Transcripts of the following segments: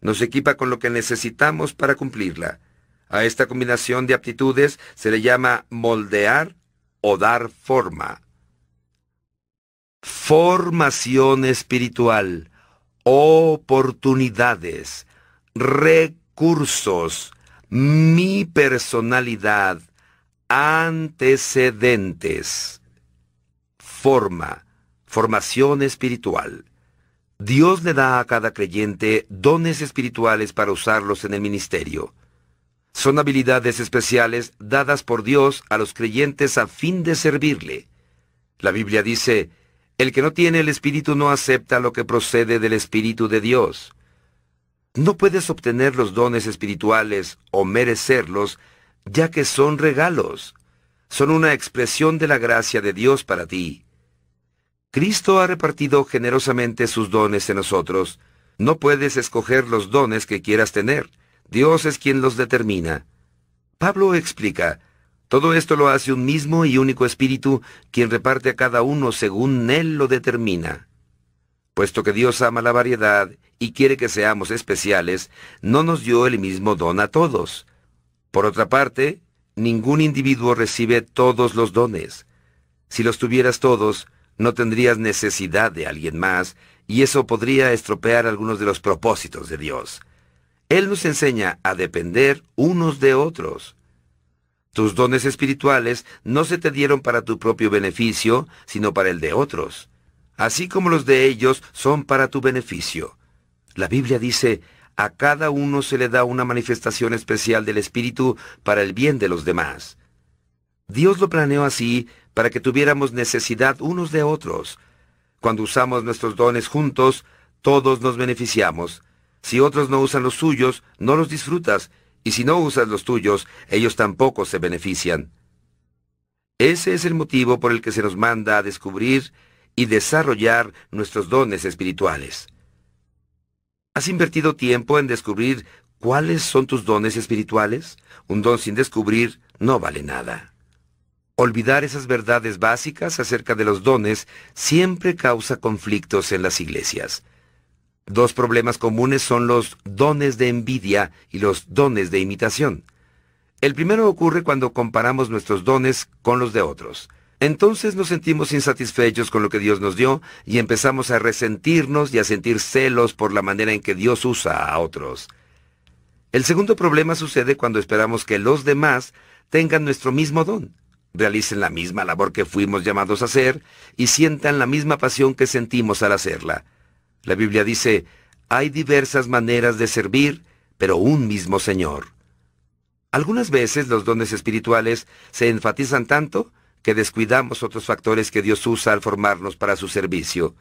nos equipa con lo que necesitamos para cumplirla. A esta combinación de aptitudes se le llama moldear o dar forma. Formación espiritual, oportunidades, recursos, mi personalidad, antecedentes, forma, formación espiritual. Dios le da a cada creyente dones espirituales para usarlos en el ministerio. Son habilidades especiales dadas por Dios a los creyentes a fin de servirle. La Biblia dice, el que no tiene el Espíritu no acepta lo que procede del Espíritu de Dios. No puedes obtener los dones espirituales o merecerlos, ya que son regalos. Son una expresión de la gracia de Dios para ti. Cristo ha repartido generosamente sus dones en nosotros. No puedes escoger los dones que quieras tener. Dios es quien los determina. Pablo explica, todo esto lo hace un mismo y único Espíritu, quien reparte a cada uno según Él lo determina. Puesto que Dios ama la variedad y quiere que seamos especiales, no nos dio el mismo don a todos. Por otra parte, ningún individuo recibe todos los dones. Si los tuvieras todos, no tendrías necesidad de alguien más, y eso podría estropear algunos de los propósitos de Dios. Él nos enseña a depender unos de otros. Tus dones espirituales no se te dieron para tu propio beneficio, sino para el de otros, así como los de ellos son para tu beneficio. La Biblia dice, a cada uno se le da una manifestación especial del Espíritu para el bien de los demás. Dios lo planeó así para que tuviéramos necesidad unos de otros. Cuando usamos nuestros dones juntos, todos nos beneficiamos. Si otros no usan los suyos, no los disfrutas, y si no usas los tuyos, ellos tampoco se benefician. Ese es el motivo por el que se nos manda a descubrir y desarrollar nuestros dones espirituales. ¿Has invertido tiempo en descubrir cuáles son tus dones espirituales? Un don sin descubrir no vale nada. Olvidar esas verdades básicas acerca de los dones siempre causa conflictos en las iglesias. Dos problemas comunes son los dones de envidia y los dones de imitación. El primero ocurre cuando comparamos nuestros dones con los de otros. Entonces nos sentimos insatisfechos con lo que Dios nos dio y empezamos a resentirnos y a sentir celos por la manera en que Dios usa a otros. El segundo problema sucede cuando esperamos que los demás tengan nuestro mismo don realicen la misma labor que fuimos llamados a hacer y sientan la misma pasión que sentimos al hacerla. La Biblia dice, hay diversas maneras de servir, pero un mismo Señor. Algunas veces los dones espirituales se enfatizan tanto que descuidamos otros factores que Dios usa al formarnos para su servicio.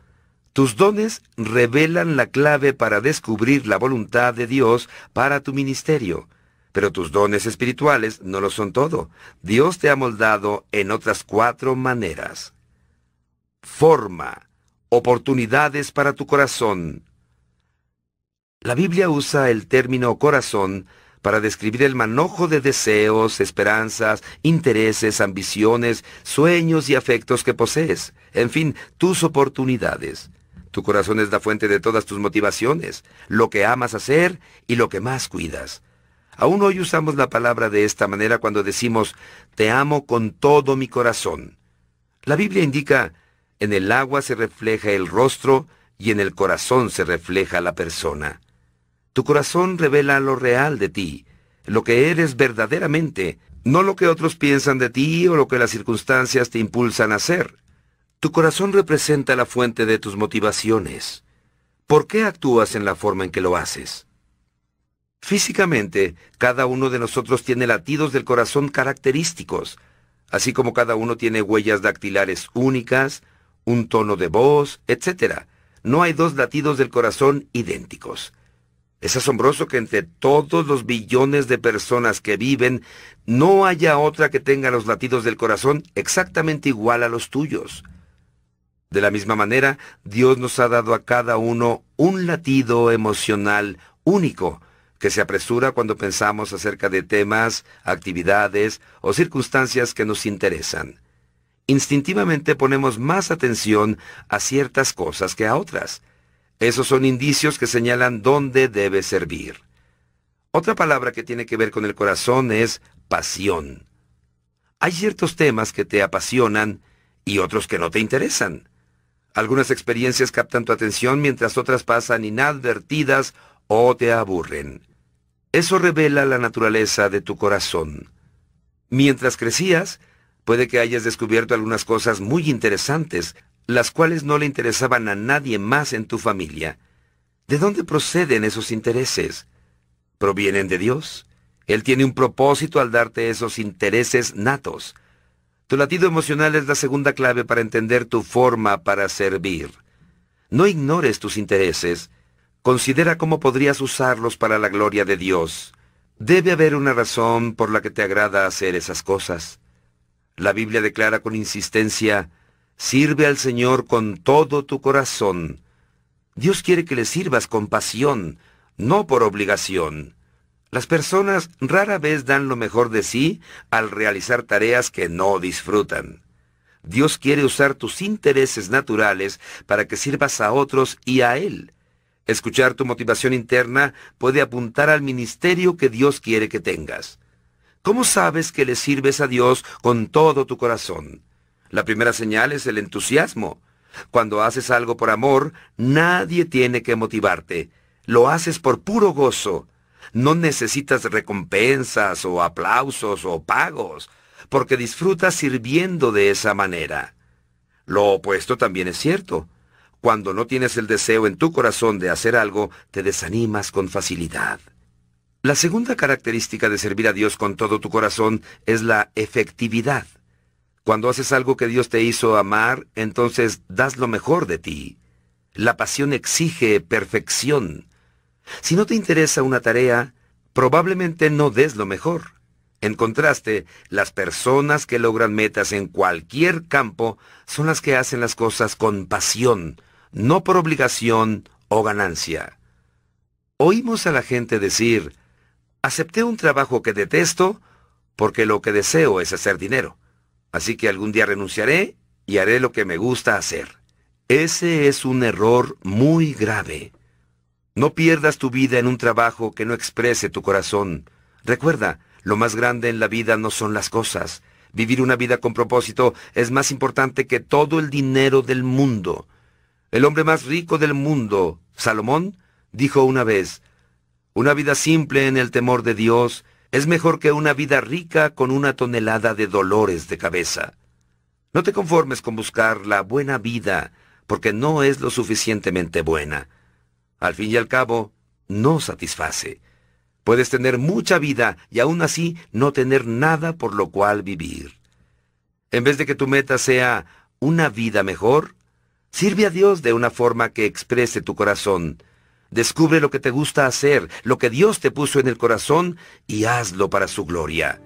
Tus dones revelan la clave para descubrir la voluntad de Dios para tu ministerio. Pero tus dones espirituales no lo son todo. Dios te ha moldado en otras cuatro maneras. Forma, oportunidades para tu corazón. La Biblia usa el término corazón para describir el manojo de deseos, esperanzas, intereses, ambiciones, sueños y afectos que posees, en fin, tus oportunidades. Tu corazón es la fuente de todas tus motivaciones, lo que amas hacer y lo que más cuidas. Aún hoy usamos la palabra de esta manera cuando decimos, te amo con todo mi corazón. La Biblia indica, en el agua se refleja el rostro y en el corazón se refleja la persona. Tu corazón revela lo real de ti, lo que eres verdaderamente, no lo que otros piensan de ti o lo que las circunstancias te impulsan a hacer. Tu corazón representa la fuente de tus motivaciones. ¿Por qué actúas en la forma en que lo haces? Físicamente, cada uno de nosotros tiene latidos del corazón característicos, así como cada uno tiene huellas dactilares únicas, un tono de voz, etc. No hay dos latidos del corazón idénticos. Es asombroso que entre todos los billones de personas que viven, no haya otra que tenga los latidos del corazón exactamente igual a los tuyos. De la misma manera, Dios nos ha dado a cada uno un latido emocional único, que se apresura cuando pensamos acerca de temas, actividades o circunstancias que nos interesan. Instintivamente ponemos más atención a ciertas cosas que a otras. Esos son indicios que señalan dónde debes servir. Otra palabra que tiene que ver con el corazón es pasión. Hay ciertos temas que te apasionan y otros que no te interesan. Algunas experiencias captan tu atención mientras otras pasan inadvertidas o te aburren. Eso revela la naturaleza de tu corazón. Mientras crecías, puede que hayas descubierto algunas cosas muy interesantes, las cuales no le interesaban a nadie más en tu familia. ¿De dónde proceden esos intereses? ¿Provienen de Dios? Él tiene un propósito al darte esos intereses natos. Tu latido emocional es la segunda clave para entender tu forma para servir. No ignores tus intereses. Considera cómo podrías usarlos para la gloria de Dios. Debe haber una razón por la que te agrada hacer esas cosas. La Biblia declara con insistencia, Sirve al Señor con todo tu corazón. Dios quiere que le sirvas con pasión, no por obligación. Las personas rara vez dan lo mejor de sí al realizar tareas que no disfrutan. Dios quiere usar tus intereses naturales para que sirvas a otros y a Él. Escuchar tu motivación interna puede apuntar al ministerio que Dios quiere que tengas. ¿Cómo sabes que le sirves a Dios con todo tu corazón? La primera señal es el entusiasmo. Cuando haces algo por amor, nadie tiene que motivarte. Lo haces por puro gozo. No necesitas recompensas o aplausos o pagos, porque disfrutas sirviendo de esa manera. Lo opuesto también es cierto. Cuando no tienes el deseo en tu corazón de hacer algo, te desanimas con facilidad. La segunda característica de servir a Dios con todo tu corazón es la efectividad. Cuando haces algo que Dios te hizo amar, entonces das lo mejor de ti. La pasión exige perfección. Si no te interesa una tarea, probablemente no des lo mejor. En contraste, las personas que logran metas en cualquier campo son las que hacen las cosas con pasión, no por obligación o ganancia. Oímos a la gente decir, acepté un trabajo que detesto porque lo que deseo es hacer dinero. Así que algún día renunciaré y haré lo que me gusta hacer. Ese es un error muy grave. No pierdas tu vida en un trabajo que no exprese tu corazón. Recuerda, lo más grande en la vida no son las cosas. Vivir una vida con propósito es más importante que todo el dinero del mundo. El hombre más rico del mundo, Salomón, dijo una vez, Una vida simple en el temor de Dios es mejor que una vida rica con una tonelada de dolores de cabeza. No te conformes con buscar la buena vida, porque no es lo suficientemente buena. Al fin y al cabo, no satisface. Puedes tener mucha vida y aún así no tener nada por lo cual vivir. En vez de que tu meta sea una vida mejor, sirve a Dios de una forma que exprese tu corazón. Descubre lo que te gusta hacer, lo que Dios te puso en el corazón y hazlo para su gloria.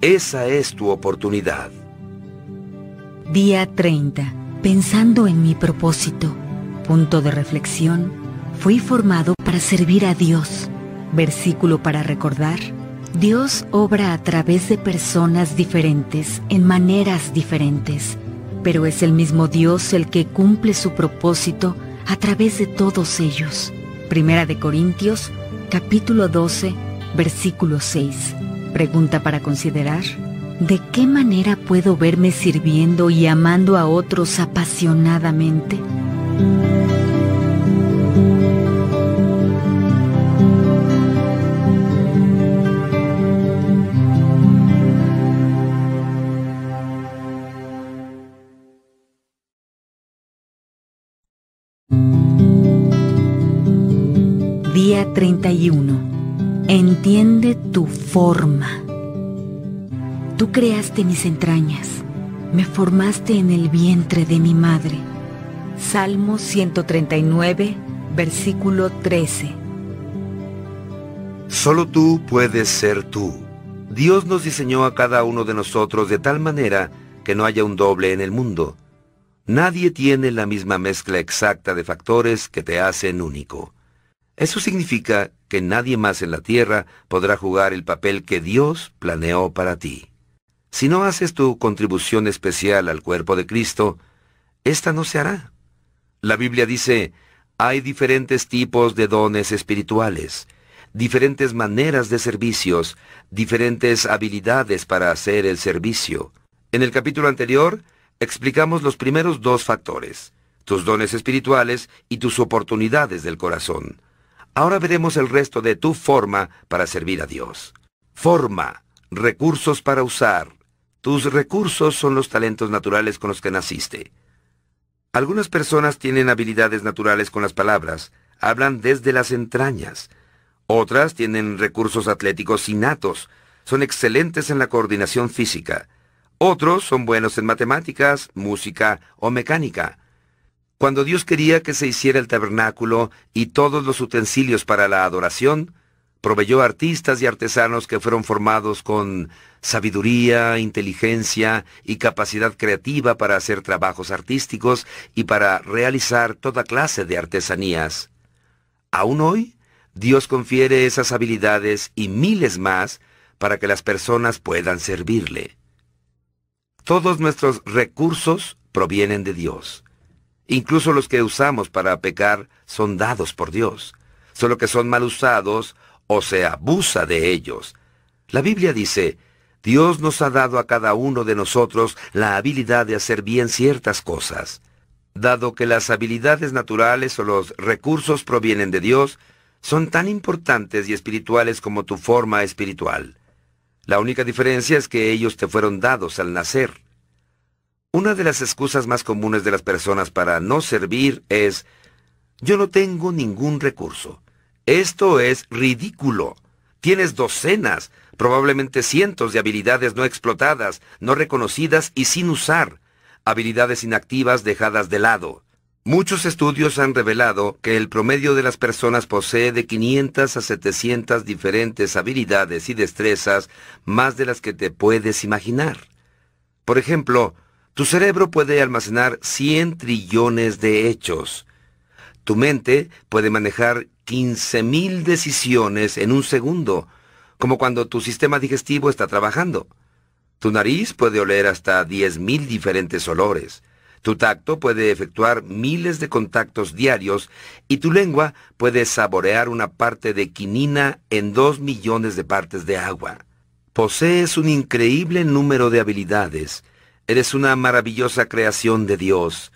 Esa es tu oportunidad. Día 30. Pensando en mi propósito. Punto de reflexión. Fui formado para servir a Dios. Versículo para recordar. Dios obra a través de personas diferentes, en maneras diferentes, pero es el mismo Dios el que cumple su propósito a través de todos ellos. Primera de Corintios, capítulo 12, versículo 6. Pregunta para considerar. ¿De qué manera puedo verme sirviendo y amando a otros apasionadamente? Día 31. Entiende tu forma. Tú creaste mis entrañas, me formaste en el vientre de mi madre. Salmo 139, versículo 13. Solo tú puedes ser tú. Dios nos diseñó a cada uno de nosotros de tal manera que no haya un doble en el mundo. Nadie tiene la misma mezcla exacta de factores que te hacen único. Eso significa que nadie más en la tierra podrá jugar el papel que Dios planeó para ti. Si no haces tu contribución especial al cuerpo de Cristo, esta no se hará. La Biblia dice, Hay diferentes tipos de dones espirituales, diferentes maneras de servicios, diferentes habilidades para hacer el servicio. En el capítulo anterior explicamos los primeros dos factores, tus dones espirituales y tus oportunidades del corazón. Ahora veremos el resto de tu forma para servir a Dios. Forma, recursos para usar. Tus recursos son los talentos naturales con los que naciste. Algunas personas tienen habilidades naturales con las palabras, hablan desde las entrañas. Otras tienen recursos atléticos innatos, son excelentes en la coordinación física. Otros son buenos en matemáticas, música o mecánica. Cuando Dios quería que se hiciera el tabernáculo y todos los utensilios para la adoración, proveyó artistas y artesanos que fueron formados con sabiduría, inteligencia y capacidad creativa para hacer trabajos artísticos y para realizar toda clase de artesanías. Aún hoy, Dios confiere esas habilidades y miles más para que las personas puedan servirle. Todos nuestros recursos provienen de Dios. Incluso los que usamos para pecar son dados por Dios, solo que son mal usados o se abusa de ellos. La Biblia dice, Dios nos ha dado a cada uno de nosotros la habilidad de hacer bien ciertas cosas. Dado que las habilidades naturales o los recursos provienen de Dios, son tan importantes y espirituales como tu forma espiritual. La única diferencia es que ellos te fueron dados al nacer. Una de las excusas más comunes de las personas para no servir es, yo no tengo ningún recurso. Esto es ridículo. Tienes docenas, probablemente cientos de habilidades no explotadas, no reconocidas y sin usar, habilidades inactivas dejadas de lado. Muchos estudios han revelado que el promedio de las personas posee de 500 a 700 diferentes habilidades y destrezas más de las que te puedes imaginar. Por ejemplo, tu cerebro puede almacenar 100 trillones de hechos. Tu mente puede manejar 15.000 decisiones en un segundo, como cuando tu sistema digestivo está trabajando. Tu nariz puede oler hasta 10.000 diferentes olores. Tu tacto puede efectuar miles de contactos diarios y tu lengua puede saborear una parte de quinina en dos millones de partes de agua. Posees un increíble número de habilidades. Eres una maravillosa creación de Dios.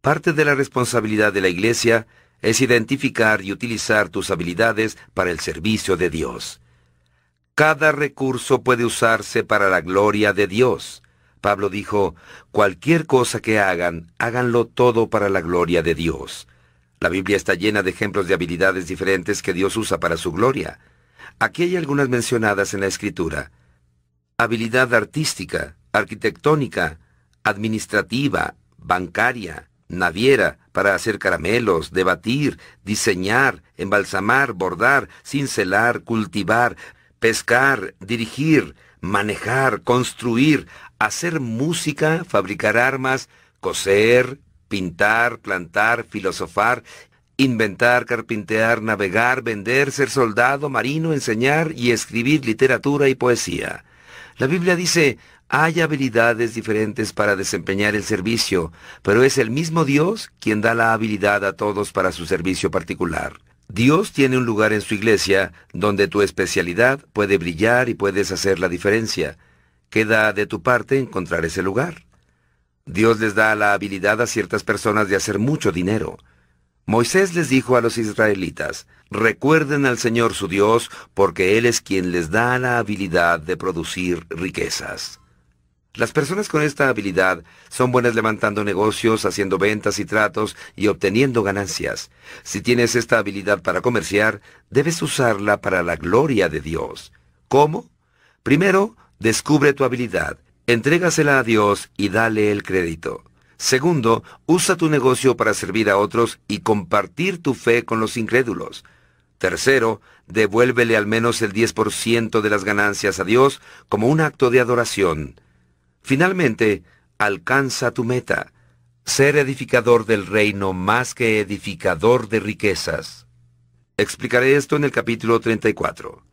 Parte de la responsabilidad de la Iglesia es identificar y utilizar tus habilidades para el servicio de Dios. Cada recurso puede usarse para la gloria de Dios. Pablo dijo, cualquier cosa que hagan, háganlo todo para la gloria de Dios. La Biblia está llena de ejemplos de habilidades diferentes que Dios usa para su gloria. Aquí hay algunas mencionadas en la Escritura. Habilidad artística, arquitectónica, administrativa, bancaria, naviera, para hacer caramelos, debatir, diseñar, embalsamar, bordar, cincelar, cultivar, pescar, dirigir, manejar, construir, hacer música, fabricar armas, coser, pintar, plantar, filosofar, inventar, carpintear, navegar, vender, ser soldado, marino, enseñar y escribir literatura y poesía. La Biblia dice, hay habilidades diferentes para desempeñar el servicio, pero es el mismo Dios quien da la habilidad a todos para su servicio particular. Dios tiene un lugar en su iglesia donde tu especialidad puede brillar y puedes hacer la diferencia. Queda de tu parte encontrar ese lugar. Dios les da la habilidad a ciertas personas de hacer mucho dinero. Moisés les dijo a los israelitas, recuerden al Señor su Dios, porque Él es quien les da la habilidad de producir riquezas. Las personas con esta habilidad son buenas levantando negocios, haciendo ventas y tratos y obteniendo ganancias. Si tienes esta habilidad para comerciar, debes usarla para la gloria de Dios. ¿Cómo? Primero, descubre tu habilidad, entrégasela a Dios y dale el crédito. Segundo, usa tu negocio para servir a otros y compartir tu fe con los incrédulos. Tercero, devuélvele al menos el 10% de las ganancias a Dios como un acto de adoración. Finalmente, alcanza tu meta, ser edificador del reino más que edificador de riquezas. Explicaré esto en el capítulo 34.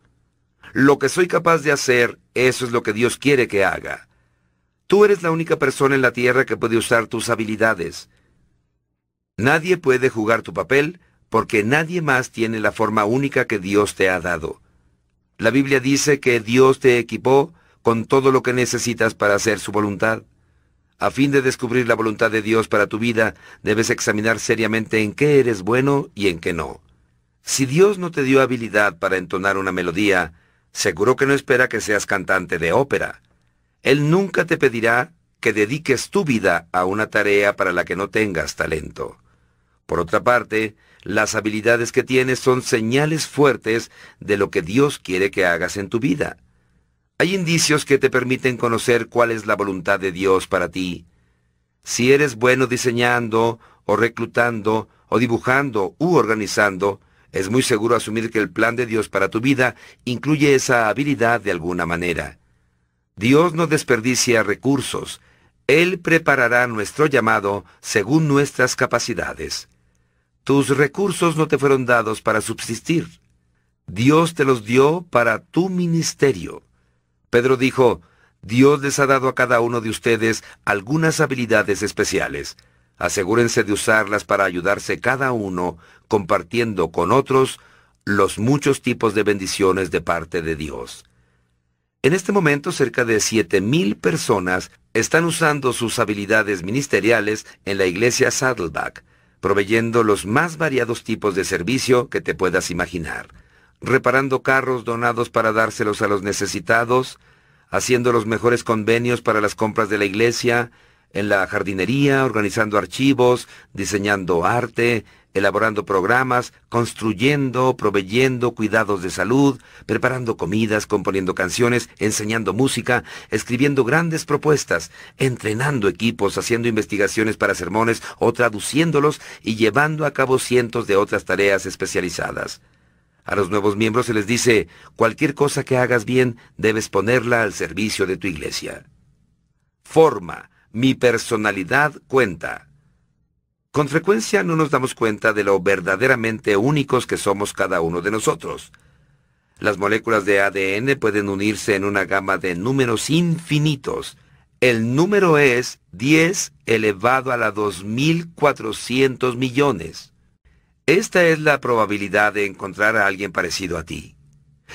Lo que soy capaz de hacer, eso es lo que Dios quiere que haga. Tú eres la única persona en la tierra que puede usar tus habilidades. Nadie puede jugar tu papel porque nadie más tiene la forma única que Dios te ha dado. La Biblia dice que Dios te equipó con todo lo que necesitas para hacer su voluntad. A fin de descubrir la voluntad de Dios para tu vida, debes examinar seriamente en qué eres bueno y en qué no. Si Dios no te dio habilidad para entonar una melodía, seguro que no espera que seas cantante de ópera. Él nunca te pedirá que dediques tu vida a una tarea para la que no tengas talento. Por otra parte, las habilidades que tienes son señales fuertes de lo que Dios quiere que hagas en tu vida. Hay indicios que te permiten conocer cuál es la voluntad de Dios para ti. Si eres bueno diseñando, o reclutando, o dibujando, u organizando, es muy seguro asumir que el plan de Dios para tu vida incluye esa habilidad de alguna manera. Dios no desperdicia recursos. Él preparará nuestro llamado según nuestras capacidades. Tus recursos no te fueron dados para subsistir. Dios te los dio para tu ministerio. Pedro dijo, Dios les ha dado a cada uno de ustedes algunas habilidades especiales. Asegúrense de usarlas para ayudarse cada uno, compartiendo con otros los muchos tipos de bendiciones de parte de Dios. En este momento, cerca de 7.000 personas están usando sus habilidades ministeriales en la iglesia Saddleback, proveyendo los más variados tipos de servicio que te puedas imaginar reparando carros donados para dárselos a los necesitados, haciendo los mejores convenios para las compras de la iglesia, en la jardinería, organizando archivos, diseñando arte, elaborando programas, construyendo, proveyendo cuidados de salud, preparando comidas, componiendo canciones, enseñando música, escribiendo grandes propuestas, entrenando equipos, haciendo investigaciones para sermones o traduciéndolos y llevando a cabo cientos de otras tareas especializadas. A los nuevos miembros se les dice, cualquier cosa que hagas bien debes ponerla al servicio de tu iglesia. Forma, mi personalidad cuenta. Con frecuencia no nos damos cuenta de lo verdaderamente únicos que somos cada uno de nosotros. Las moléculas de ADN pueden unirse en una gama de números infinitos. El número es 10 elevado a la 2.400 millones. Esta es la probabilidad de encontrar a alguien parecido a ti.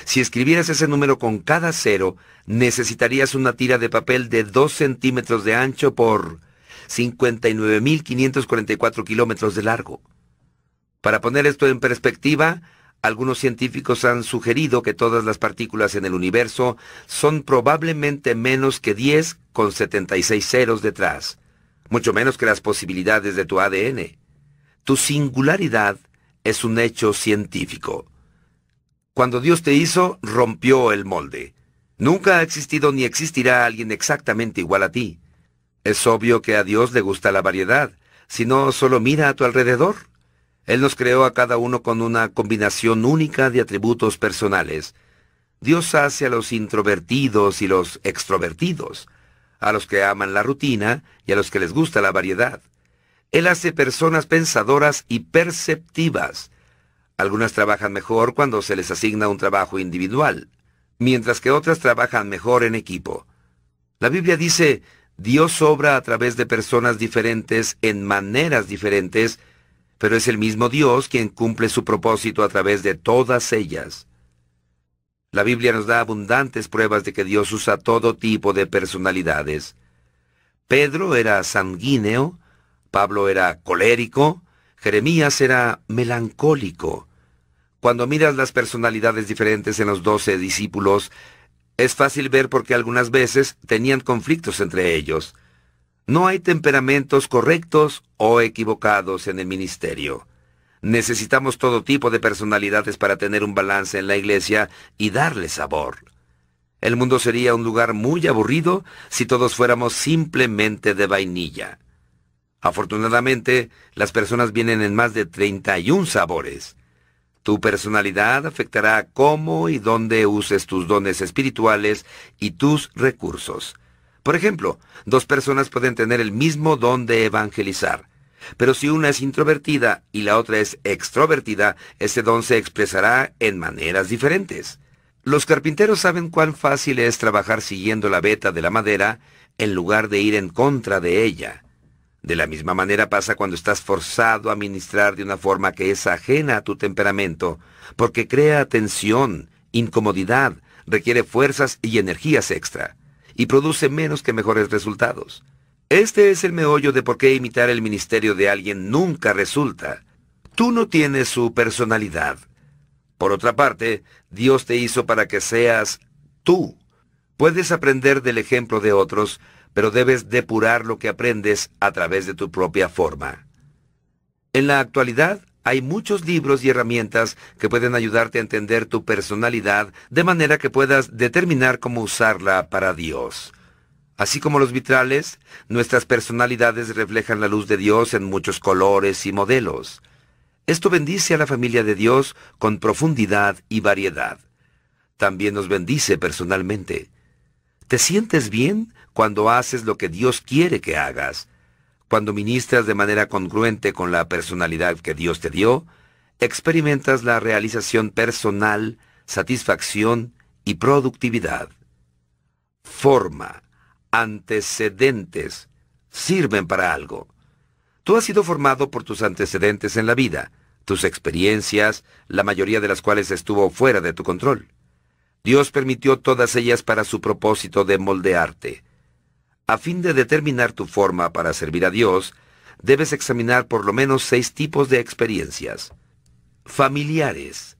Si escribieras ese número con cada cero, necesitarías una tira de papel de 2 centímetros de ancho por 59.544 kilómetros de largo. Para poner esto en perspectiva, algunos científicos han sugerido que todas las partículas en el universo son probablemente menos que 10 con 76 ceros detrás, mucho menos que las posibilidades de tu ADN. Tu singularidad es un hecho científico. Cuando Dios te hizo, rompió el molde. Nunca ha existido ni existirá alguien exactamente igual a ti. Es obvio que a Dios le gusta la variedad, si no solo mira a tu alrededor. Él nos creó a cada uno con una combinación única de atributos personales. Dios hace a los introvertidos y los extrovertidos, a los que aman la rutina y a los que les gusta la variedad. Él hace personas pensadoras y perceptivas. Algunas trabajan mejor cuando se les asigna un trabajo individual, mientras que otras trabajan mejor en equipo. La Biblia dice, Dios obra a través de personas diferentes en maneras diferentes, pero es el mismo Dios quien cumple su propósito a través de todas ellas. La Biblia nos da abundantes pruebas de que Dios usa todo tipo de personalidades. Pedro era sanguíneo, Pablo era colérico, Jeremías era melancólico. Cuando miras las personalidades diferentes en los doce discípulos, es fácil ver por qué algunas veces tenían conflictos entre ellos. No hay temperamentos correctos o equivocados en el ministerio. Necesitamos todo tipo de personalidades para tener un balance en la iglesia y darle sabor. El mundo sería un lugar muy aburrido si todos fuéramos simplemente de vainilla. Afortunadamente, las personas vienen en más de 31 sabores. Tu personalidad afectará cómo y dónde uses tus dones espirituales y tus recursos. Por ejemplo, dos personas pueden tener el mismo don de evangelizar, pero si una es introvertida y la otra es extrovertida, ese don se expresará en maneras diferentes. Los carpinteros saben cuán fácil es trabajar siguiendo la veta de la madera en lugar de ir en contra de ella. De la misma manera pasa cuando estás forzado a ministrar de una forma que es ajena a tu temperamento, porque crea tensión, incomodidad, requiere fuerzas y energías extra, y produce menos que mejores resultados. Este es el meollo de por qué imitar el ministerio de alguien nunca resulta. Tú no tienes su personalidad. Por otra parte, Dios te hizo para que seas tú. Puedes aprender del ejemplo de otros, pero debes depurar lo que aprendes a través de tu propia forma. En la actualidad, hay muchos libros y herramientas que pueden ayudarte a entender tu personalidad de manera que puedas determinar cómo usarla para Dios. Así como los vitrales, nuestras personalidades reflejan la luz de Dios en muchos colores y modelos. Esto bendice a la familia de Dios con profundidad y variedad. También nos bendice personalmente. ¿Te sientes bien cuando haces lo que Dios quiere que hagas? Cuando ministras de manera congruente con la personalidad que Dios te dio, experimentas la realización personal, satisfacción y productividad. Forma, antecedentes, sirven para algo. Tú has sido formado por tus antecedentes en la vida, tus experiencias, la mayoría de las cuales estuvo fuera de tu control. Dios permitió todas ellas para su propósito de moldearte. A fin de determinar tu forma para servir a Dios, debes examinar por lo menos seis tipos de experiencias. Familiares.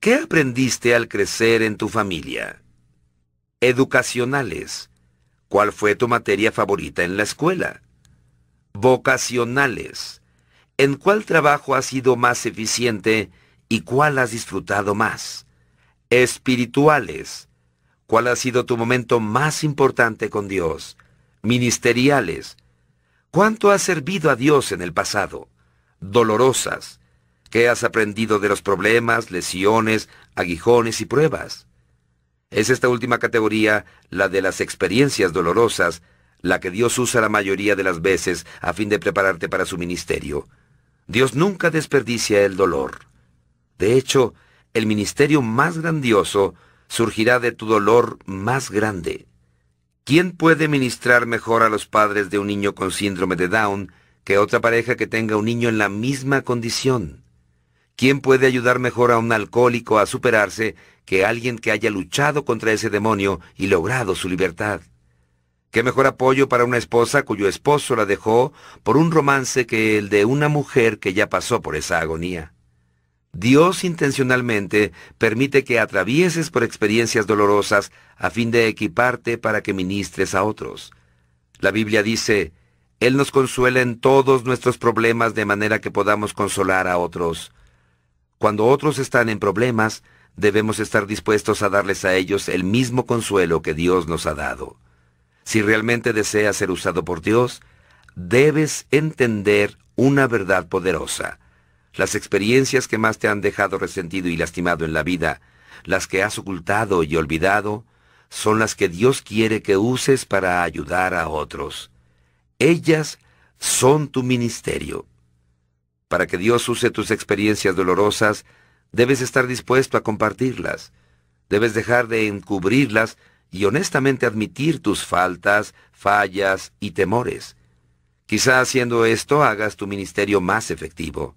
¿Qué aprendiste al crecer en tu familia? Educacionales. ¿Cuál fue tu materia favorita en la escuela? Vocacionales. ¿En cuál trabajo has sido más eficiente y cuál has disfrutado más? espirituales. ¿Cuál ha sido tu momento más importante con Dios? Ministeriales. ¿Cuánto has servido a Dios en el pasado? Dolorosas. ¿Qué has aprendido de los problemas, lesiones, aguijones y pruebas? Es esta última categoría, la de las experiencias dolorosas, la que Dios usa la mayoría de las veces a fin de prepararte para su ministerio. Dios nunca desperdicia el dolor. De hecho, el ministerio más grandioso surgirá de tu dolor más grande. ¿Quién puede ministrar mejor a los padres de un niño con síndrome de Down que otra pareja que tenga un niño en la misma condición? ¿Quién puede ayudar mejor a un alcohólico a superarse que alguien que haya luchado contra ese demonio y logrado su libertad? ¿Qué mejor apoyo para una esposa cuyo esposo la dejó por un romance que el de una mujer que ya pasó por esa agonía? Dios intencionalmente permite que atravieses por experiencias dolorosas a fin de equiparte para que ministres a otros. La Biblia dice, Él nos consuela en todos nuestros problemas de manera que podamos consolar a otros. Cuando otros están en problemas, debemos estar dispuestos a darles a ellos el mismo consuelo que Dios nos ha dado. Si realmente deseas ser usado por Dios, debes entender una verdad poderosa. Las experiencias que más te han dejado resentido y lastimado en la vida, las que has ocultado y olvidado, son las que Dios quiere que uses para ayudar a otros. Ellas son tu ministerio. Para que Dios use tus experiencias dolorosas, debes estar dispuesto a compartirlas. Debes dejar de encubrirlas y honestamente admitir tus faltas, fallas y temores. Quizá haciendo esto hagas tu ministerio más efectivo.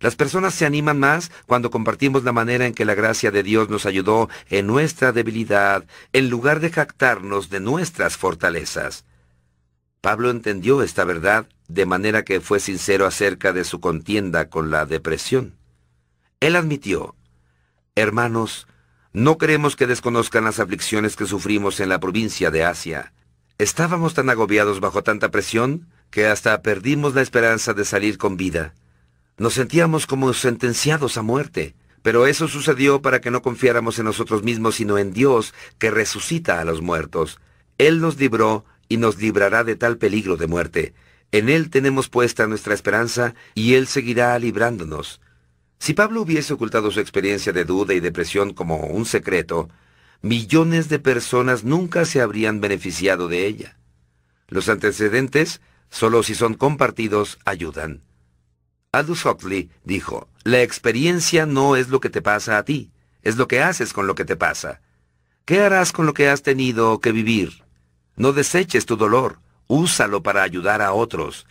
Las personas se animan más cuando compartimos la manera en que la gracia de Dios nos ayudó en nuestra debilidad, en lugar de jactarnos de nuestras fortalezas. Pablo entendió esta verdad de manera que fue sincero acerca de su contienda con la depresión. Él admitió, Hermanos, no queremos que desconozcan las aflicciones que sufrimos en la provincia de Asia. Estábamos tan agobiados bajo tanta presión que hasta perdimos la esperanza de salir con vida. Nos sentíamos como sentenciados a muerte, pero eso sucedió para que no confiáramos en nosotros mismos, sino en Dios, que resucita a los muertos. Él nos libró y nos librará de tal peligro de muerte. En Él tenemos puesta nuestra esperanza y Él seguirá librándonos. Si Pablo hubiese ocultado su experiencia de duda y depresión como un secreto, millones de personas nunca se habrían beneficiado de ella. Los antecedentes, solo si son compartidos, ayudan. Aldous Huxley dijo, la experiencia no es lo que te pasa a ti, es lo que haces con lo que te pasa. ¿Qué harás con lo que has tenido que vivir? No deseches tu dolor, úsalo para ayudar a otros.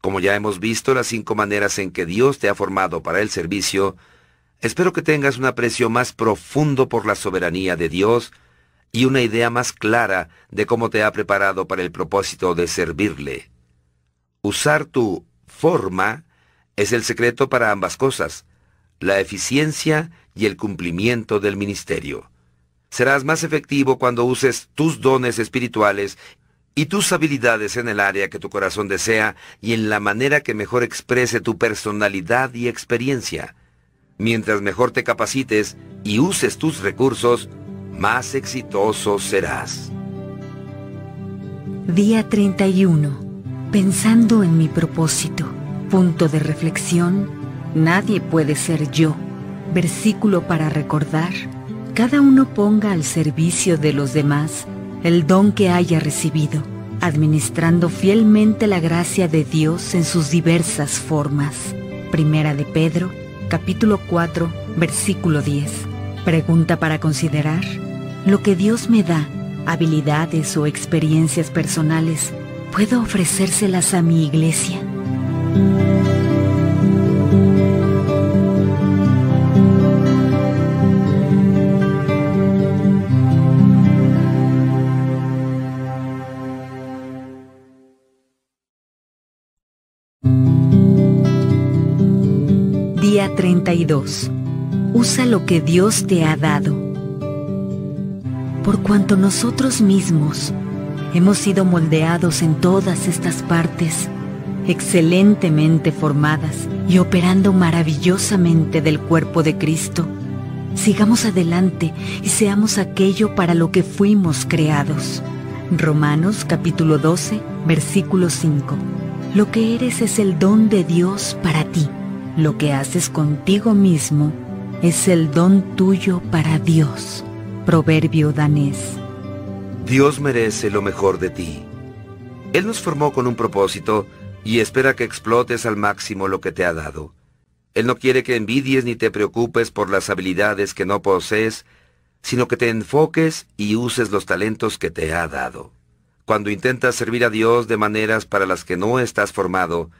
Como ya hemos visto las cinco maneras en que Dios te ha formado para el servicio, espero que tengas un aprecio más profundo por la soberanía de Dios y una idea más clara de cómo te ha preparado para el propósito de servirle. Usar tu forma es el secreto para ambas cosas, la eficiencia y el cumplimiento del ministerio. Serás más efectivo cuando uses tus dones espirituales y tus habilidades en el área que tu corazón desea y en la manera que mejor exprese tu personalidad y experiencia. Mientras mejor te capacites y uses tus recursos, más exitoso serás. Día 31. Pensando en mi propósito. Punto de reflexión. Nadie puede ser yo. Versículo para recordar cada uno ponga al servicio de los demás el don que haya recibido, administrando fielmente la gracia de Dios en sus diversas formas. Primera de Pedro, capítulo 4, versículo 10. Pregunta para considerar. Lo que Dios me da, habilidades o experiencias personales, ¿puedo ofrecérselas a mi iglesia? Día 32. Usa lo que Dios te ha dado. Por cuanto nosotros mismos hemos sido moldeados en todas estas partes, excelentemente formadas y operando maravillosamente del cuerpo de Cristo, sigamos adelante y seamos aquello para lo que fuimos creados. Romanos capítulo 12, versículo 5. Lo que eres es el don de Dios para ti. Lo que haces contigo mismo es el don tuyo para Dios. Proverbio danés. Dios merece lo mejor de ti. Él nos formó con un propósito y espera que explotes al máximo lo que te ha dado. Él no quiere que envidies ni te preocupes por las habilidades que no posees, sino que te enfoques y uses los talentos que te ha dado. Cuando intentas servir a Dios de maneras para las que no estás formado,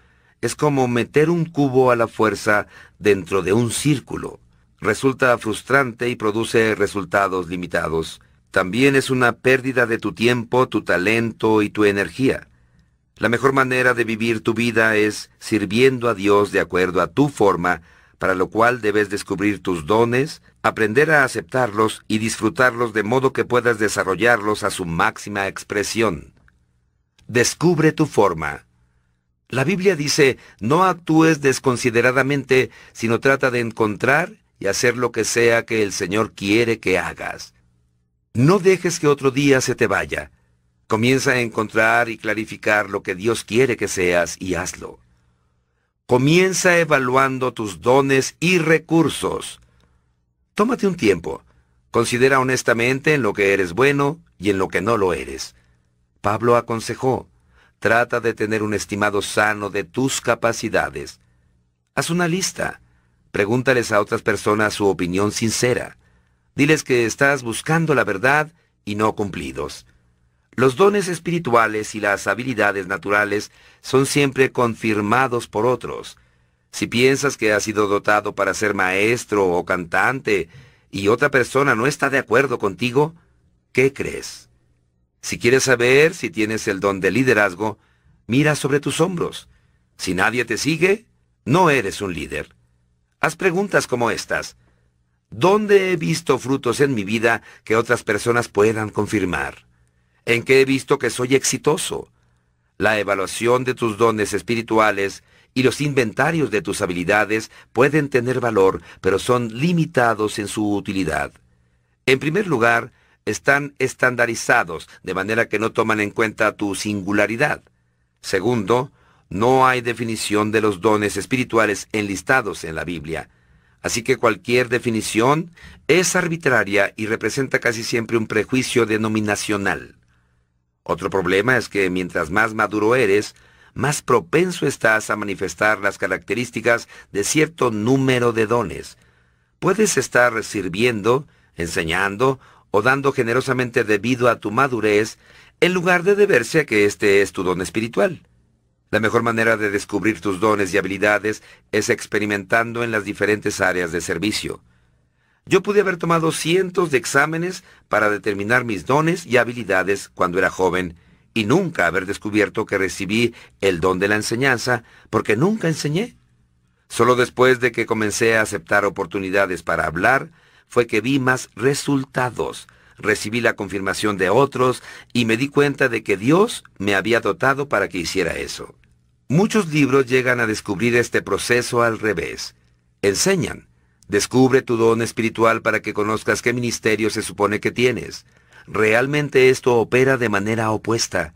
es como meter un cubo a la fuerza dentro de un círculo. Resulta frustrante y produce resultados limitados. También es una pérdida de tu tiempo, tu talento y tu energía. La mejor manera de vivir tu vida es sirviendo a Dios de acuerdo a tu forma, para lo cual debes descubrir tus dones, aprender a aceptarlos y disfrutarlos de modo que puedas desarrollarlos a su máxima expresión. Descubre tu forma. La Biblia dice, no actúes desconsideradamente, sino trata de encontrar y hacer lo que sea que el Señor quiere que hagas. No dejes que otro día se te vaya. Comienza a encontrar y clarificar lo que Dios quiere que seas y hazlo. Comienza evaluando tus dones y recursos. Tómate un tiempo. Considera honestamente en lo que eres bueno y en lo que no lo eres. Pablo aconsejó, Trata de tener un estimado sano de tus capacidades. Haz una lista. Pregúntales a otras personas su opinión sincera. Diles que estás buscando la verdad y no cumplidos. Los dones espirituales y las habilidades naturales son siempre confirmados por otros. Si piensas que has sido dotado para ser maestro o cantante y otra persona no está de acuerdo contigo, ¿qué crees? Si quieres saber si tienes el don de liderazgo, mira sobre tus hombros. Si nadie te sigue, no eres un líder. Haz preguntas como estas. ¿Dónde he visto frutos en mi vida que otras personas puedan confirmar? ¿En qué he visto que soy exitoso? La evaluación de tus dones espirituales y los inventarios de tus habilidades pueden tener valor, pero son limitados en su utilidad. En primer lugar, están estandarizados, de manera que no toman en cuenta tu singularidad. Segundo, no hay definición de los dones espirituales enlistados en la Biblia. Así que cualquier definición es arbitraria y representa casi siempre un prejuicio denominacional. Otro problema es que mientras más maduro eres, más propenso estás a manifestar las características de cierto número de dones. Puedes estar sirviendo, enseñando o dando generosamente debido a tu madurez, en lugar de deberse a que este es tu don espiritual. La mejor manera de descubrir tus dones y habilidades es experimentando en las diferentes áreas de servicio. Yo pude haber tomado cientos de exámenes para determinar mis dones y habilidades cuando era joven, y nunca haber descubierto que recibí el don de la enseñanza, porque nunca enseñé. Solo después de que comencé a aceptar oportunidades para hablar, fue que vi más resultados, recibí la confirmación de otros y me di cuenta de que Dios me había dotado para que hiciera eso. Muchos libros llegan a descubrir este proceso al revés. Enseñan. Descubre tu don espiritual para que conozcas qué ministerio se supone que tienes. Realmente esto opera de manera opuesta.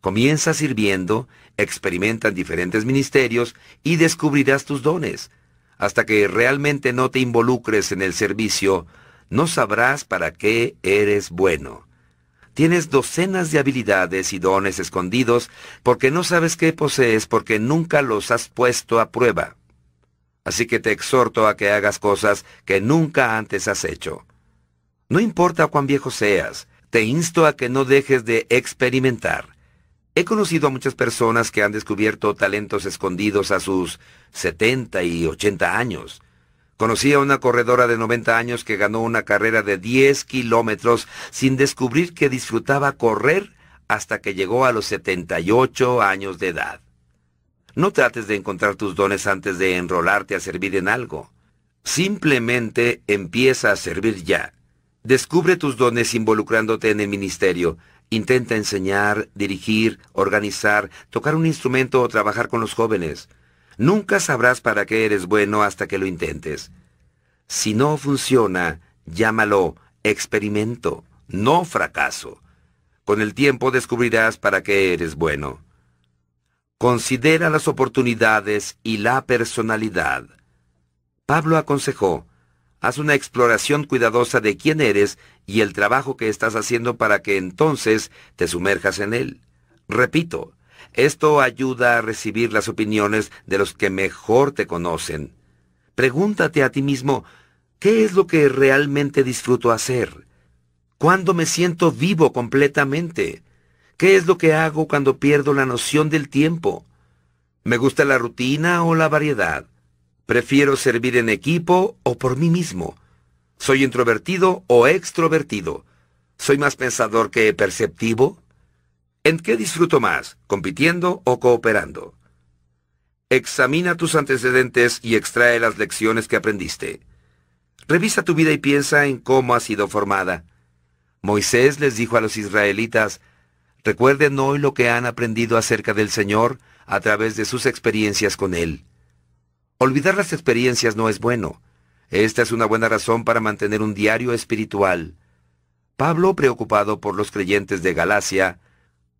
Comienza sirviendo, experimenta diferentes ministerios y descubrirás tus dones. Hasta que realmente no te involucres en el servicio, no sabrás para qué eres bueno. Tienes docenas de habilidades y dones escondidos porque no sabes qué posees porque nunca los has puesto a prueba. Así que te exhorto a que hagas cosas que nunca antes has hecho. No importa cuán viejo seas, te insto a que no dejes de experimentar. He conocido a muchas personas que han descubierto talentos escondidos a sus 70 y 80 años. Conocí a una corredora de 90 años que ganó una carrera de 10 kilómetros sin descubrir que disfrutaba correr hasta que llegó a los 78 años de edad. No trates de encontrar tus dones antes de enrolarte a servir en algo. Simplemente empieza a servir ya. Descubre tus dones involucrándote en el ministerio Intenta enseñar, dirigir, organizar, tocar un instrumento o trabajar con los jóvenes. Nunca sabrás para qué eres bueno hasta que lo intentes. Si no funciona, llámalo experimento, no fracaso. Con el tiempo descubrirás para qué eres bueno. Considera las oportunidades y la personalidad. Pablo aconsejó, Haz una exploración cuidadosa de quién eres y el trabajo que estás haciendo para que entonces te sumerjas en él. Repito, esto ayuda a recibir las opiniones de los que mejor te conocen. Pregúntate a ti mismo, ¿qué es lo que realmente disfruto hacer? ¿Cuándo me siento vivo completamente? ¿Qué es lo que hago cuando pierdo la noción del tiempo? ¿Me gusta la rutina o la variedad? ¿Prefiero servir en equipo o por mí mismo? ¿Soy introvertido o extrovertido? ¿Soy más pensador que perceptivo? ¿En qué disfruto más, compitiendo o cooperando? Examina tus antecedentes y extrae las lecciones que aprendiste. Revisa tu vida y piensa en cómo ha sido formada. Moisés les dijo a los israelitas, recuerden hoy lo que han aprendido acerca del Señor a través de sus experiencias con Él. Olvidar las experiencias no es bueno. Esta es una buena razón para mantener un diario espiritual. Pablo, preocupado por los creyentes de Galacia,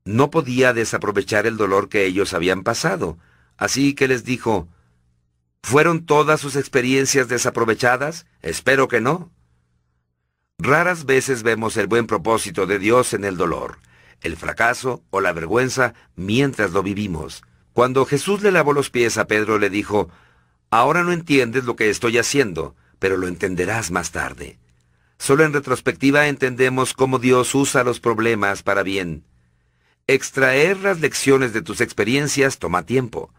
no podía desaprovechar el dolor que ellos habían pasado, así que les dijo, ¿Fueron todas sus experiencias desaprovechadas? Espero que no. Raras veces vemos el buen propósito de Dios en el dolor, el fracaso o la vergüenza mientras lo vivimos. Cuando Jesús le lavó los pies a Pedro le dijo, Ahora no entiendes lo que estoy haciendo, pero lo entenderás más tarde. Solo en retrospectiva entendemos cómo Dios usa los problemas para bien. Extraer las lecciones de tus experiencias toma tiempo.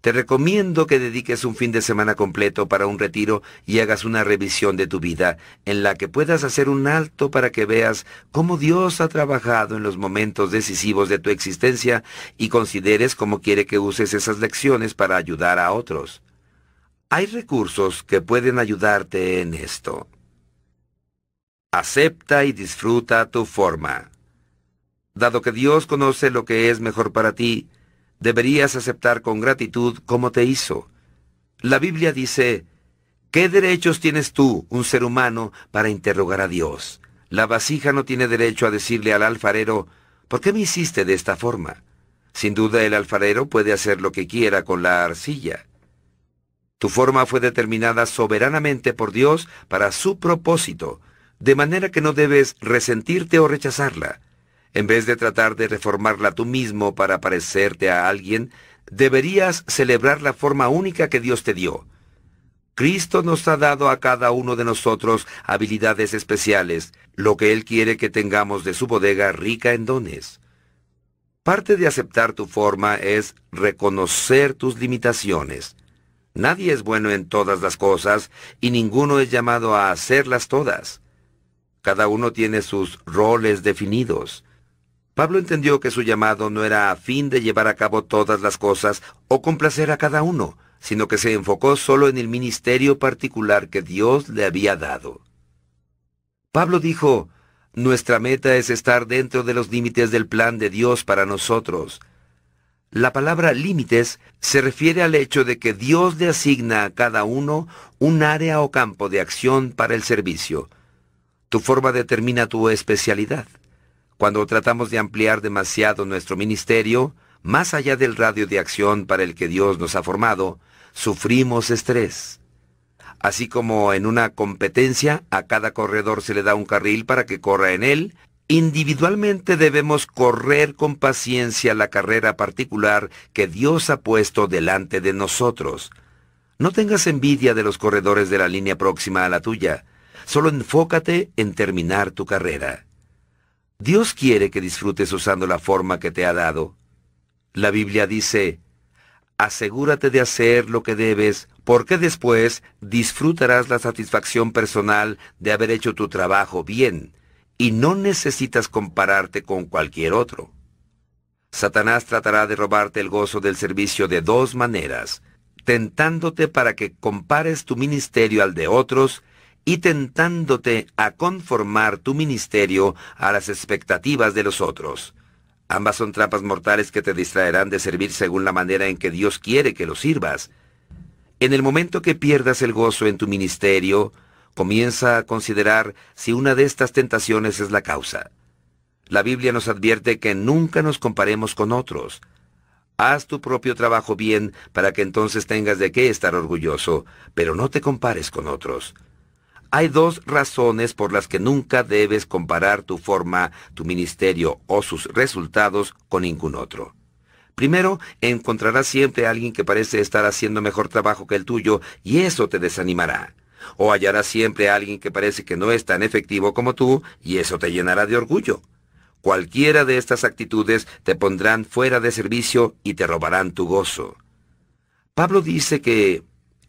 Te recomiendo que dediques un fin de semana completo para un retiro y hagas una revisión de tu vida en la que puedas hacer un alto para que veas cómo Dios ha trabajado en los momentos decisivos de tu existencia y consideres cómo quiere que uses esas lecciones para ayudar a otros. Hay recursos que pueden ayudarte en esto. Acepta y disfruta tu forma. Dado que Dios conoce lo que es mejor para ti, deberías aceptar con gratitud cómo te hizo. La Biblia dice, ¿qué derechos tienes tú, un ser humano, para interrogar a Dios? La vasija no tiene derecho a decirle al alfarero, ¿por qué me hiciste de esta forma? Sin duda el alfarero puede hacer lo que quiera con la arcilla. Tu forma fue determinada soberanamente por Dios para su propósito, de manera que no debes resentirte o rechazarla. En vez de tratar de reformarla tú mismo para parecerte a alguien, deberías celebrar la forma única que Dios te dio. Cristo nos ha dado a cada uno de nosotros habilidades especiales, lo que Él quiere que tengamos de su bodega rica en dones. Parte de aceptar tu forma es reconocer tus limitaciones. Nadie es bueno en todas las cosas y ninguno es llamado a hacerlas todas. Cada uno tiene sus roles definidos. Pablo entendió que su llamado no era a fin de llevar a cabo todas las cosas o complacer a cada uno, sino que se enfocó solo en el ministerio particular que Dios le había dado. Pablo dijo, Nuestra meta es estar dentro de los límites del plan de Dios para nosotros. La palabra límites se refiere al hecho de que Dios le asigna a cada uno un área o campo de acción para el servicio. Tu forma determina tu especialidad. Cuando tratamos de ampliar demasiado nuestro ministerio, más allá del radio de acción para el que Dios nos ha formado, sufrimos estrés. Así como en una competencia a cada corredor se le da un carril para que corra en él, individualmente debemos correr con paciencia la carrera particular que Dios ha puesto delante de nosotros. No tengas envidia de los corredores de la línea próxima a la tuya, solo enfócate en terminar tu carrera. Dios quiere que disfrutes usando la forma que te ha dado. La Biblia dice, asegúrate de hacer lo que debes, porque después disfrutarás la satisfacción personal de haber hecho tu trabajo bien, y no necesitas compararte con cualquier otro. Satanás tratará de robarte el gozo del servicio de dos maneras, tentándote para que compares tu ministerio al de otros y tentándote a conformar tu ministerio a las expectativas de los otros. Ambas son trampas mortales que te distraerán de servir según la manera en que Dios quiere que lo sirvas. En el momento que pierdas el gozo en tu ministerio, comienza a considerar si una de estas tentaciones es la causa. La Biblia nos advierte que nunca nos comparemos con otros. Haz tu propio trabajo bien para que entonces tengas de qué estar orgulloso, pero no te compares con otros. Hay dos razones por las que nunca debes comparar tu forma, tu ministerio o sus resultados con ningún otro. Primero, encontrarás siempre a alguien que parece estar haciendo mejor trabajo que el tuyo y eso te desanimará. O hallarás siempre a alguien que parece que no es tan efectivo como tú y eso te llenará de orgullo. Cualquiera de estas actitudes te pondrán fuera de servicio y te robarán tu gozo. Pablo dice que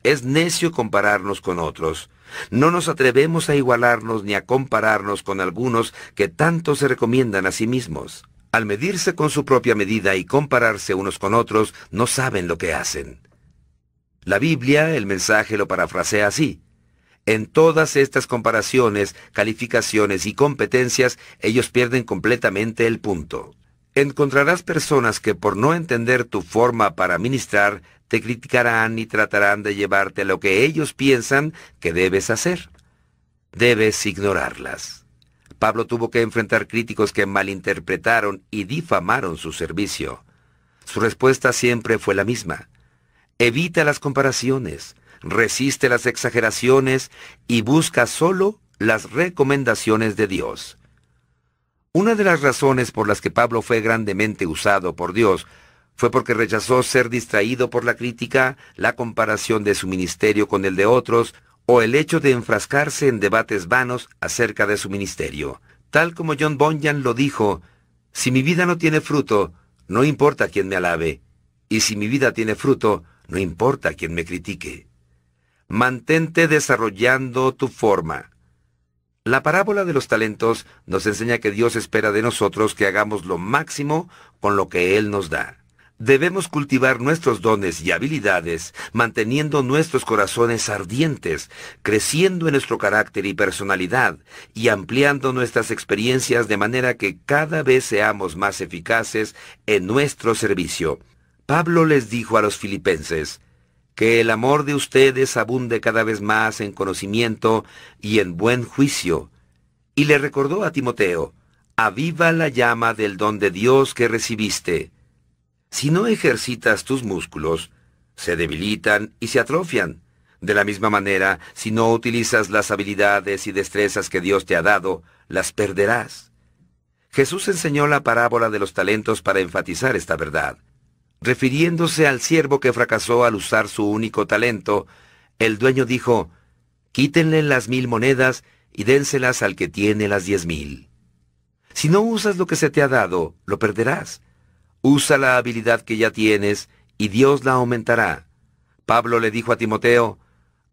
es necio compararnos con otros. No nos atrevemos a igualarnos ni a compararnos con algunos que tanto se recomiendan a sí mismos. Al medirse con su propia medida y compararse unos con otros, no saben lo que hacen. La Biblia, el mensaje lo parafrasea así. En todas estas comparaciones, calificaciones y competencias, ellos pierden completamente el punto. Encontrarás personas que por no entender tu forma para ministrar, te criticarán y tratarán de llevarte a lo que ellos piensan que debes hacer. Debes ignorarlas. Pablo tuvo que enfrentar críticos que malinterpretaron y difamaron su servicio. Su respuesta siempre fue la misma. Evita las comparaciones, resiste las exageraciones y busca solo las recomendaciones de Dios. Una de las razones por las que Pablo fue grandemente usado por Dios fue porque rechazó ser distraído por la crítica, la comparación de su ministerio con el de otros, o el hecho de enfrascarse en debates vanos acerca de su ministerio. Tal como John Bunyan lo dijo, si mi vida no tiene fruto, no importa quién me alabe, y si mi vida tiene fruto, no importa quién me critique. Mantente desarrollando tu forma. La parábola de los talentos nos enseña que Dios espera de nosotros que hagamos lo máximo con lo que Él nos da. Debemos cultivar nuestros dones y habilidades, manteniendo nuestros corazones ardientes, creciendo en nuestro carácter y personalidad, y ampliando nuestras experiencias de manera que cada vez seamos más eficaces en nuestro servicio. Pablo les dijo a los filipenses, que el amor de ustedes abunde cada vez más en conocimiento y en buen juicio. Y le recordó a Timoteo, aviva la llama del don de Dios que recibiste si no ejercitas tus músculos, se debilitan y se atrofian. De la misma manera, si no utilizas las habilidades y destrezas que Dios te ha dado, las perderás. Jesús enseñó la parábola de los talentos para enfatizar esta verdad. Refiriéndose al siervo que fracasó al usar su único talento, El dueño dijo, Quítenle las mil monedas y dénselas al que tiene las diez mil. Si no usas lo que se te ha dado, lo perderás. Usa la habilidad que ya tienes y Dios la aumentará. Pablo le dijo a Timoteo,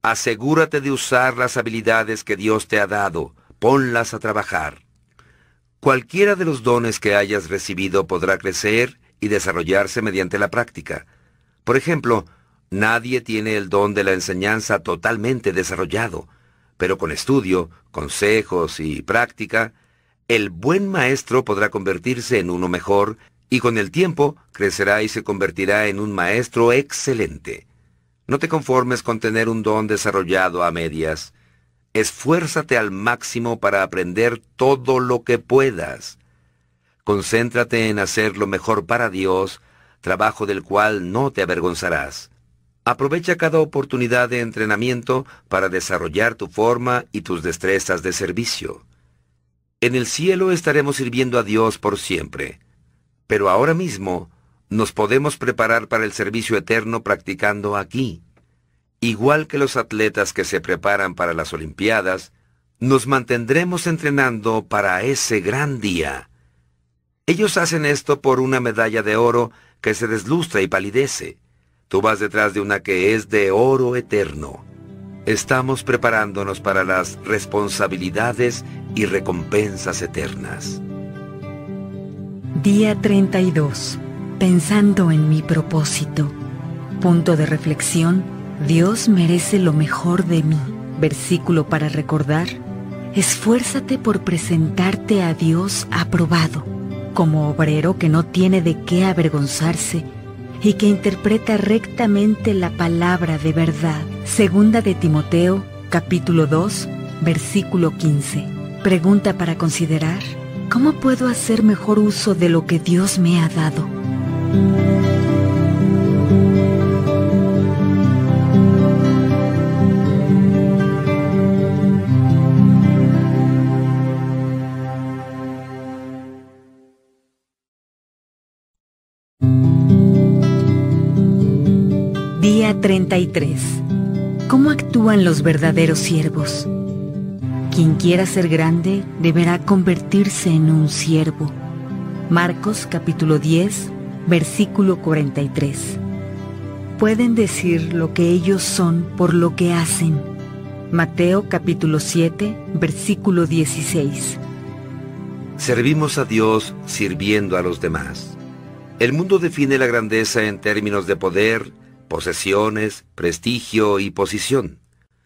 asegúrate de usar las habilidades que Dios te ha dado, ponlas a trabajar. Cualquiera de los dones que hayas recibido podrá crecer y desarrollarse mediante la práctica. Por ejemplo, nadie tiene el don de la enseñanza totalmente desarrollado, pero con estudio, consejos y práctica, el buen maestro podrá convertirse en uno mejor y con el tiempo crecerá y se convertirá en un maestro excelente. No te conformes con tener un don desarrollado a medias. Esfuérzate al máximo para aprender todo lo que puedas. Concéntrate en hacer lo mejor para Dios, trabajo del cual no te avergonzarás. Aprovecha cada oportunidad de entrenamiento para desarrollar tu forma y tus destrezas de servicio. En el cielo estaremos sirviendo a Dios por siempre, pero ahora mismo nos podemos preparar para el servicio eterno practicando aquí. Igual que los atletas que se preparan para las Olimpiadas, nos mantendremos entrenando para ese gran día. Ellos hacen esto por una medalla de oro que se deslustra y palidece. Tú vas detrás de una que es de oro eterno. Estamos preparándonos para las responsabilidades y recompensas eternas. Día 32 pensando en mi propósito. Punto de reflexión, Dios merece lo mejor de mí. Versículo para recordar, esfuérzate por presentarte a Dios aprobado, como obrero que no tiene de qué avergonzarse y que interpreta rectamente la palabra de verdad. Segunda de Timoteo, capítulo 2, versículo 15. Pregunta para considerar, ¿cómo puedo hacer mejor uso de lo que Dios me ha dado? Día 33. ¿Cómo actúan los verdaderos siervos? Quien quiera ser grande deberá convertirse en un siervo. Marcos capítulo 10, versículo 43. Pueden decir lo que ellos son por lo que hacen. Mateo capítulo 7, versículo 16. Servimos a Dios sirviendo a los demás. El mundo define la grandeza en términos de poder, posesiones, prestigio y posición.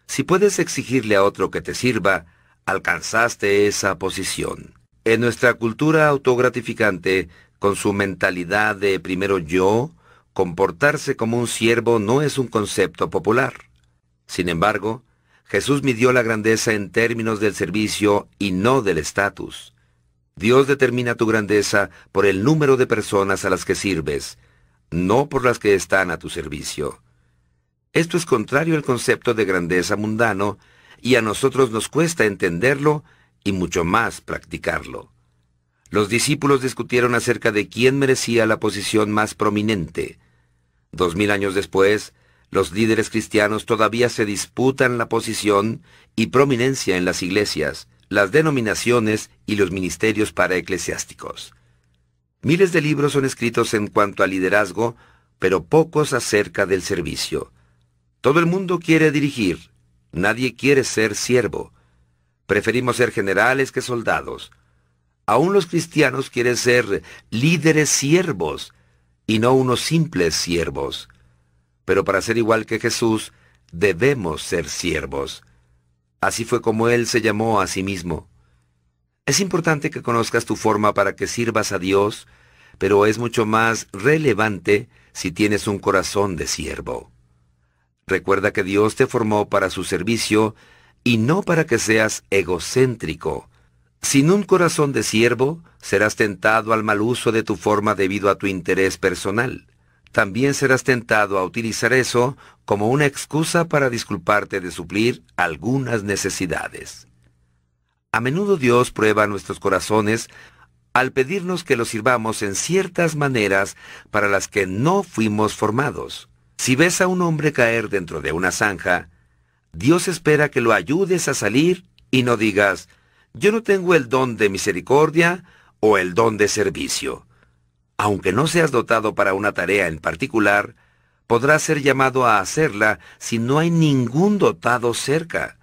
Si puedes exigirle a otro que te sirva, alcanzaste esa posición. En nuestra cultura autogratificante, con su mentalidad de primero yo, comportarse como un siervo no es un concepto popular. Sin embargo, Jesús midió la grandeza en términos del servicio y no del estatus. Dios determina tu grandeza por el número de personas a las que sirves, no por las que están a tu servicio. Esto es contrario al concepto de grandeza mundano, y a nosotros nos cuesta entenderlo y mucho más practicarlo. Los discípulos discutieron acerca de quién merecía la posición más prominente. Dos mil años después, los líderes cristianos todavía se disputan la posición y prominencia en las iglesias, las denominaciones y los ministerios para eclesiásticos. Miles de libros son escritos en cuanto al liderazgo, pero pocos acerca del servicio. Todo el mundo quiere dirigir, nadie quiere ser siervo. Preferimos ser generales que soldados. Aún los cristianos quieren ser líderes siervos y no unos simples siervos. Pero para ser igual que Jesús, debemos ser siervos. Así fue como Él se llamó a sí mismo. Es importante que conozcas tu forma para que sirvas a Dios, pero es mucho más relevante si tienes un corazón de siervo. Recuerda que Dios te formó para su servicio y no para que seas egocéntrico, sin un corazón de siervo, serás tentado al mal uso de tu forma debido a tu interés personal. También serás tentado a utilizar eso como una excusa para disculparte de suplir algunas necesidades. A menudo Dios prueba nuestros corazones al pedirnos que lo sirvamos en ciertas maneras para las que no fuimos formados. Si ves a un hombre caer dentro de una zanja, Dios espera que lo ayudes a salir y no digas, yo no tengo el don de misericordia o el don de servicio. Aunque no seas dotado para una tarea en particular, podrás ser llamado a hacerla si no hay ningún dotado cerca.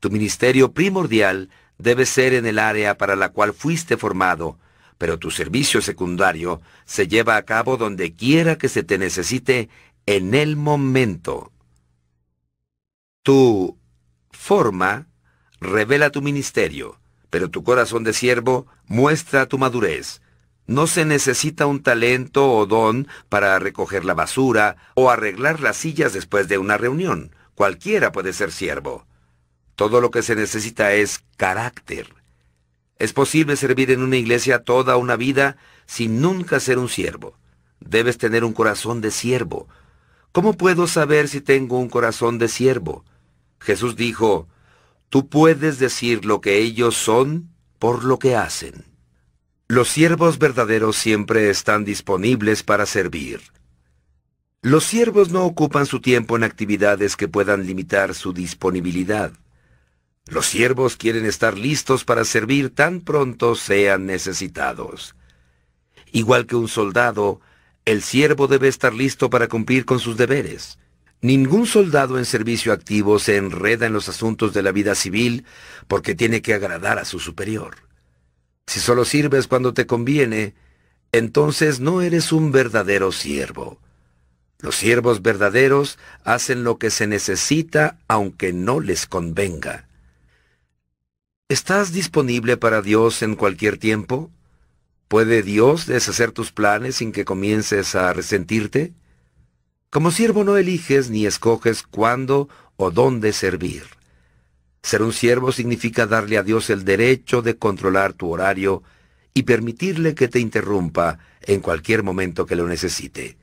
Tu ministerio primordial debe ser en el área para la cual fuiste formado, pero tu servicio secundario se lleva a cabo donde quiera que se te necesite en el momento. Tu forma revela tu ministerio, pero tu corazón de siervo muestra tu madurez. No se necesita un talento o don para recoger la basura o arreglar las sillas después de una reunión. Cualquiera puede ser siervo. Todo lo que se necesita es carácter. Es posible servir en una iglesia toda una vida sin nunca ser un siervo. Debes tener un corazón de siervo. ¿Cómo puedo saber si tengo un corazón de siervo? Jesús dijo, Tú puedes decir lo que ellos son por lo que hacen. Los siervos verdaderos siempre están disponibles para servir. Los siervos no ocupan su tiempo en actividades que puedan limitar su disponibilidad. Los siervos quieren estar listos para servir tan pronto sean necesitados. Igual que un soldado, el siervo debe estar listo para cumplir con sus deberes. Ningún soldado en servicio activo se enreda en los asuntos de la vida civil porque tiene que agradar a su superior. Si solo sirves cuando te conviene, entonces no eres un verdadero siervo. Los siervos verdaderos hacen lo que se necesita aunque no les convenga. ¿Estás disponible para Dios en cualquier tiempo? ¿Puede Dios deshacer tus planes sin que comiences a resentirte? Como siervo no eliges ni escoges cuándo o dónde servir. Ser un siervo significa darle a Dios el derecho de controlar tu horario y permitirle que te interrumpa en cualquier momento que lo necesite.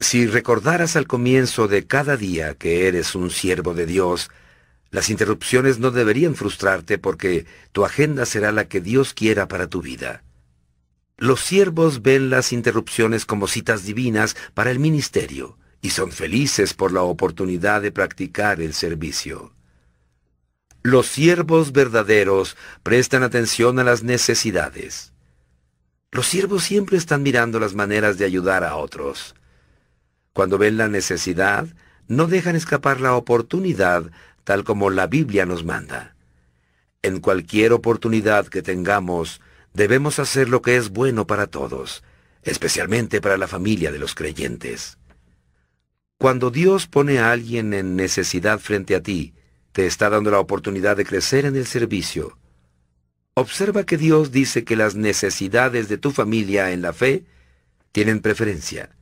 Si recordaras al comienzo de cada día que eres un siervo de Dios, las interrupciones no deberían frustrarte porque tu agenda será la que Dios quiera para tu vida. Los siervos ven las interrupciones como citas divinas para el ministerio y son felices por la oportunidad de practicar el servicio. Los siervos verdaderos prestan atención a las necesidades. Los siervos siempre están mirando las maneras de ayudar a otros. Cuando ven la necesidad, no dejan escapar la oportunidad tal como la Biblia nos manda. En cualquier oportunidad que tengamos, debemos hacer lo que es bueno para todos, especialmente para la familia de los creyentes. Cuando Dios pone a alguien en necesidad frente a ti, te está dando la oportunidad de crecer en el servicio. Observa que Dios dice que las necesidades de tu familia en la fe tienen preferencia,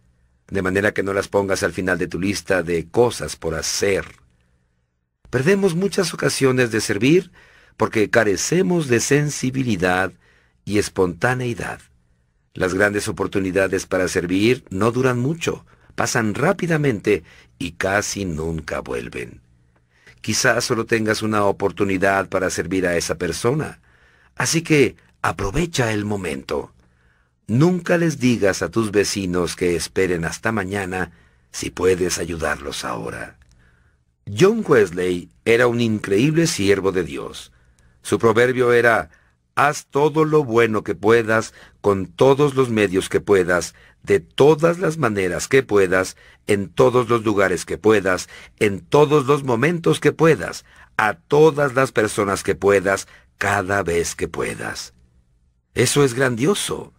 de manera que no las pongas al final de tu lista de cosas por hacer. Perdemos muchas ocasiones de servir porque carecemos de sensibilidad y espontaneidad. Las grandes oportunidades para servir no duran mucho, pasan rápidamente y casi nunca vuelven. Quizás solo tengas una oportunidad para servir a esa persona. Así que aprovecha el momento. Nunca les digas a tus vecinos que esperen hasta mañana si puedes ayudarlos ahora. John Wesley era un increíble siervo de Dios. Su proverbio era, haz todo lo bueno que puedas, con todos los medios que puedas, de todas las maneras que puedas, en todos los lugares que puedas, en todos los momentos que puedas, a todas las personas que puedas, cada vez que puedas. Eso es grandioso.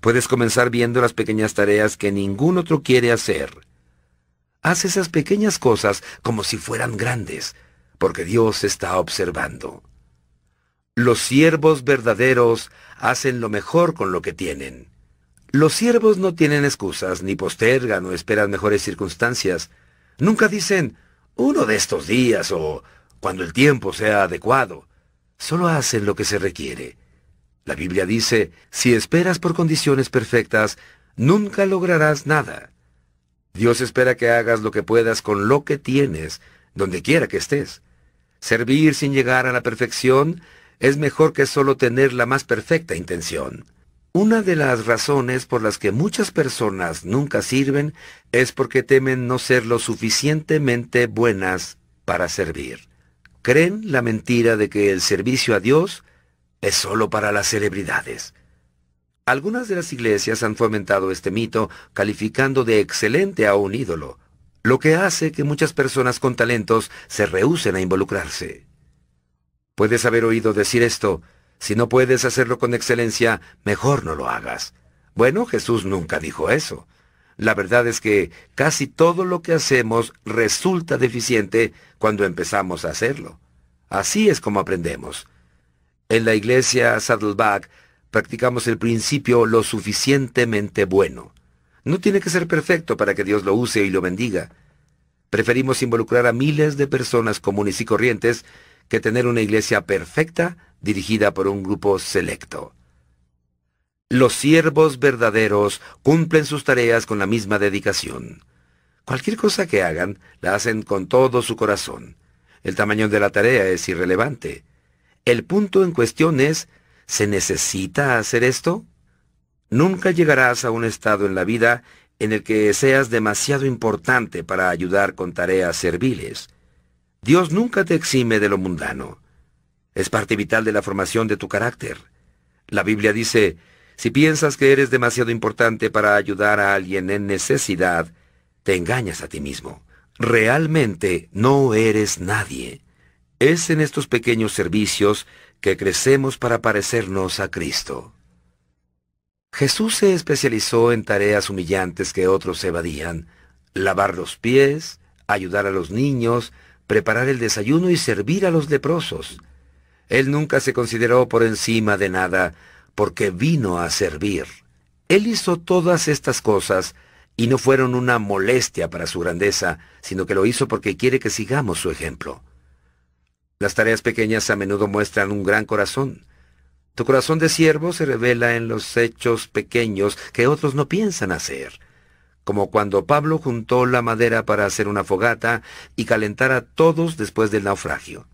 Puedes comenzar viendo las pequeñas tareas que ningún otro quiere hacer. Haz esas pequeñas cosas como si fueran grandes, porque Dios está observando. Los siervos verdaderos hacen lo mejor con lo que tienen. Los siervos no tienen excusas, ni postergan o esperan mejores circunstancias. Nunca dicen, uno de estos días o cuando el tiempo sea adecuado. Solo hacen lo que se requiere. La Biblia dice, si esperas por condiciones perfectas, nunca lograrás nada. Dios espera que hagas lo que puedas con lo que tienes, donde quiera que estés. Servir sin llegar a la perfección es mejor que solo tener la más perfecta intención. Una de las razones por las que muchas personas nunca sirven es porque temen no ser lo suficientemente buenas para servir. Creen la mentira de que el servicio a Dios es solo para las celebridades. Algunas de las iglesias han fomentado este mito calificando de excelente a un ídolo, lo que hace que muchas personas con talentos se rehúsen a involucrarse. Puedes haber oído decir esto, si no puedes hacerlo con excelencia, mejor no lo hagas. Bueno, Jesús nunca dijo eso. La verdad es que casi todo lo que hacemos resulta deficiente cuando empezamos a hacerlo. Así es como aprendemos. En la iglesia Saddleback practicamos el principio lo suficientemente bueno. No tiene que ser perfecto para que Dios lo use y lo bendiga. Preferimos involucrar a miles de personas comunes y corrientes que tener una iglesia perfecta dirigida por un grupo selecto. Los siervos verdaderos cumplen sus tareas con la misma dedicación. Cualquier cosa que hagan, la hacen con todo su corazón. El tamaño de la tarea es irrelevante. El punto en cuestión es, ¿se necesita hacer esto? Nunca llegarás a un estado en la vida en el que seas demasiado importante para ayudar con tareas serviles. Dios nunca te exime de lo mundano. Es parte vital de la formación de tu carácter. La Biblia dice, si piensas que eres demasiado importante para ayudar a alguien en necesidad, te engañas a ti mismo. Realmente no eres nadie. Es en estos pequeños servicios que crecemos para parecernos a Cristo. Jesús se especializó en tareas humillantes que otros evadían, lavar los pies, ayudar a los niños, preparar el desayuno y servir a los leprosos. Él nunca se consideró por encima de nada, porque vino a servir. Él hizo todas estas cosas, y no fueron una molestia para su grandeza, sino que lo hizo porque quiere que sigamos su ejemplo. Las tareas pequeñas a menudo muestran un gran corazón. Tu corazón de siervo se revela en los hechos pequeños que otros no piensan hacer, como cuando Pablo juntó la madera para hacer una fogata y calentar a todos después del naufragio.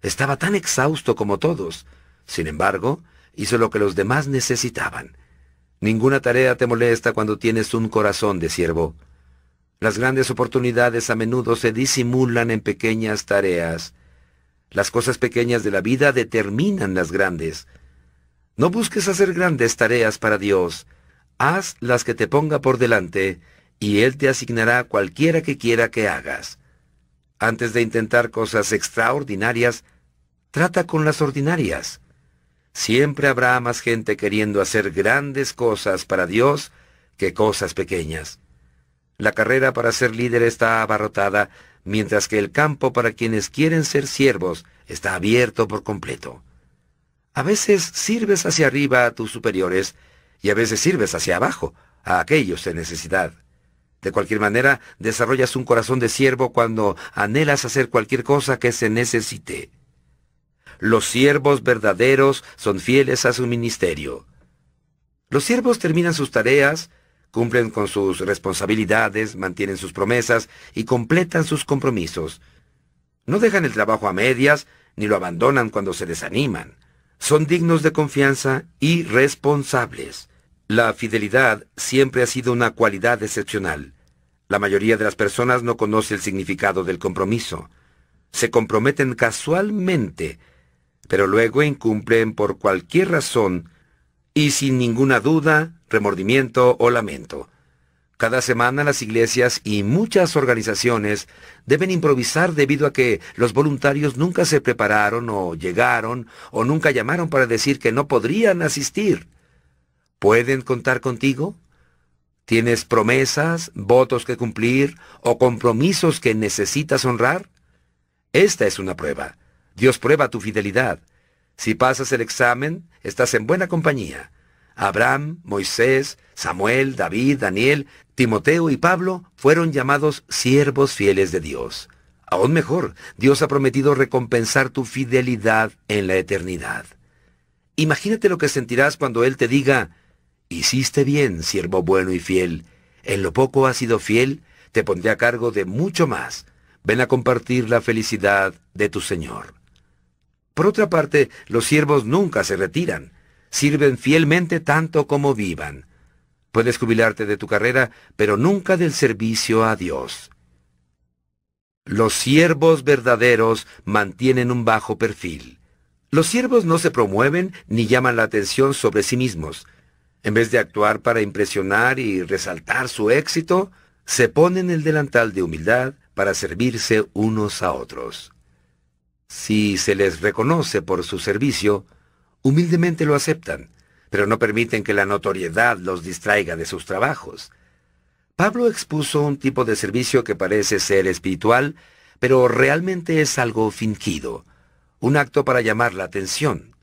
Estaba tan exhausto como todos. Sin embargo, hizo lo que los demás necesitaban. Ninguna tarea te molesta cuando tienes un corazón de siervo. Las grandes oportunidades a menudo se disimulan en pequeñas tareas. Las cosas pequeñas de la vida determinan las grandes. No busques hacer grandes tareas para Dios. Haz las que te ponga por delante, y Él te asignará cualquiera que quiera que hagas. Antes de intentar cosas extraordinarias, trata con las ordinarias. Siempre habrá más gente queriendo hacer grandes cosas para Dios que cosas pequeñas. La carrera para ser líder está abarrotada, mientras que el campo para quienes quieren ser siervos está abierto por completo. A veces sirves hacia arriba a tus superiores y a veces sirves hacia abajo a aquellos en necesidad. De cualquier manera, desarrollas un corazón de siervo cuando anhelas hacer cualquier cosa que se necesite. Los siervos verdaderos son fieles a su ministerio. Los siervos terminan sus tareas, cumplen con sus responsabilidades, mantienen sus promesas y completan sus compromisos. No dejan el trabajo a medias ni lo abandonan cuando se desaniman son dignos de confianza y responsables. La fidelidad siempre ha sido una cualidad excepcional. La mayoría de las personas no conoce el significado del compromiso. Se comprometen casualmente, pero luego incumplen por cualquier razón y sin ninguna duda, remordimiento o lamento. Cada semana las iglesias y muchas organizaciones deben improvisar debido a que los voluntarios nunca se prepararon o llegaron o nunca llamaron para decir que no podrían asistir. ¿Pueden contar contigo? ¿Tienes promesas, votos que cumplir o compromisos que necesitas honrar? Esta es una prueba. Dios prueba tu fidelidad. Si pasas el examen, estás en buena compañía. Abraham, Moisés, Samuel, David, Daniel, Timoteo y Pablo fueron llamados siervos fieles de Dios. Aún mejor, Dios ha prometido recompensar tu fidelidad en la eternidad. Imagínate lo que sentirás cuando Él te diga, Hiciste bien, siervo bueno y fiel. En lo poco has sido fiel, te pondré a cargo de mucho más. Ven a compartir la felicidad de tu Señor. Por otra parte, los siervos nunca se retiran sirven fielmente tanto como vivan. Puedes jubilarte de tu carrera, pero nunca del servicio a Dios. Los siervos verdaderos mantienen un bajo perfil. Los siervos no se promueven ni llaman la atención sobre sí mismos. En vez de actuar para impresionar y resaltar su éxito, se ponen el delantal de humildad para servirse unos a otros. Si se les reconoce por su servicio, humildemente lo aceptan, pero no permiten que la notoriedad los distraiga de sus trabajos. Pablo expuso un tipo de servicio que parece ser espiritual, pero realmente es algo fingido, un acto para llamar la atención.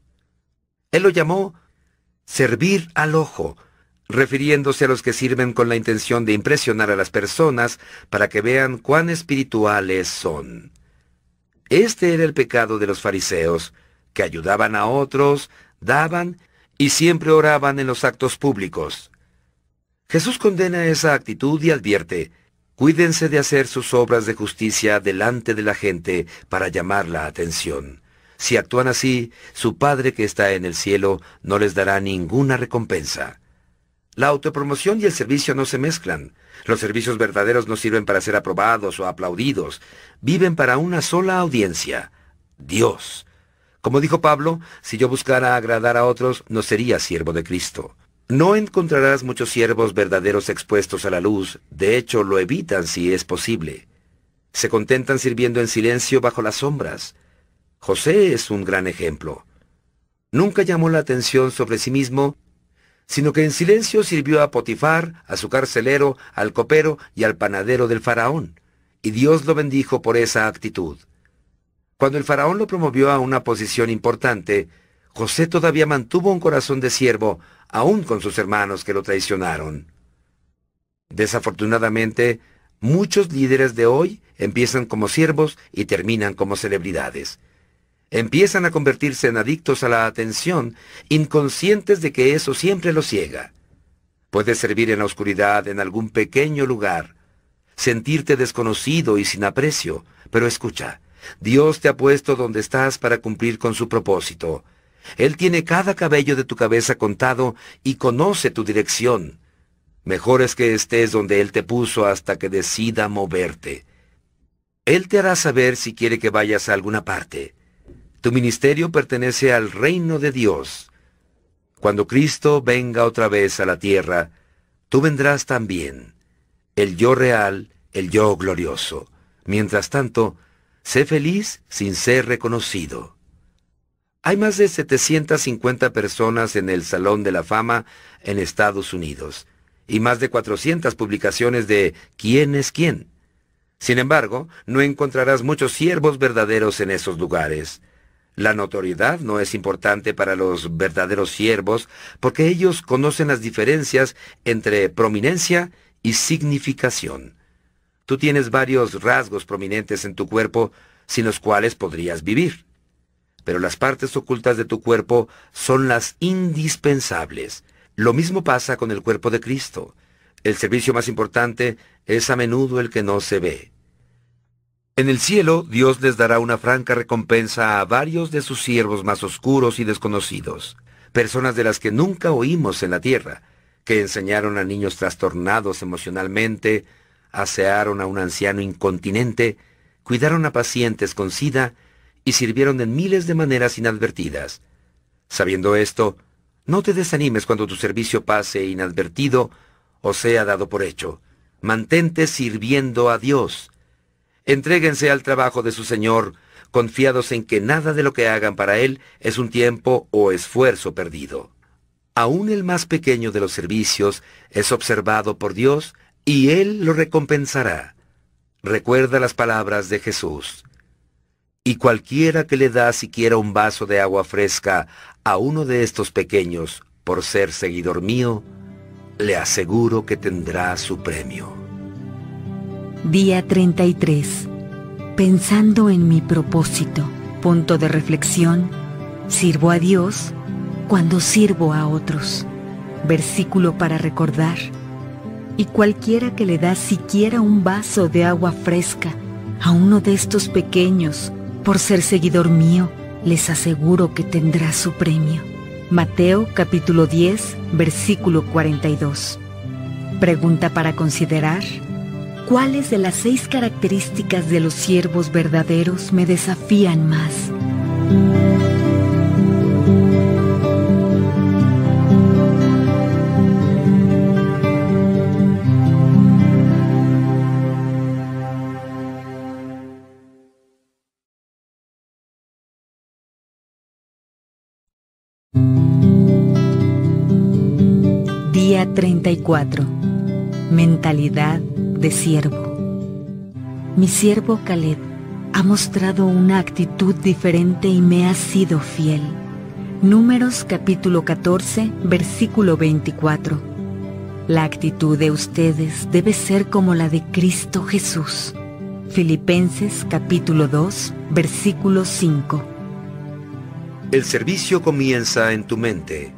Él lo llamó servir al ojo, refiriéndose a los que sirven con la intención de impresionar a las personas para que vean cuán espirituales son. Este era el pecado de los fariseos, que ayudaban a otros, daban y siempre oraban en los actos públicos. Jesús condena esa actitud y advierte, cuídense de hacer sus obras de justicia delante de la gente para llamar la atención. Si actúan así, su Padre que está en el cielo no les dará ninguna recompensa. La autopromoción y el servicio no se mezclan. Los servicios verdaderos no sirven para ser aprobados o aplaudidos. Viven para una sola audiencia, Dios. Como dijo Pablo, si yo buscara agradar a otros, no sería siervo de Cristo. No encontrarás muchos siervos verdaderos expuestos a la luz, de hecho lo evitan si es posible. Se contentan sirviendo en silencio bajo las sombras. José es un gran ejemplo. Nunca llamó la atención sobre sí mismo, sino que en silencio sirvió a Potifar, a su carcelero, al copero y al panadero del faraón, y Dios lo bendijo por esa actitud. Cuando el faraón lo promovió a una posición importante, José todavía mantuvo un corazón de siervo, aún con sus hermanos que lo traicionaron. Desafortunadamente, muchos líderes de hoy empiezan como siervos y terminan como celebridades. Empiezan a convertirse en adictos a la atención, inconscientes de que eso siempre los ciega. Puedes servir en la oscuridad en algún pequeño lugar, sentirte desconocido y sin aprecio, pero escucha, Dios te ha puesto donde estás para cumplir con su propósito. Él tiene cada cabello de tu cabeza contado y conoce tu dirección. Mejor es que estés donde Él te puso hasta que decida moverte. Él te hará saber si quiere que vayas a alguna parte. Tu ministerio pertenece al reino de Dios. Cuando Cristo venga otra vez a la tierra, tú vendrás también. El yo real, el yo glorioso. Mientras tanto, sé feliz sin ser reconocido. Hay más de 750 personas en el Salón de la Fama en Estados Unidos y más de 400 publicaciones de ¿Quién es quién? Sin embargo, no encontrarás muchos siervos verdaderos en esos lugares. La notoriedad no es importante para los verdaderos siervos porque ellos conocen las diferencias entre prominencia y significación. Tú tienes varios rasgos prominentes en tu cuerpo sin los cuales podrías vivir pero las partes ocultas de tu cuerpo son las indispensables. Lo mismo pasa con el cuerpo de Cristo. El servicio más importante es a menudo el que no se ve. En el cielo, Dios les dará una franca recompensa a varios de sus siervos más oscuros y desconocidos, personas de las que nunca oímos en la tierra, que enseñaron a niños trastornados emocionalmente, asearon a un anciano incontinente, cuidaron a pacientes con sida y sirvieron en miles de maneras inadvertidas. Sabiendo esto, no te desanimes cuando tu servicio pase inadvertido o sea dado por hecho. Mantente sirviendo a Dios. Entréguense al trabajo de su Señor, confiados en que nada de lo que hagan para Él es un tiempo o esfuerzo perdido. Aún el más pequeño de los servicios es observado por Dios y Él lo recompensará. Recuerda las palabras de Jesús y cualquiera que le da siquiera un vaso de agua fresca a uno de estos pequeños por ser seguidor mío, le aseguro que tendrá su premio. Día 33. Pensando en mi propósito. Punto de reflexión. Sirvo a Dios cuando sirvo a otros. Versículo para recordar. Y cualquiera que le da siquiera un vaso de agua fresca a uno de estos pequeños por ser seguidor mío, les aseguro que tendrá su premio. Mateo capítulo 10, versículo 42. Pregunta para considerar. ¿Cuáles de las seis características de los siervos verdaderos me desafían más? Día 34. Mentalidad siervo. Mi siervo Caleb ha mostrado una actitud diferente y me ha sido fiel. Números capítulo 14, versículo 24. La actitud de ustedes debe ser como la de Cristo Jesús. Filipenses capítulo 2, versículo 5. El servicio comienza en tu mente.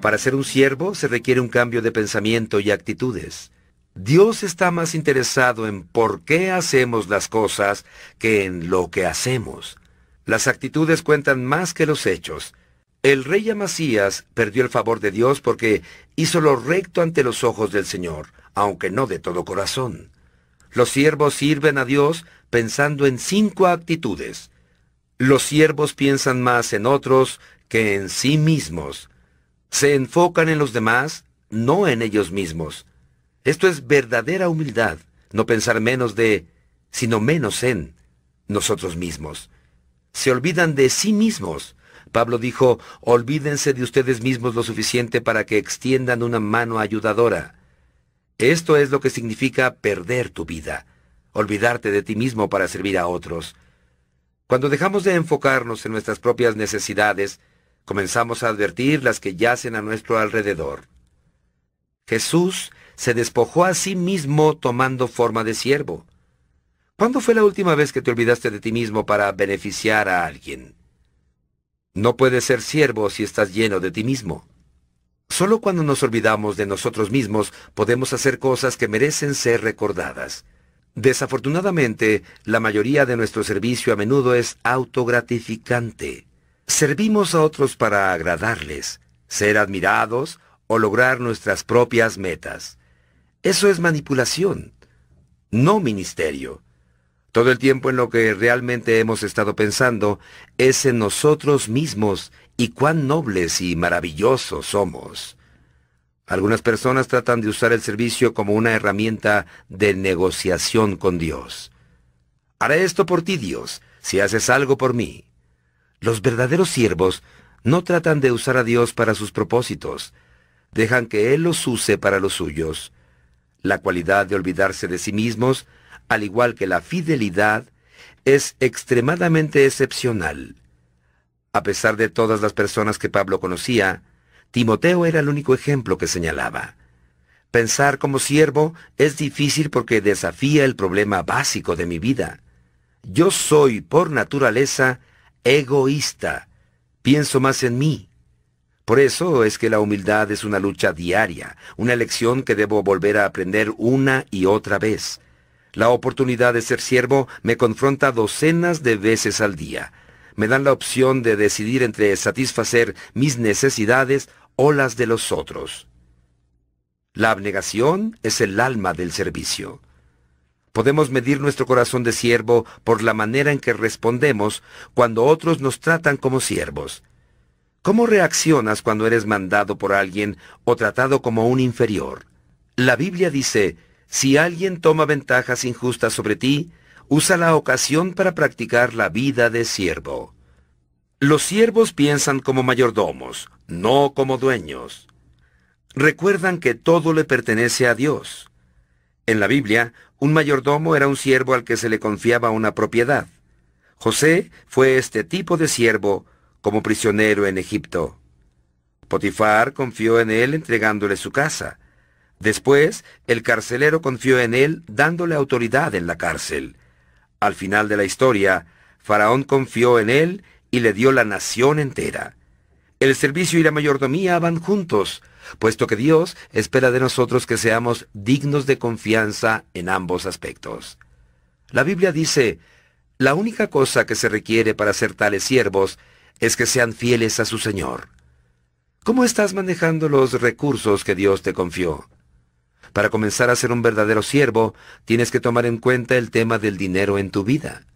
Para ser un siervo se requiere un cambio de pensamiento y actitudes. Dios está más interesado en por qué hacemos las cosas que en lo que hacemos. Las actitudes cuentan más que los hechos. El rey Amasías perdió el favor de Dios porque hizo lo recto ante los ojos del Señor, aunque no de todo corazón. Los siervos sirven a Dios pensando en cinco actitudes. Los siervos piensan más en otros que en sí mismos. Se enfocan en los demás, no en ellos mismos. Esto es verdadera humildad, no pensar menos de, sino menos en nosotros mismos. Se olvidan de sí mismos. Pablo dijo, olvídense de ustedes mismos lo suficiente para que extiendan una mano ayudadora. Esto es lo que significa perder tu vida, olvidarte de ti mismo para servir a otros. Cuando dejamos de enfocarnos en nuestras propias necesidades, comenzamos a advertir las que yacen a nuestro alrededor. Jesús se despojó a sí mismo tomando forma de siervo. ¿Cuándo fue la última vez que te olvidaste de ti mismo para beneficiar a alguien? No puedes ser siervo si estás lleno de ti mismo. Solo cuando nos olvidamos de nosotros mismos podemos hacer cosas que merecen ser recordadas. Desafortunadamente, la mayoría de nuestro servicio a menudo es autogratificante. Servimos a otros para agradarles, ser admirados o lograr nuestras propias metas. Eso es manipulación, no ministerio. Todo el tiempo en lo que realmente hemos estado pensando es en nosotros mismos y cuán nobles y maravillosos somos. Algunas personas tratan de usar el servicio como una herramienta de negociación con Dios. Haré esto por ti, Dios, si haces algo por mí. Los verdaderos siervos no tratan de usar a Dios para sus propósitos, dejan que Él los use para los suyos. La cualidad de olvidarse de sí mismos, al igual que la fidelidad, es extremadamente excepcional. A pesar de todas las personas que Pablo conocía, Timoteo era el único ejemplo que señalaba. Pensar como siervo es difícil porque desafía el problema básico de mi vida. Yo soy, por naturaleza, egoísta. Pienso más en mí. Por eso es que la humildad es una lucha diaria, una lección que debo volver a aprender una y otra vez. La oportunidad de ser siervo me confronta docenas de veces al día. Me dan la opción de decidir entre satisfacer mis necesidades o las de los otros. La abnegación es el alma del servicio. Podemos medir nuestro corazón de siervo por la manera en que respondemos cuando otros nos tratan como siervos. ¿Cómo reaccionas cuando eres mandado por alguien o tratado como un inferior? La Biblia dice, si alguien toma ventajas injustas sobre ti, usa la ocasión para practicar la vida de siervo. Los siervos piensan como mayordomos, no como dueños. Recuerdan que todo le pertenece a Dios. En la Biblia, un mayordomo era un siervo al que se le confiaba una propiedad. José fue este tipo de siervo como prisionero en Egipto. Potifar confió en él entregándole su casa. Después, el carcelero confió en él dándole autoridad en la cárcel. Al final de la historia, Faraón confió en él y le dio la nación entera. El servicio y la mayordomía van juntos, puesto que Dios espera de nosotros que seamos dignos de confianza en ambos aspectos. La Biblia dice, la única cosa que se requiere para ser tales siervos es que sean fieles a su Señor. ¿Cómo estás manejando los recursos que Dios te confió? Para comenzar a ser un verdadero siervo, tienes que tomar en cuenta el tema del dinero en tu vida.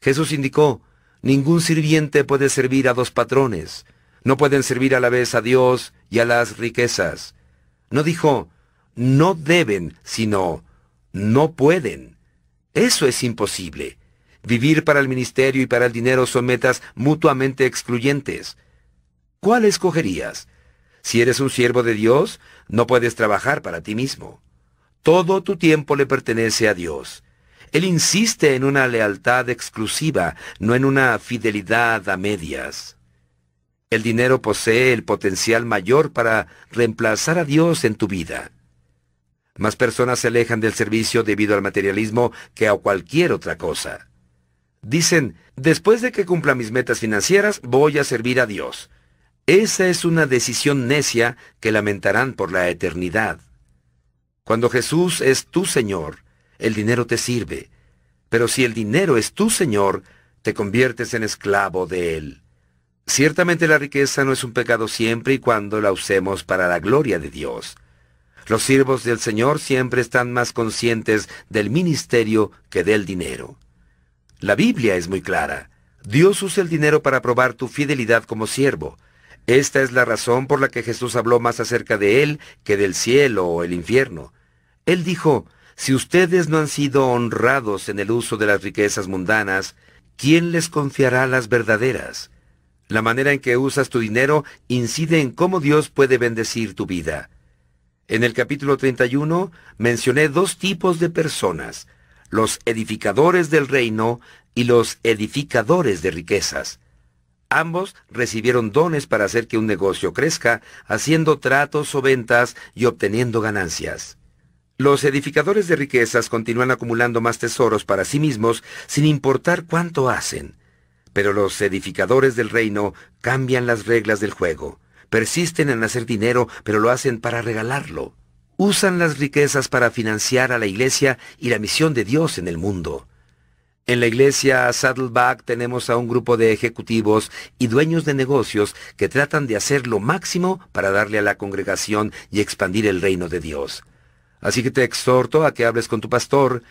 Jesús indicó, ningún sirviente puede servir a dos patrones. No pueden servir a la vez a Dios y a las riquezas. No dijo, no deben, sino, no pueden. Eso es imposible. Vivir para el ministerio y para el dinero son metas mutuamente excluyentes. ¿Cuál escogerías? Si eres un siervo de Dios, no puedes trabajar para ti mismo. Todo tu tiempo le pertenece a Dios. Él insiste en una lealtad exclusiva, no en una fidelidad a medias. El dinero posee el potencial mayor para reemplazar a Dios en tu vida. Más personas se alejan del servicio debido al materialismo que a cualquier otra cosa. Dicen, después de que cumpla mis metas financieras, voy a servir a Dios. Esa es una decisión necia que lamentarán por la eternidad. Cuando Jesús es tu Señor, el dinero te sirve. Pero si el dinero es tu Señor, te conviertes en esclavo de Él. Ciertamente la riqueza no es un pecado siempre y cuando la usemos para la gloria de Dios. Los siervos del Señor siempre están más conscientes del ministerio que del dinero. La Biblia es muy clara. Dios usa el dinero para probar tu fidelidad como siervo. Esta es la razón por la que Jesús habló más acerca de él que del cielo o el infierno. Él dijo, si ustedes no han sido honrados en el uso de las riquezas mundanas, ¿quién les confiará las verdaderas? La manera en que usas tu dinero incide en cómo Dios puede bendecir tu vida. En el capítulo 31 mencioné dos tipos de personas, los edificadores del reino y los edificadores de riquezas. Ambos recibieron dones para hacer que un negocio crezca, haciendo tratos o ventas y obteniendo ganancias. Los edificadores de riquezas continúan acumulando más tesoros para sí mismos sin importar cuánto hacen. Pero los edificadores del reino cambian las reglas del juego. Persisten en hacer dinero, pero lo hacen para regalarlo. Usan las riquezas para financiar a la iglesia y la misión de Dios en el mundo. En la iglesia Saddleback tenemos a un grupo de ejecutivos y dueños de negocios que tratan de hacer lo máximo para darle a la congregación y expandir el reino de Dios. Así que te exhorto a que hables con tu pastor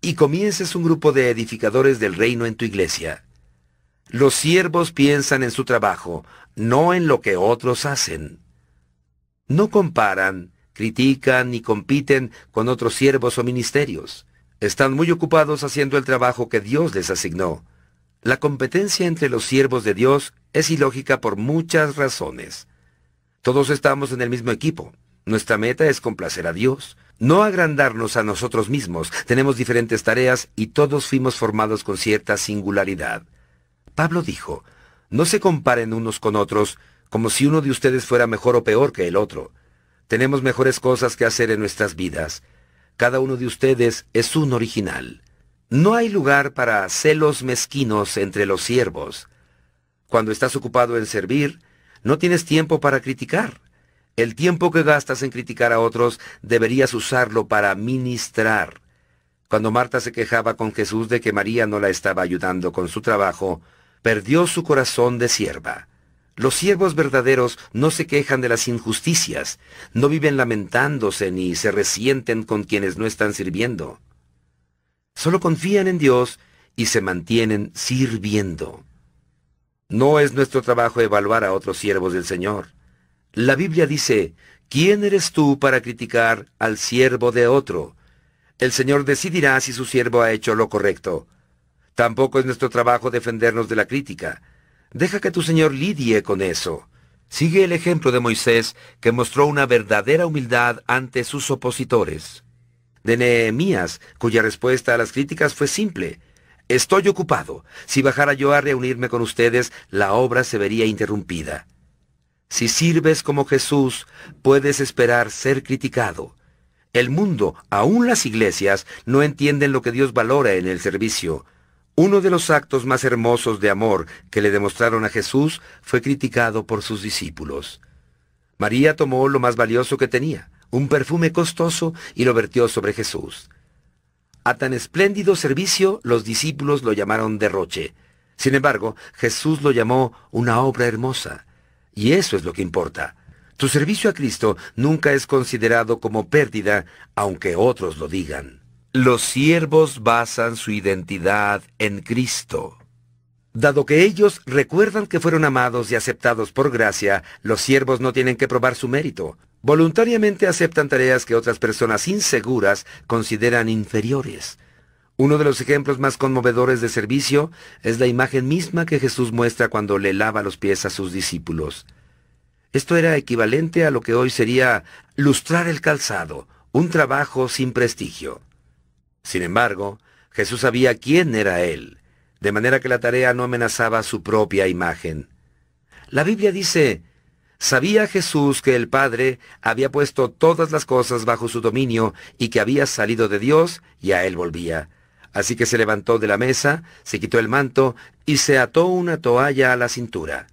y comiences un grupo de edificadores del reino en tu iglesia. Los siervos piensan en su trabajo, no en lo que otros hacen. No comparan, critican ni compiten con otros siervos o ministerios. Están muy ocupados haciendo el trabajo que Dios les asignó. La competencia entre los siervos de Dios es ilógica por muchas razones. Todos estamos en el mismo equipo. Nuestra meta es complacer a Dios, no agrandarnos a nosotros mismos. Tenemos diferentes tareas y todos fuimos formados con cierta singularidad. Pablo dijo, no se comparen unos con otros como si uno de ustedes fuera mejor o peor que el otro. Tenemos mejores cosas que hacer en nuestras vidas. Cada uno de ustedes es un original. No hay lugar para celos mezquinos entre los siervos. Cuando estás ocupado en servir, no tienes tiempo para criticar. El tiempo que gastas en criticar a otros deberías usarlo para ministrar. Cuando Marta se quejaba con Jesús de que María no la estaba ayudando con su trabajo, perdió su corazón de sierva. Los siervos verdaderos no se quejan de las injusticias, no viven lamentándose ni se resienten con quienes no están sirviendo. Solo confían en Dios y se mantienen sirviendo. No es nuestro trabajo evaluar a otros siervos del Señor. La Biblia dice, ¿quién eres tú para criticar al siervo de otro? El Señor decidirá si su siervo ha hecho lo correcto. Tampoco es nuestro trabajo defendernos de la crítica. Deja que tu Señor lidie con eso. Sigue el ejemplo de Moisés, que mostró una verdadera humildad ante sus opositores. De Nehemías, cuya respuesta a las críticas fue simple. Estoy ocupado. Si bajara yo a reunirme con ustedes, la obra se vería interrumpida. Si sirves como Jesús, puedes esperar ser criticado. El mundo, aun las iglesias, no entienden lo que Dios valora en el servicio. Uno de los actos más hermosos de amor que le demostraron a Jesús fue criticado por sus discípulos. María tomó lo más valioso que tenía, un perfume costoso, y lo vertió sobre Jesús. A tan espléndido servicio los discípulos lo llamaron derroche. Sin embargo, Jesús lo llamó una obra hermosa. Y eso es lo que importa. Tu servicio a Cristo nunca es considerado como pérdida, aunque otros lo digan. Los siervos basan su identidad en Cristo. Dado que ellos recuerdan que fueron amados y aceptados por gracia, los siervos no tienen que probar su mérito. Voluntariamente aceptan tareas que otras personas inseguras consideran inferiores. Uno de los ejemplos más conmovedores de servicio es la imagen misma que Jesús muestra cuando le lava los pies a sus discípulos. Esto era equivalente a lo que hoy sería lustrar el calzado, un trabajo sin prestigio. Sin embargo, Jesús sabía quién era Él, de manera que la tarea no amenazaba su propia imagen. La Biblia dice, Sabía Jesús que el Padre había puesto todas las cosas bajo su dominio y que había salido de Dios y a Él volvía. Así que se levantó de la mesa, se quitó el manto y se ató una toalla a la cintura.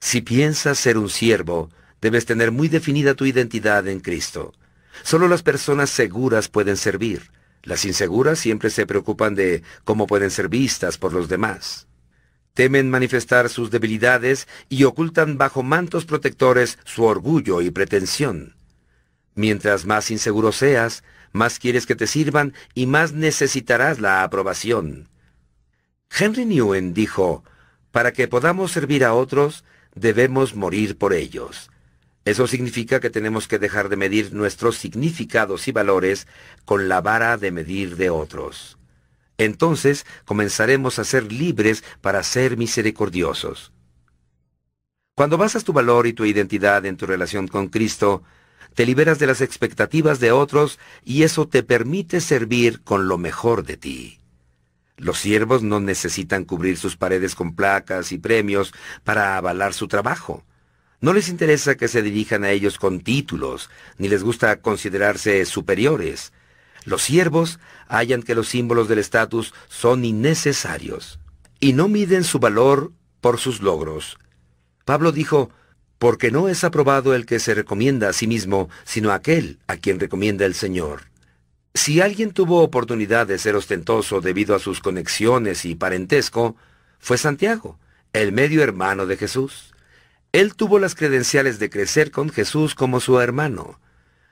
Si piensas ser un siervo, debes tener muy definida tu identidad en Cristo. Solo las personas seguras pueden servir. Las inseguras siempre se preocupan de cómo pueden ser vistas por los demás. Temen manifestar sus debilidades y ocultan bajo mantos protectores su orgullo y pretensión. Mientras más inseguro seas, más quieres que te sirvan y más necesitarás la aprobación. Henry Newen dijo, para que podamos servir a otros, debemos morir por ellos. Eso significa que tenemos que dejar de medir nuestros significados y valores con la vara de medir de otros. Entonces comenzaremos a ser libres para ser misericordiosos. Cuando basas tu valor y tu identidad en tu relación con Cristo, te liberas de las expectativas de otros y eso te permite servir con lo mejor de ti. Los siervos no necesitan cubrir sus paredes con placas y premios para avalar su trabajo. No les interesa que se dirijan a ellos con títulos, ni les gusta considerarse superiores. Los siervos hallan que los símbolos del estatus son innecesarios y no miden su valor por sus logros. Pablo dijo, porque no es aprobado el que se recomienda a sí mismo, sino aquel a quien recomienda el Señor. Si alguien tuvo oportunidad de ser ostentoso debido a sus conexiones y parentesco, fue Santiago, el medio hermano de Jesús. Él tuvo las credenciales de crecer con Jesús como su hermano.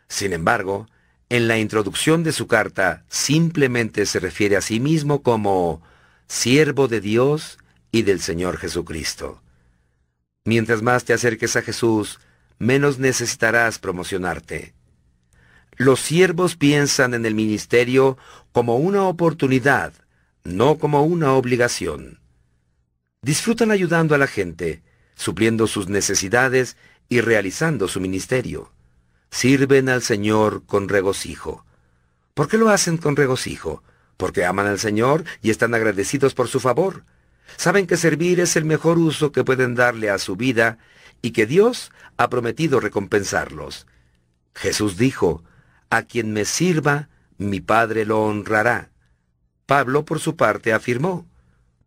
Sin embargo, en la introducción de su carta simplemente se refiere a sí mismo como siervo de Dios y del Señor Jesucristo. Mientras más te acerques a Jesús, menos necesitarás promocionarte. Los siervos piensan en el ministerio como una oportunidad, no como una obligación. Disfrutan ayudando a la gente, supliendo sus necesidades y realizando su ministerio. Sirven al Señor con regocijo. ¿Por qué lo hacen con regocijo? Porque aman al Señor y están agradecidos por su favor. Saben que servir es el mejor uso que pueden darle a su vida y que Dios ha prometido recompensarlos. Jesús dijo, a quien me sirva, mi Padre lo honrará. Pablo, por su parte, afirmó,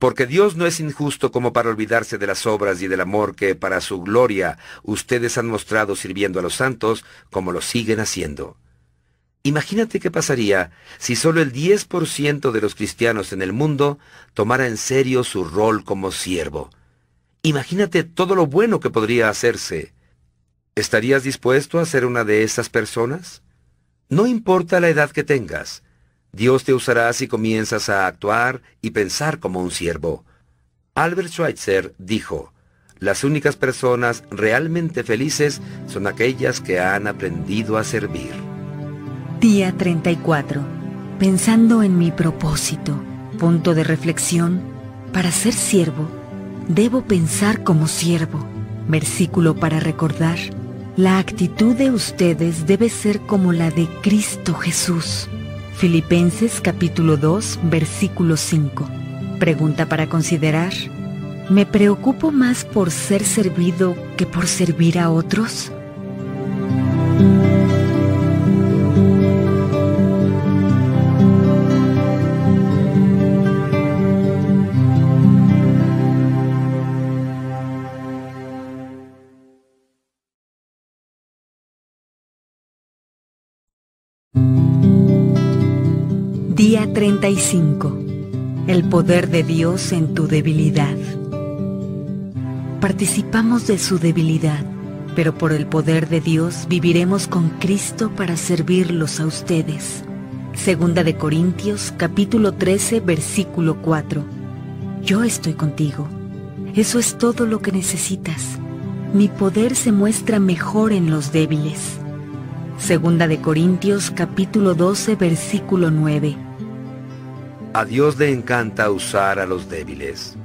porque Dios no es injusto como para olvidarse de las obras y del amor que, para su gloria, ustedes han mostrado sirviendo a los santos, como lo siguen haciendo. Imagínate qué pasaría si solo el 10% de los cristianos en el mundo tomara en serio su rol como siervo. Imagínate todo lo bueno que podría hacerse. ¿Estarías dispuesto a ser una de esas personas? No importa la edad que tengas, Dios te usará si comienzas a actuar y pensar como un siervo. Albert Schweitzer dijo, las únicas personas realmente felices son aquellas que han aprendido a servir. Día 34. Pensando en mi propósito. Punto de reflexión. Para ser siervo, debo pensar como siervo. Versículo para recordar. La actitud de ustedes debe ser como la de Cristo Jesús. Filipenses capítulo 2, versículo 5. Pregunta para considerar. ¿Me preocupo más por ser servido que por servir a otros? 35. El poder de Dios en tu debilidad. Participamos de su debilidad, pero por el poder de Dios viviremos con Cristo para servirlos a ustedes. Segunda de Corintios capítulo 13 versículo 4. Yo estoy contigo. Eso es todo lo que necesitas. Mi poder se muestra mejor en los débiles. Segunda de Corintios capítulo 12 versículo 9. A Dios le encanta usar a los débiles.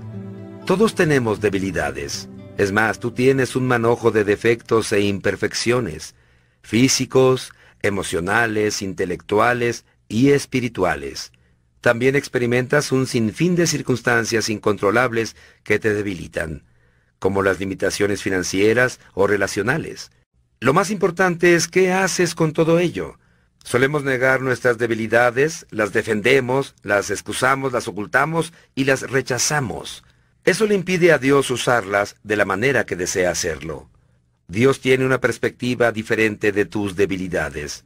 Todos tenemos debilidades. Es más, tú tienes un manojo de defectos e imperfecciones, físicos, emocionales, intelectuales y espirituales. También experimentas un sinfín de circunstancias incontrolables que te debilitan, como las limitaciones financieras o relacionales. Lo más importante es qué haces con todo ello. Solemos negar nuestras debilidades, las defendemos, las excusamos, las ocultamos y las rechazamos. Eso le impide a Dios usarlas de la manera que desea hacerlo. Dios tiene una perspectiva diferente de tus debilidades.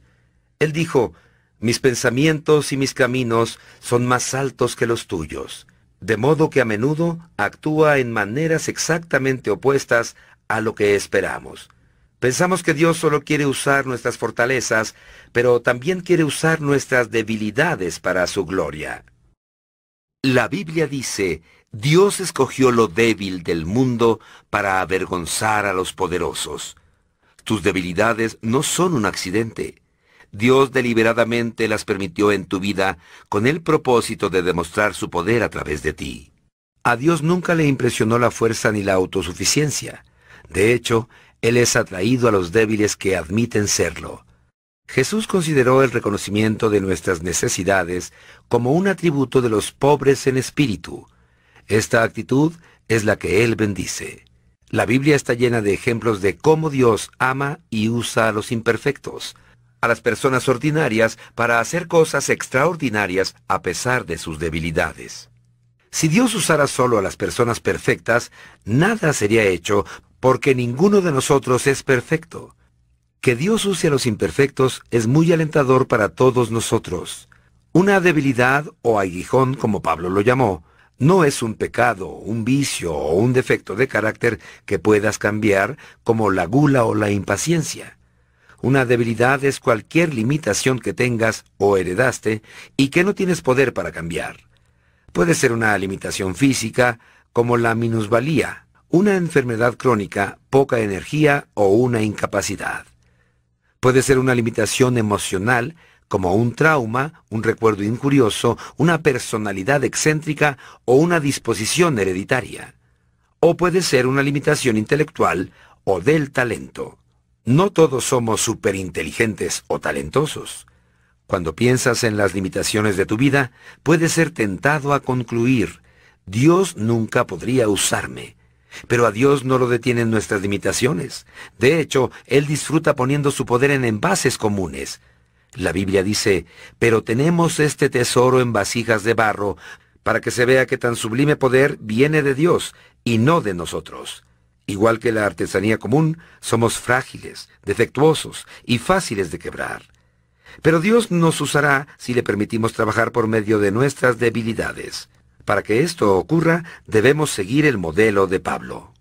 Él dijo, mis pensamientos y mis caminos son más altos que los tuyos, de modo que a menudo actúa en maneras exactamente opuestas a lo que esperamos. Pensamos que Dios solo quiere usar nuestras fortalezas, pero también quiere usar nuestras debilidades para su gloria. La Biblia dice, Dios escogió lo débil del mundo para avergonzar a los poderosos. Tus debilidades no son un accidente. Dios deliberadamente las permitió en tu vida con el propósito de demostrar su poder a través de ti. A Dios nunca le impresionó la fuerza ni la autosuficiencia. De hecho, Él es atraído a los débiles que admiten serlo. Jesús consideró el reconocimiento de nuestras necesidades como un atributo de los pobres en espíritu. Esta actitud es la que Él bendice. La Biblia está llena de ejemplos de cómo Dios ama y usa a los imperfectos, a las personas ordinarias, para hacer cosas extraordinarias a pesar de sus debilidades. Si Dios usara solo a las personas perfectas, nada sería hecho porque ninguno de nosotros es perfecto. Que Dios use a los imperfectos es muy alentador para todos nosotros. Una debilidad o aguijón, como Pablo lo llamó, no es un pecado, un vicio o un defecto de carácter que puedas cambiar como la gula o la impaciencia. Una debilidad es cualquier limitación que tengas o heredaste y que no tienes poder para cambiar. Puede ser una limitación física, como la minusvalía, una enfermedad crónica, poca energía o una incapacidad. Puede ser una limitación emocional, como un trauma, un recuerdo incurioso, una personalidad excéntrica o una disposición hereditaria. O puede ser una limitación intelectual o del talento. No todos somos superinteligentes o talentosos. Cuando piensas en las limitaciones de tu vida, puedes ser tentado a concluir, Dios nunca podría usarme, pero a Dios no lo detienen nuestras limitaciones. De hecho, Él disfruta poniendo su poder en envases comunes. La Biblia dice, pero tenemos este tesoro en vasijas de barro, para que se vea que tan sublime poder viene de Dios y no de nosotros. Igual que la artesanía común, somos frágiles, defectuosos y fáciles de quebrar. Pero Dios nos usará si le permitimos trabajar por medio de nuestras debilidades. Para que esto ocurra, debemos seguir el modelo de Pablo.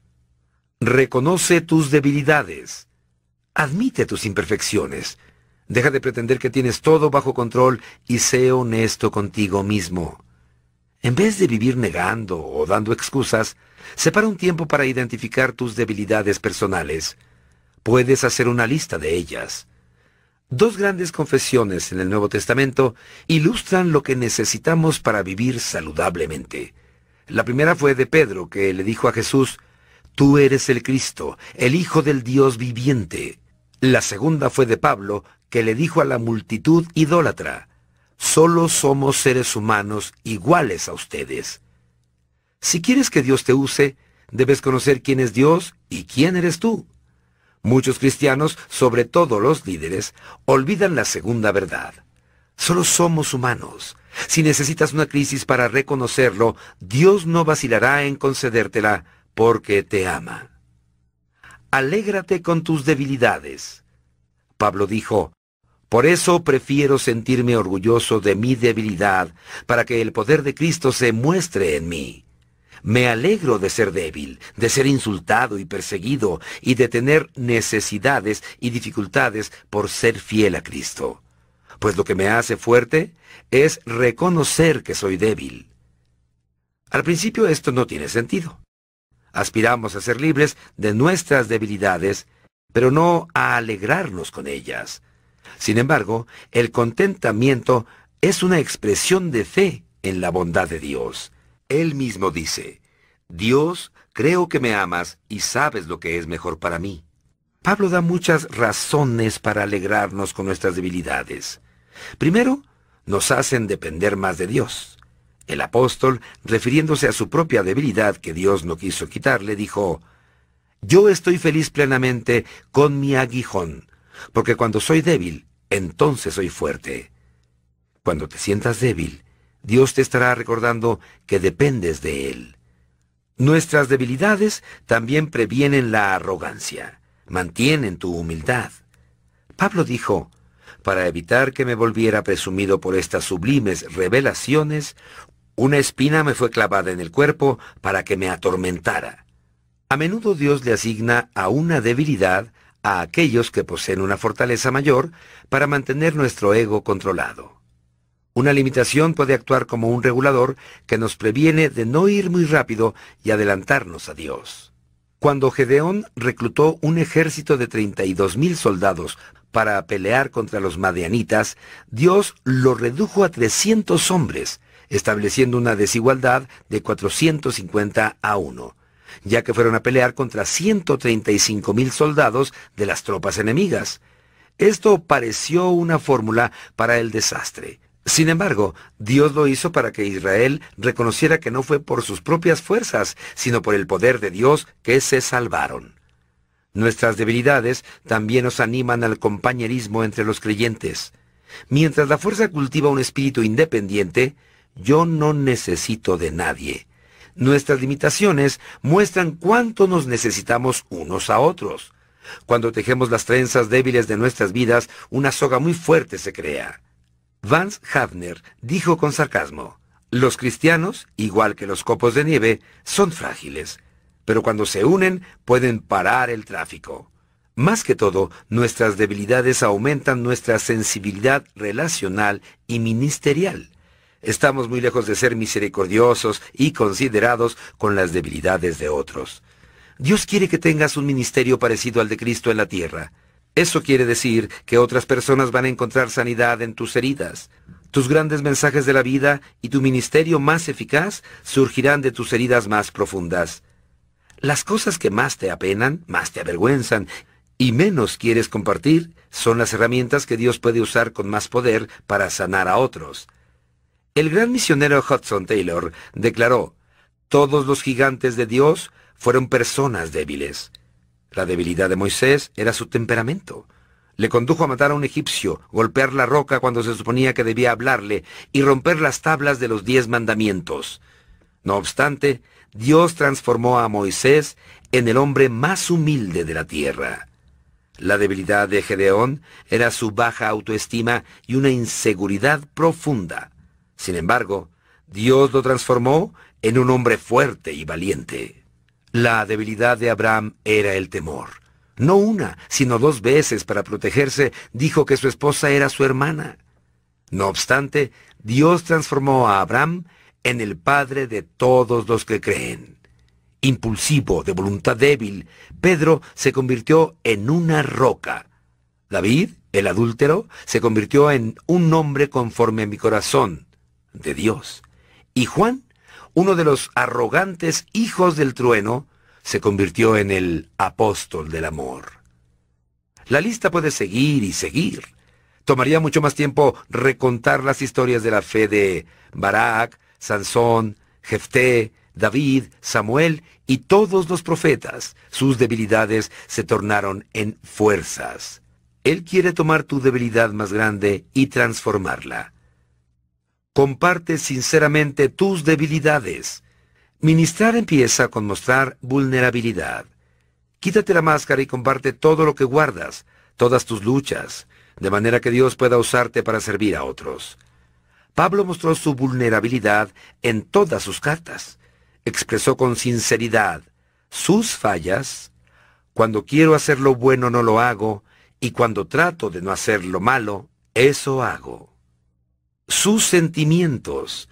Reconoce tus debilidades. Admite tus imperfecciones. Deja de pretender que tienes todo bajo control y sé honesto contigo mismo. En vez de vivir negando o dando excusas, separa un tiempo para identificar tus debilidades personales. Puedes hacer una lista de ellas. Dos grandes confesiones en el Nuevo Testamento ilustran lo que necesitamos para vivir saludablemente. La primera fue de Pedro, que le dijo a Jesús, Tú eres el Cristo, el Hijo del Dios viviente. La segunda fue de Pablo, que le dijo a la multitud idólatra, Solo somos seres humanos iguales a ustedes. Si quieres que Dios te use, debes conocer quién es Dios y quién eres tú. Muchos cristianos, sobre todo los líderes, olvidan la segunda verdad. Solo somos humanos. Si necesitas una crisis para reconocerlo, Dios no vacilará en concedértela porque te ama. Alégrate con tus debilidades. Pablo dijo, por eso prefiero sentirme orgulloso de mi debilidad, para que el poder de Cristo se muestre en mí. Me alegro de ser débil, de ser insultado y perseguido, y de tener necesidades y dificultades por ser fiel a Cristo. Pues lo que me hace fuerte es reconocer que soy débil. Al principio esto no tiene sentido. Aspiramos a ser libres de nuestras debilidades, pero no a alegrarnos con ellas. Sin embargo, el contentamiento es una expresión de fe en la bondad de Dios. Él mismo dice, Dios, creo que me amas y sabes lo que es mejor para mí. Pablo da muchas razones para alegrarnos con nuestras debilidades. Primero, nos hacen depender más de Dios. El apóstol, refiriéndose a su propia debilidad que Dios no quiso quitarle, dijo, Yo estoy feliz plenamente con mi aguijón, porque cuando soy débil, entonces soy fuerte. Cuando te sientas débil, Dios te estará recordando que dependes de Él. Nuestras debilidades también previenen la arrogancia, mantienen tu humildad. Pablo dijo, para evitar que me volviera presumido por estas sublimes revelaciones, una espina me fue clavada en el cuerpo para que me atormentara. A menudo Dios le asigna a una debilidad a aquellos que poseen una fortaleza mayor para mantener nuestro ego controlado. Una limitación puede actuar como un regulador que nos previene de no ir muy rápido y adelantarnos a Dios. Cuando Gedeón reclutó un ejército de 32.000 soldados para pelear contra los madianitas, Dios lo redujo a 300 hombres, estableciendo una desigualdad de 450 a 1, ya que fueron a pelear contra 135.000 soldados de las tropas enemigas. Esto pareció una fórmula para el desastre. Sin embargo, Dios lo hizo para que Israel reconociera que no fue por sus propias fuerzas, sino por el poder de Dios que se salvaron. Nuestras debilidades también nos animan al compañerismo entre los creyentes. Mientras la fuerza cultiva un espíritu independiente, yo no necesito de nadie. Nuestras limitaciones muestran cuánto nos necesitamos unos a otros. Cuando tejemos las trenzas débiles de nuestras vidas, una soga muy fuerte se crea. Vance Havner dijo con sarcasmo, los cristianos, igual que los copos de nieve, son frágiles pero cuando se unen pueden parar el tráfico. Más que todo, nuestras debilidades aumentan nuestra sensibilidad relacional y ministerial. Estamos muy lejos de ser misericordiosos y considerados con las debilidades de otros. Dios quiere que tengas un ministerio parecido al de Cristo en la tierra. Eso quiere decir que otras personas van a encontrar sanidad en tus heridas. Tus grandes mensajes de la vida y tu ministerio más eficaz surgirán de tus heridas más profundas. Las cosas que más te apenan, más te avergüenzan y menos quieres compartir son las herramientas que Dios puede usar con más poder para sanar a otros. El gran misionero Hudson Taylor declaró, todos los gigantes de Dios fueron personas débiles. La debilidad de Moisés era su temperamento. Le condujo a matar a un egipcio, golpear la roca cuando se suponía que debía hablarle y romper las tablas de los diez mandamientos. No obstante, Dios transformó a Moisés en el hombre más humilde de la tierra. La debilidad de Gedeón era su baja autoestima y una inseguridad profunda. Sin embargo, Dios lo transformó en un hombre fuerte y valiente. La debilidad de Abraham era el temor. No una, sino dos veces para protegerse dijo que su esposa era su hermana. No obstante, Dios transformó a Abraham en el Padre de todos los que creen. Impulsivo, de voluntad débil, Pedro se convirtió en una roca. David, el adúltero, se convirtió en un hombre conforme a mi corazón, de Dios. Y Juan, uno de los arrogantes hijos del trueno, se convirtió en el apóstol del amor. La lista puede seguir y seguir. Tomaría mucho más tiempo recontar las historias de la fe de Barak, Sansón, Jefté, David, Samuel y todos los profetas, sus debilidades se tornaron en fuerzas. Él quiere tomar tu debilidad más grande y transformarla. Comparte sinceramente tus debilidades. Ministrar empieza con mostrar vulnerabilidad. Quítate la máscara y comparte todo lo que guardas, todas tus luchas, de manera que Dios pueda usarte para servir a otros. Pablo mostró su vulnerabilidad en todas sus cartas. expresó con sinceridad sus fallas, cuando quiero hacer lo bueno no lo hago, y cuando trato de no hacer lo malo, eso hago. Sus sentimientos.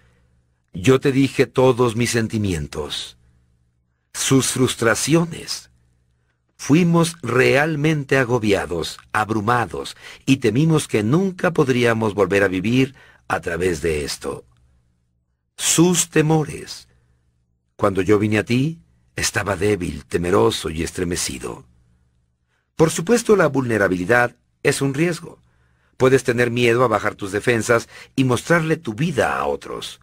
Yo te dije todos mis sentimientos. Sus frustraciones. Fuimos realmente agobiados, abrumados, y temimos que nunca podríamos volver a vivir a través de esto. Sus temores. Cuando yo vine a ti, estaba débil, temeroso y estremecido. Por supuesto, la vulnerabilidad es un riesgo. Puedes tener miedo a bajar tus defensas y mostrarle tu vida a otros.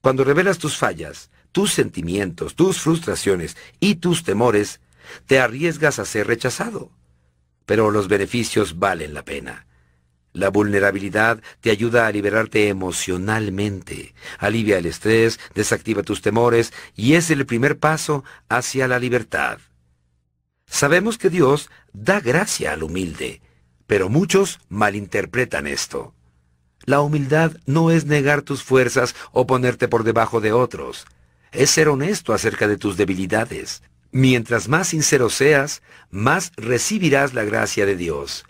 Cuando revelas tus fallas, tus sentimientos, tus frustraciones y tus temores, te arriesgas a ser rechazado. Pero los beneficios valen la pena. La vulnerabilidad te ayuda a liberarte emocionalmente, alivia el estrés, desactiva tus temores y es el primer paso hacia la libertad. Sabemos que Dios da gracia al humilde, pero muchos malinterpretan esto. La humildad no es negar tus fuerzas o ponerte por debajo de otros, es ser honesto acerca de tus debilidades. Mientras más sincero seas, más recibirás la gracia de Dios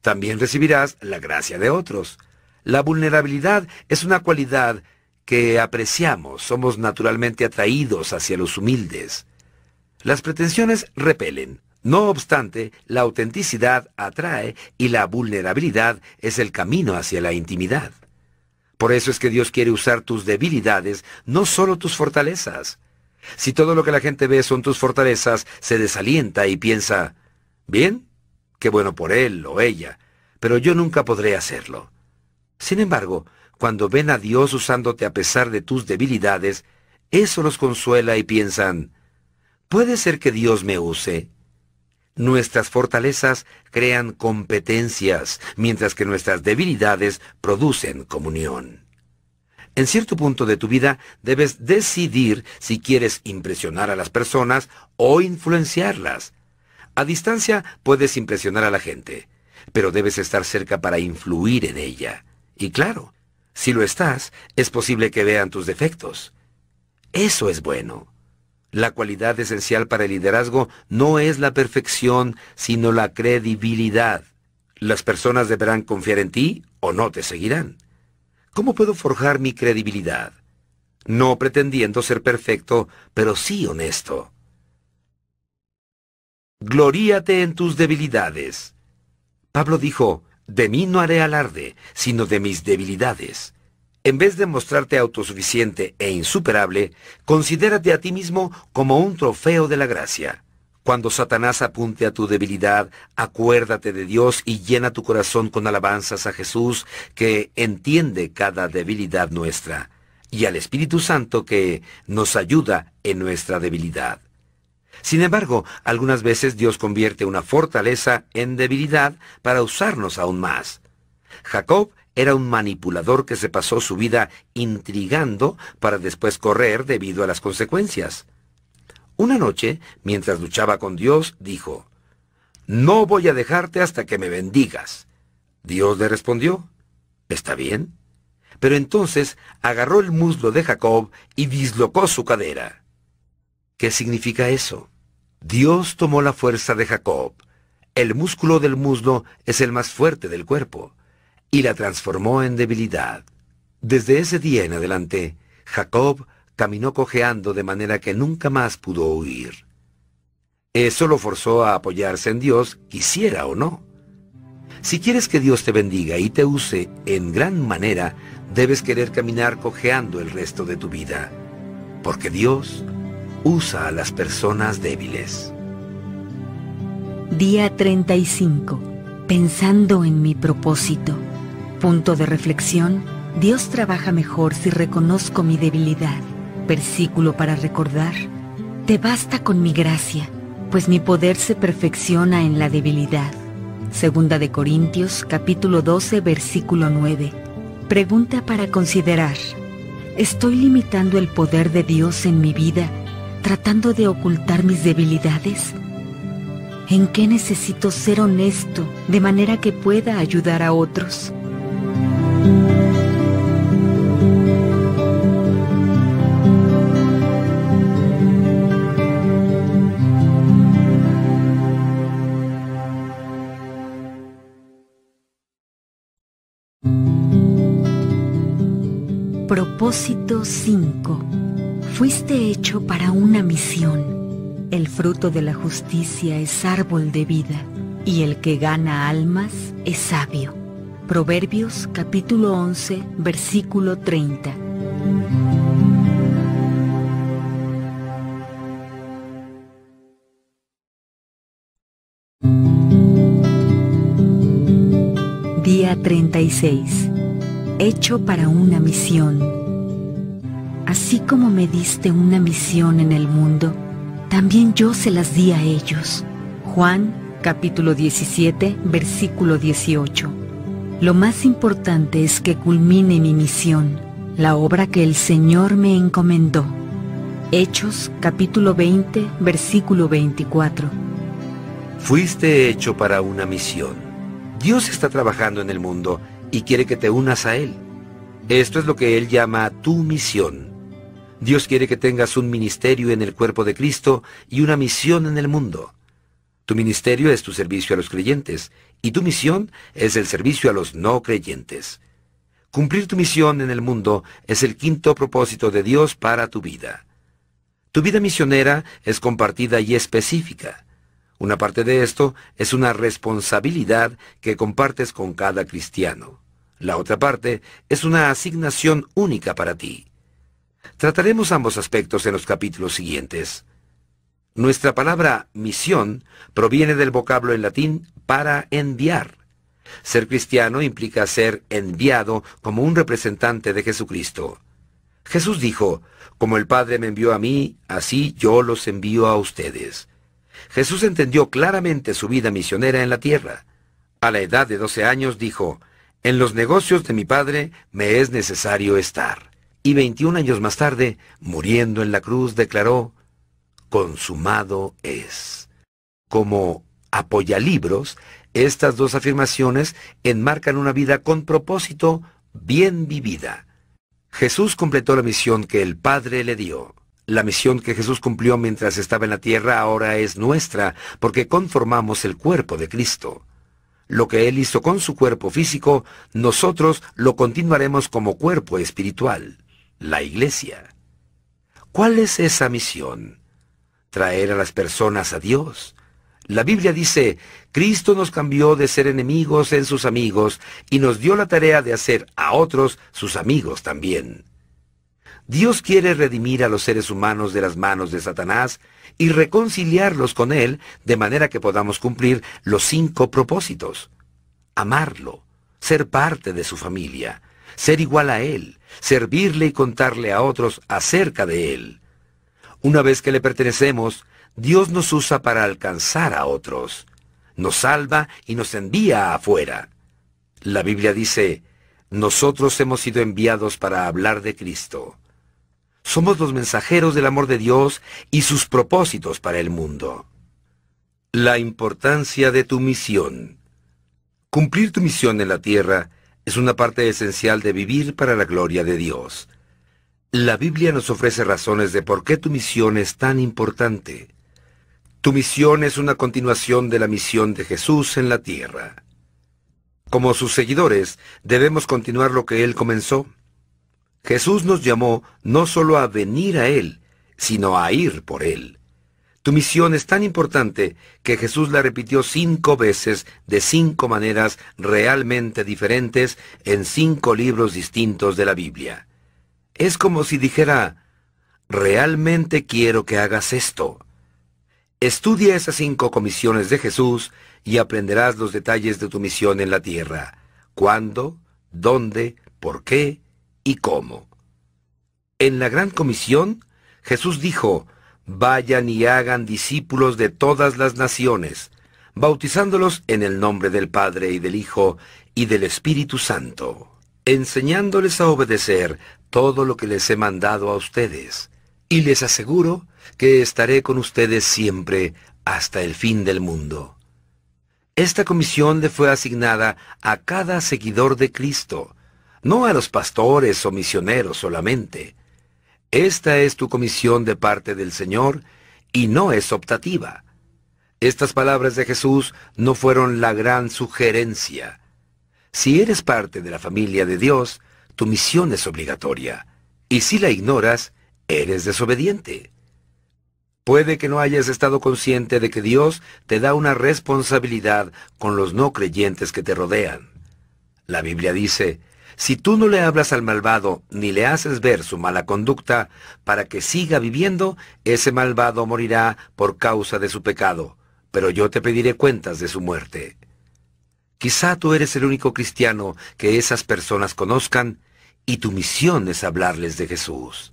también recibirás la gracia de otros. La vulnerabilidad es una cualidad que apreciamos, somos naturalmente atraídos hacia los humildes. Las pretensiones repelen. No obstante, la autenticidad atrae y la vulnerabilidad es el camino hacia la intimidad. Por eso es que Dios quiere usar tus debilidades, no solo tus fortalezas. Si todo lo que la gente ve son tus fortalezas, se desalienta y piensa, bien, Qué bueno por él o ella, pero yo nunca podré hacerlo. Sin embargo, cuando ven a Dios usándote a pesar de tus debilidades, eso los consuela y piensan, ¿puede ser que Dios me use? Nuestras fortalezas crean competencias, mientras que nuestras debilidades producen comunión. En cierto punto de tu vida debes decidir si quieres impresionar a las personas o influenciarlas. A distancia puedes impresionar a la gente, pero debes estar cerca para influir en ella. Y claro, si lo estás, es posible que vean tus defectos. Eso es bueno. La cualidad esencial para el liderazgo no es la perfección, sino la credibilidad. Las personas deberán confiar en ti o no te seguirán. ¿Cómo puedo forjar mi credibilidad? No pretendiendo ser perfecto, pero sí honesto. Gloríate en tus debilidades. Pablo dijo, de mí no haré alarde, sino de mis debilidades. En vez de mostrarte autosuficiente e insuperable, considérate a ti mismo como un trofeo de la gracia. Cuando Satanás apunte a tu debilidad, acuérdate de Dios y llena tu corazón con alabanzas a Jesús, que entiende cada debilidad nuestra, y al Espíritu Santo que nos ayuda en nuestra debilidad. Sin embargo, algunas veces Dios convierte una fortaleza en debilidad para usarnos aún más. Jacob era un manipulador que se pasó su vida intrigando para después correr debido a las consecuencias. Una noche, mientras luchaba con Dios, dijo, No voy a dejarte hasta que me bendigas. Dios le respondió, Está bien. Pero entonces agarró el muslo de Jacob y dislocó su cadera. ¿Qué significa eso? Dios tomó la fuerza de Jacob. El músculo del muslo es el más fuerte del cuerpo, y la transformó en debilidad. Desde ese día en adelante, Jacob caminó cojeando de manera que nunca más pudo huir. Eso lo forzó a apoyarse en Dios, quisiera o no. Si quieres que Dios te bendiga y te use en gran manera, debes querer caminar cojeando el resto de tu vida, porque Dios usa a las personas débiles. Día 35. Pensando en mi propósito. Punto de reflexión. Dios trabaja mejor si reconozco mi debilidad. Versículo para recordar. Te basta con mi gracia, pues mi poder se perfecciona en la debilidad. Segunda de Corintios, capítulo 12, versículo 9. Pregunta para considerar. ¿Estoy limitando el poder de Dios en mi vida tratando de ocultar mis debilidades? ¿En qué necesito ser honesto de manera que pueda ayudar a otros? Propósito 5. Fuiste hecho para una misión. El fruto de la justicia es árbol de vida, y el que gana almas es sabio. Proverbios capítulo 11, versículo 30. Día 36. Hecho para una misión. Así como me diste una misión en el mundo, también yo se las di a ellos. Juan capítulo 17, versículo 18. Lo más importante es que culmine mi misión, la obra que el Señor me encomendó. Hechos capítulo 20, versículo 24. Fuiste hecho para una misión. Dios está trabajando en el mundo y quiere que te unas a Él. Esto es lo que Él llama tu misión. Dios quiere que tengas un ministerio en el cuerpo de Cristo y una misión en el mundo. Tu ministerio es tu servicio a los creyentes y tu misión es el servicio a los no creyentes. Cumplir tu misión en el mundo es el quinto propósito de Dios para tu vida. Tu vida misionera es compartida y específica. Una parte de esto es una responsabilidad que compartes con cada cristiano. La otra parte es una asignación única para ti. Trataremos ambos aspectos en los capítulos siguientes. Nuestra palabra misión proviene del vocablo en latín para enviar. Ser cristiano implica ser enviado como un representante de Jesucristo. Jesús dijo, como el Padre me envió a mí, así yo los envío a ustedes. Jesús entendió claramente su vida misionera en la tierra. A la edad de 12 años dijo, en los negocios de mi Padre me es necesario estar. Y 21 años más tarde, muriendo en la cruz, declaró, consumado es. Como apoyalibros, estas dos afirmaciones enmarcan una vida con propósito bien vivida. Jesús completó la misión que el Padre le dio. La misión que Jesús cumplió mientras estaba en la tierra ahora es nuestra, porque conformamos el cuerpo de Cristo. Lo que Él hizo con su cuerpo físico, nosotros lo continuaremos como cuerpo espiritual, la iglesia. ¿Cuál es esa misión? Traer a las personas a Dios. La Biblia dice, Cristo nos cambió de ser enemigos en sus amigos y nos dio la tarea de hacer a otros sus amigos también. Dios quiere redimir a los seres humanos de las manos de Satanás y reconciliarlos con Él de manera que podamos cumplir los cinco propósitos. Amarlo, ser parte de su familia, ser igual a Él, servirle y contarle a otros acerca de Él. Una vez que le pertenecemos, Dios nos usa para alcanzar a otros. Nos salva y nos envía afuera. La Biblia dice, nosotros hemos sido enviados para hablar de Cristo. Somos los mensajeros del amor de Dios y sus propósitos para el mundo. La importancia de tu misión. Cumplir tu misión en la tierra es una parte esencial de vivir para la gloria de Dios. La Biblia nos ofrece razones de por qué tu misión es tan importante. Tu misión es una continuación de la misión de Jesús en la tierra. Como sus seguidores, debemos continuar lo que Él comenzó. Jesús nos llamó no solo a venir a Él, sino a ir por Él. Tu misión es tan importante que Jesús la repitió cinco veces de cinco maneras realmente diferentes en cinco libros distintos de la Biblia. Es como si dijera, realmente quiero que hagas esto. Estudia esas cinco comisiones de Jesús y aprenderás los detalles de tu misión en la tierra. ¿Cuándo? ¿Dónde? ¿Por qué? y cómo. En la gran comisión, Jesús dijo, Vayan y hagan discípulos de todas las naciones, bautizándolos en el nombre del Padre y del Hijo y del Espíritu Santo, enseñándoles a obedecer todo lo que les he mandado a ustedes. Y les aseguro que estaré con ustedes siempre hasta el fin del mundo. Esta comisión le fue asignada a cada seguidor de Cristo, no a los pastores o misioneros solamente. Esta es tu comisión de parte del Señor y no es optativa. Estas palabras de Jesús no fueron la gran sugerencia. Si eres parte de la familia de Dios, tu misión es obligatoria, y si la ignoras, eres desobediente. Puede que no hayas estado consciente de que Dios te da una responsabilidad con los no creyentes que te rodean. La Biblia dice, si tú no le hablas al malvado ni le haces ver su mala conducta para que siga viviendo, ese malvado morirá por causa de su pecado, pero yo te pediré cuentas de su muerte. Quizá tú eres el único cristiano que esas personas conozcan y tu misión es hablarles de Jesús.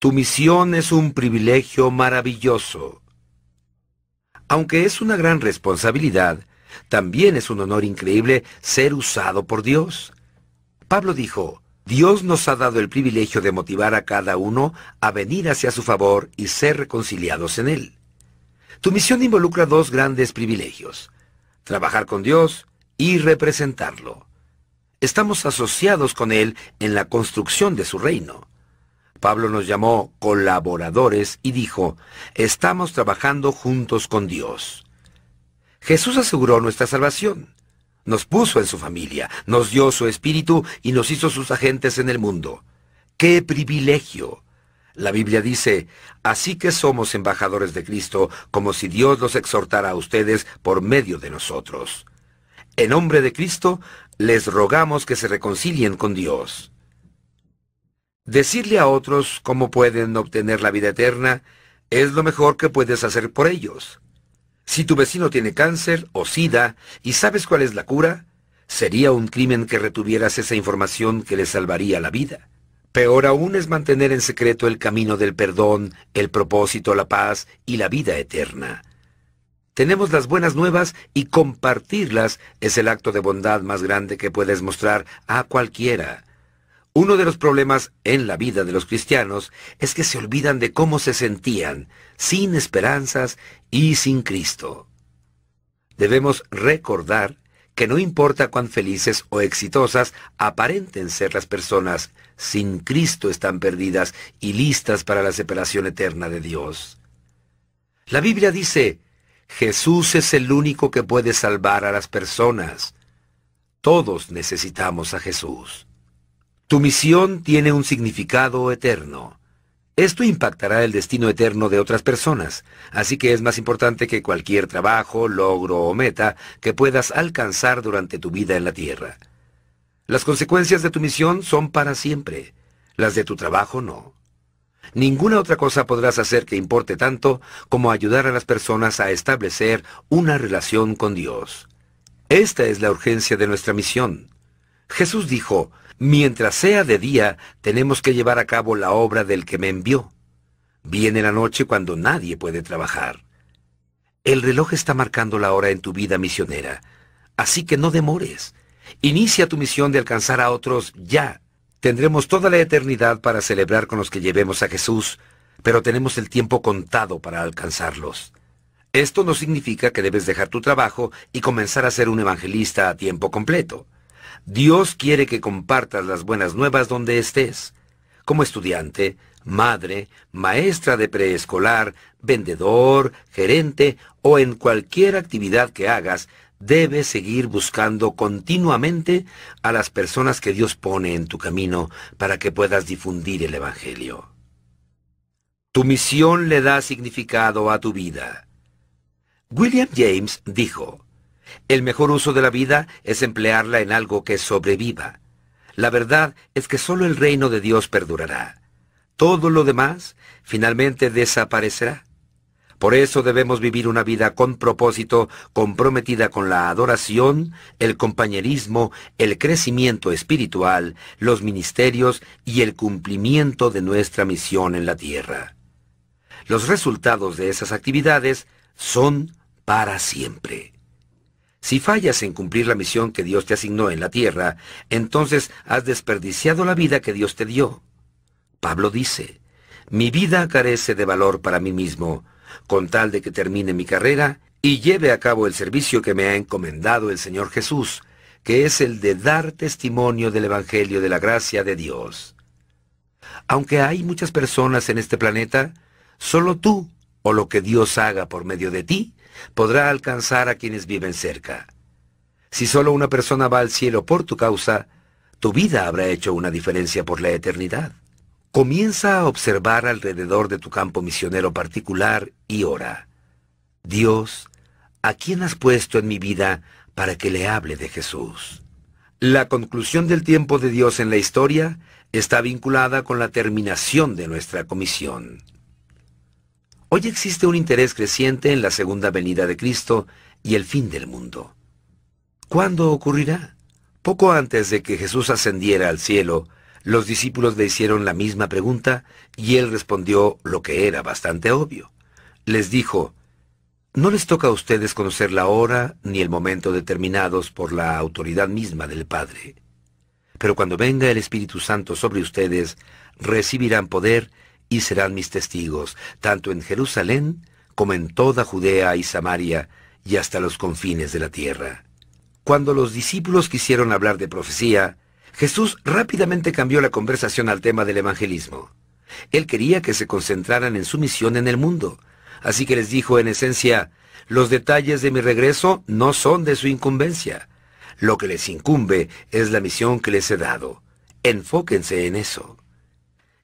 Tu misión es un privilegio maravilloso. Aunque es una gran responsabilidad, también es un honor increíble ser usado por Dios. Pablo dijo, Dios nos ha dado el privilegio de motivar a cada uno a venir hacia su favor y ser reconciliados en Él. Tu misión involucra dos grandes privilegios, trabajar con Dios y representarlo. Estamos asociados con Él en la construcción de su reino. Pablo nos llamó colaboradores y dijo, estamos trabajando juntos con Dios. Jesús aseguró nuestra salvación. Nos puso en su familia, nos dio su espíritu y nos hizo sus agentes en el mundo. ¡Qué privilegio! La Biblia dice, así que somos embajadores de Cristo, como si Dios los exhortara a ustedes por medio de nosotros. En nombre de Cristo, les rogamos que se reconcilien con Dios. Decirle a otros cómo pueden obtener la vida eterna es lo mejor que puedes hacer por ellos. Si tu vecino tiene cáncer o sida y sabes cuál es la cura, sería un crimen que retuvieras esa información que le salvaría la vida. Peor aún es mantener en secreto el camino del perdón, el propósito, la paz y la vida eterna. Tenemos las buenas nuevas y compartirlas es el acto de bondad más grande que puedes mostrar a cualquiera. Uno de los problemas en la vida de los cristianos es que se olvidan de cómo se sentían, sin esperanzas y sin Cristo. Debemos recordar que no importa cuán felices o exitosas aparenten ser las personas, sin Cristo están perdidas y listas para la separación eterna de Dios. La Biblia dice, Jesús es el único que puede salvar a las personas. Todos necesitamos a Jesús. Tu misión tiene un significado eterno. Esto impactará el destino eterno de otras personas, así que es más importante que cualquier trabajo, logro o meta que puedas alcanzar durante tu vida en la tierra. Las consecuencias de tu misión son para siempre, las de tu trabajo no. Ninguna otra cosa podrás hacer que importe tanto como ayudar a las personas a establecer una relación con Dios. Esta es la urgencia de nuestra misión. Jesús dijo, Mientras sea de día, tenemos que llevar a cabo la obra del que me envió. Viene la noche cuando nadie puede trabajar. El reloj está marcando la hora en tu vida misionera, así que no demores. Inicia tu misión de alcanzar a otros ya. Tendremos toda la eternidad para celebrar con los que llevemos a Jesús, pero tenemos el tiempo contado para alcanzarlos. Esto no significa que debes dejar tu trabajo y comenzar a ser un evangelista a tiempo completo. Dios quiere que compartas las buenas nuevas donde estés, como estudiante, madre, maestra de preescolar, vendedor, gerente o en cualquier actividad que hagas, debes seguir buscando continuamente a las personas que Dios pone en tu camino para que puedas difundir el Evangelio. Tu misión le da significado a tu vida. William James dijo, el mejor uso de la vida es emplearla en algo que sobreviva. La verdad es que solo el reino de Dios perdurará. Todo lo demás finalmente desaparecerá. Por eso debemos vivir una vida con propósito, comprometida con la adoración, el compañerismo, el crecimiento espiritual, los ministerios y el cumplimiento de nuestra misión en la tierra. Los resultados de esas actividades son para siempre. Si fallas en cumplir la misión que Dios te asignó en la tierra, entonces has desperdiciado la vida que Dios te dio. Pablo dice, mi vida carece de valor para mí mismo, con tal de que termine mi carrera y lleve a cabo el servicio que me ha encomendado el Señor Jesús, que es el de dar testimonio del Evangelio de la gracia de Dios. Aunque hay muchas personas en este planeta, solo tú, o lo que Dios haga por medio de ti, podrá alcanzar a quienes viven cerca. Si solo una persona va al cielo por tu causa, tu vida habrá hecho una diferencia por la eternidad. Comienza a observar alrededor de tu campo misionero particular y ora. Dios, ¿a quién has puesto en mi vida para que le hable de Jesús? La conclusión del tiempo de Dios en la historia está vinculada con la terminación de nuestra comisión. Hoy existe un interés creciente en la segunda venida de Cristo y el fin del mundo. ¿Cuándo ocurrirá? Poco antes de que Jesús ascendiera al cielo, los discípulos le hicieron la misma pregunta y él respondió lo que era bastante obvio. Les dijo, no les toca a ustedes conocer la hora ni el momento determinados por la autoridad misma del Padre. Pero cuando venga el Espíritu Santo sobre ustedes, recibirán poder y serán mis testigos, tanto en Jerusalén como en toda Judea y Samaria y hasta los confines de la tierra. Cuando los discípulos quisieron hablar de profecía, Jesús rápidamente cambió la conversación al tema del evangelismo. Él quería que se concentraran en su misión en el mundo, así que les dijo en esencia, los detalles de mi regreso no son de su incumbencia. Lo que les incumbe es la misión que les he dado. Enfóquense en eso.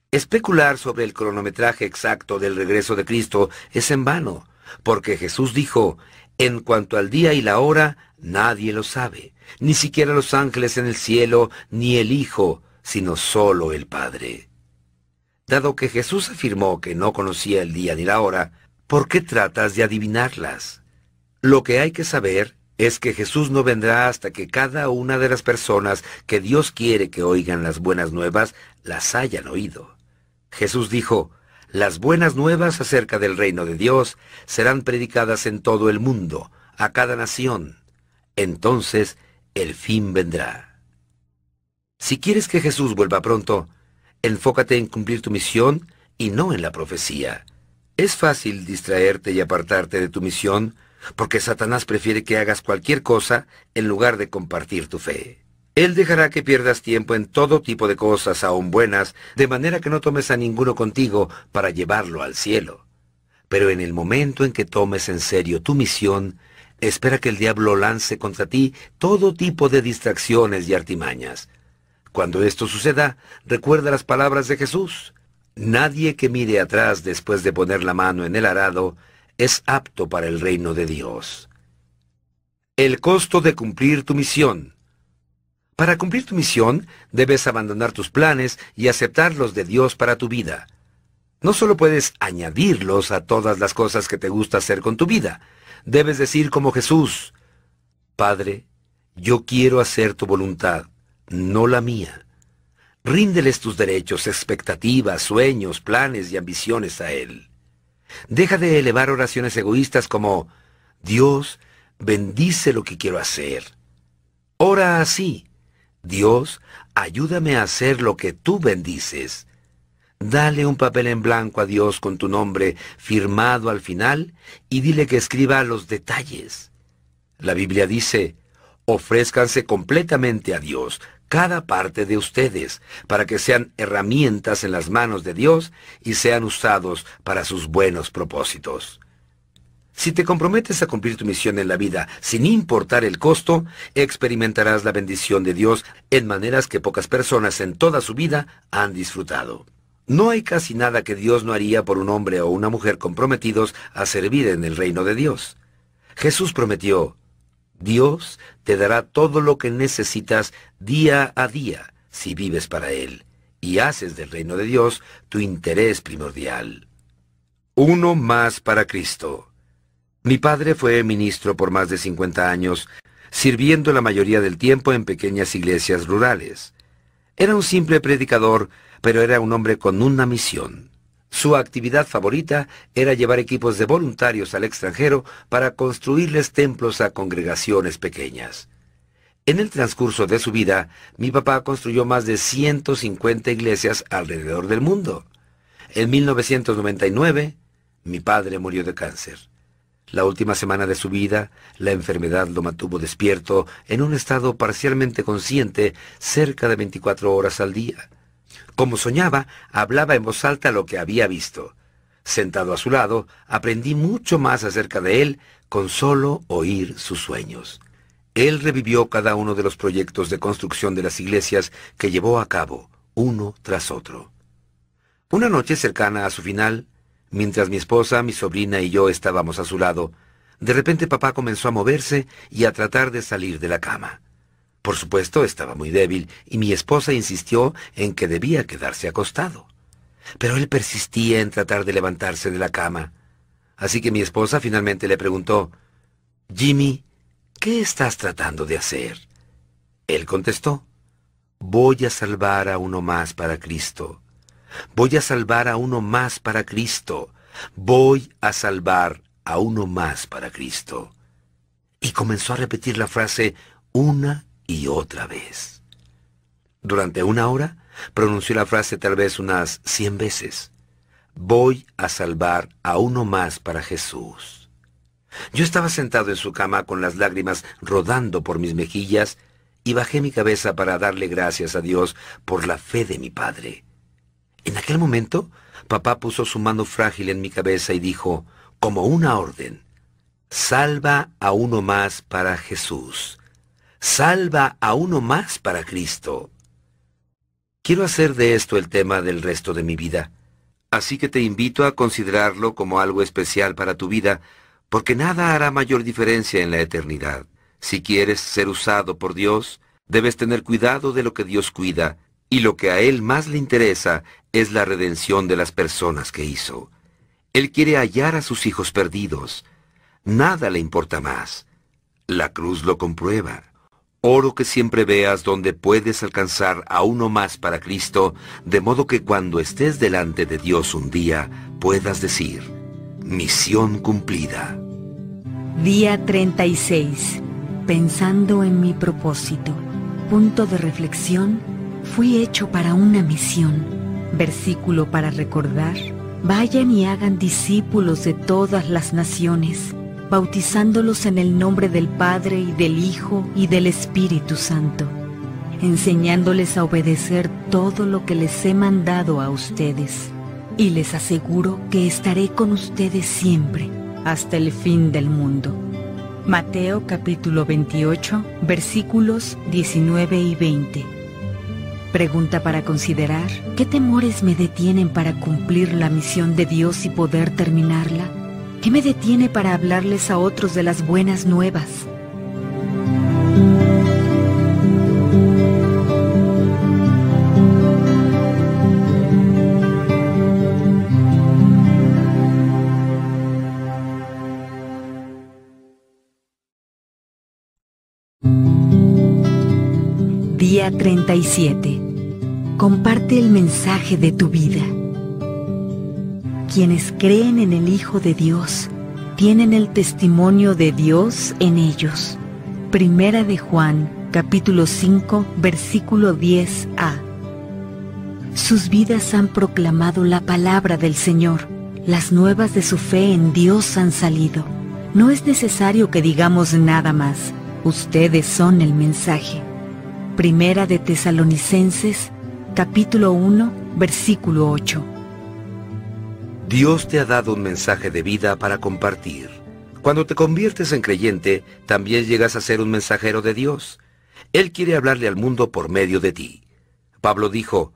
Especular sobre el cronometraje exacto del regreso de Cristo es en vano, porque Jesús dijo, en cuanto al día y la hora, nadie lo sabe, ni siquiera los ángeles en el cielo, ni el Hijo, sino solo el Padre. Dado que Jesús afirmó que no conocía el día ni la hora, ¿por qué tratas de adivinarlas? Lo que hay que saber es que Jesús no vendrá hasta que cada una de las personas que Dios quiere que oigan las buenas nuevas las hayan oído. Jesús dijo, las buenas nuevas acerca del reino de Dios serán predicadas en todo el mundo, a cada nación. Entonces el fin vendrá. Si quieres que Jesús vuelva pronto, enfócate en cumplir tu misión y no en la profecía. Es fácil distraerte y apartarte de tu misión porque Satanás prefiere que hagas cualquier cosa en lugar de compartir tu fe. Él dejará que pierdas tiempo en todo tipo de cosas, aún buenas, de manera que no tomes a ninguno contigo para llevarlo al cielo. Pero en el momento en que tomes en serio tu misión, espera que el diablo lance contra ti todo tipo de distracciones y artimañas. Cuando esto suceda, recuerda las palabras de Jesús. Nadie que mire atrás después de poner la mano en el arado es apto para el reino de Dios. El costo de cumplir tu misión. Para cumplir tu misión, debes abandonar tus planes y aceptar los de Dios para tu vida. No solo puedes añadirlos a todas las cosas que te gusta hacer con tu vida, debes decir como Jesús, Padre, yo quiero hacer tu voluntad, no la mía. Ríndeles tus derechos, expectativas, sueños, planes y ambiciones a Él. Deja de elevar oraciones egoístas como, Dios, bendice lo que quiero hacer. Ora así, Dios, ayúdame a hacer lo que tú bendices. Dale un papel en blanco a Dios con tu nombre firmado al final y dile que escriba los detalles. La Biblia dice, ofrézcanse completamente a Dios, cada parte de ustedes, para que sean herramientas en las manos de Dios y sean usados para sus buenos propósitos. Si te comprometes a cumplir tu misión en la vida sin importar el costo, experimentarás la bendición de Dios en maneras que pocas personas en toda su vida han disfrutado. No hay casi nada que Dios no haría por un hombre o una mujer comprometidos a servir en el reino de Dios. Jesús prometió, Dios te dará todo lo que necesitas día a día si vives para Él y haces del reino de Dios tu interés primordial. Uno más para Cristo. Mi padre fue ministro por más de 50 años, sirviendo la mayoría del tiempo en pequeñas iglesias rurales. Era un simple predicador, pero era un hombre con una misión. Su actividad favorita era llevar equipos de voluntarios al extranjero para construirles templos a congregaciones pequeñas. En el transcurso de su vida, mi papá construyó más de 150 iglesias alrededor del mundo. En 1999, mi padre murió de cáncer. La última semana de su vida, la enfermedad lo mantuvo despierto en un estado parcialmente consciente cerca de 24 horas al día. Como soñaba, hablaba en voz alta lo que había visto. Sentado a su lado, aprendí mucho más acerca de él con solo oír sus sueños. Él revivió cada uno de los proyectos de construcción de las iglesias que llevó a cabo, uno tras otro. Una noche cercana a su final, mientras mi esposa, mi sobrina y yo estábamos a su lado, de repente papá comenzó a moverse y a tratar de salir de la cama. Por supuesto, estaba muy débil y mi esposa insistió en que debía quedarse acostado. Pero él persistía en tratar de levantarse de la cama. Así que mi esposa finalmente le preguntó, Jimmy, ¿qué estás tratando de hacer? Él contestó, voy a salvar a uno más para Cristo. Voy a salvar a uno más para Cristo. Voy a salvar a uno más para Cristo. Y comenzó a repetir la frase una y otra vez. Durante una hora pronunció la frase tal vez unas cien veces. Voy a salvar a uno más para Jesús. Yo estaba sentado en su cama con las lágrimas rodando por mis mejillas y bajé mi cabeza para darle gracias a Dios por la fe de mi padre. En aquel momento, papá puso su mano frágil en mi cabeza y dijo, como una orden, salva a uno más para Jesús, salva a uno más para Cristo. Quiero hacer de esto el tema del resto de mi vida, así que te invito a considerarlo como algo especial para tu vida, porque nada hará mayor diferencia en la eternidad. Si quieres ser usado por Dios, debes tener cuidado de lo que Dios cuida, y lo que a Él más le interesa es la redención de las personas que hizo. Él quiere hallar a sus hijos perdidos. Nada le importa más. La cruz lo comprueba. Oro que siempre veas donde puedes alcanzar a uno más para Cristo, de modo que cuando estés delante de Dios un día puedas decir, misión cumplida. Día 36 pensando en mi propósito. Punto de reflexión, fui hecho para una misión. Versículo para recordar, vayan y hagan discípulos de todas las naciones, bautizándolos en el nombre del Padre y del Hijo y del Espíritu Santo, enseñándoles a obedecer todo lo que les he mandado a ustedes. Y les aseguro que estaré con ustedes siempre, hasta el fin del mundo. Mateo capítulo 28, versículos 19 y 20. Pregunta para considerar, ¿qué temores me detienen para cumplir la misión de Dios y poder terminarla? ¿Qué me detiene para hablarles a otros de las buenas nuevas? Día 37. Comparte el mensaje de tu vida. Quienes creen en el Hijo de Dios tienen el testimonio de Dios en ellos. Primera de Juan, capítulo 5, versículo 10a. Sus vidas han proclamado la palabra del Señor. Las nuevas de su fe en Dios han salido. No es necesario que digamos nada más. Ustedes son el mensaje. Primera de Tesalonicenses, capítulo 1, versículo 8. Dios te ha dado un mensaje de vida para compartir. Cuando te conviertes en creyente, también llegas a ser un mensajero de Dios. Él quiere hablarle al mundo por medio de ti. Pablo dijo,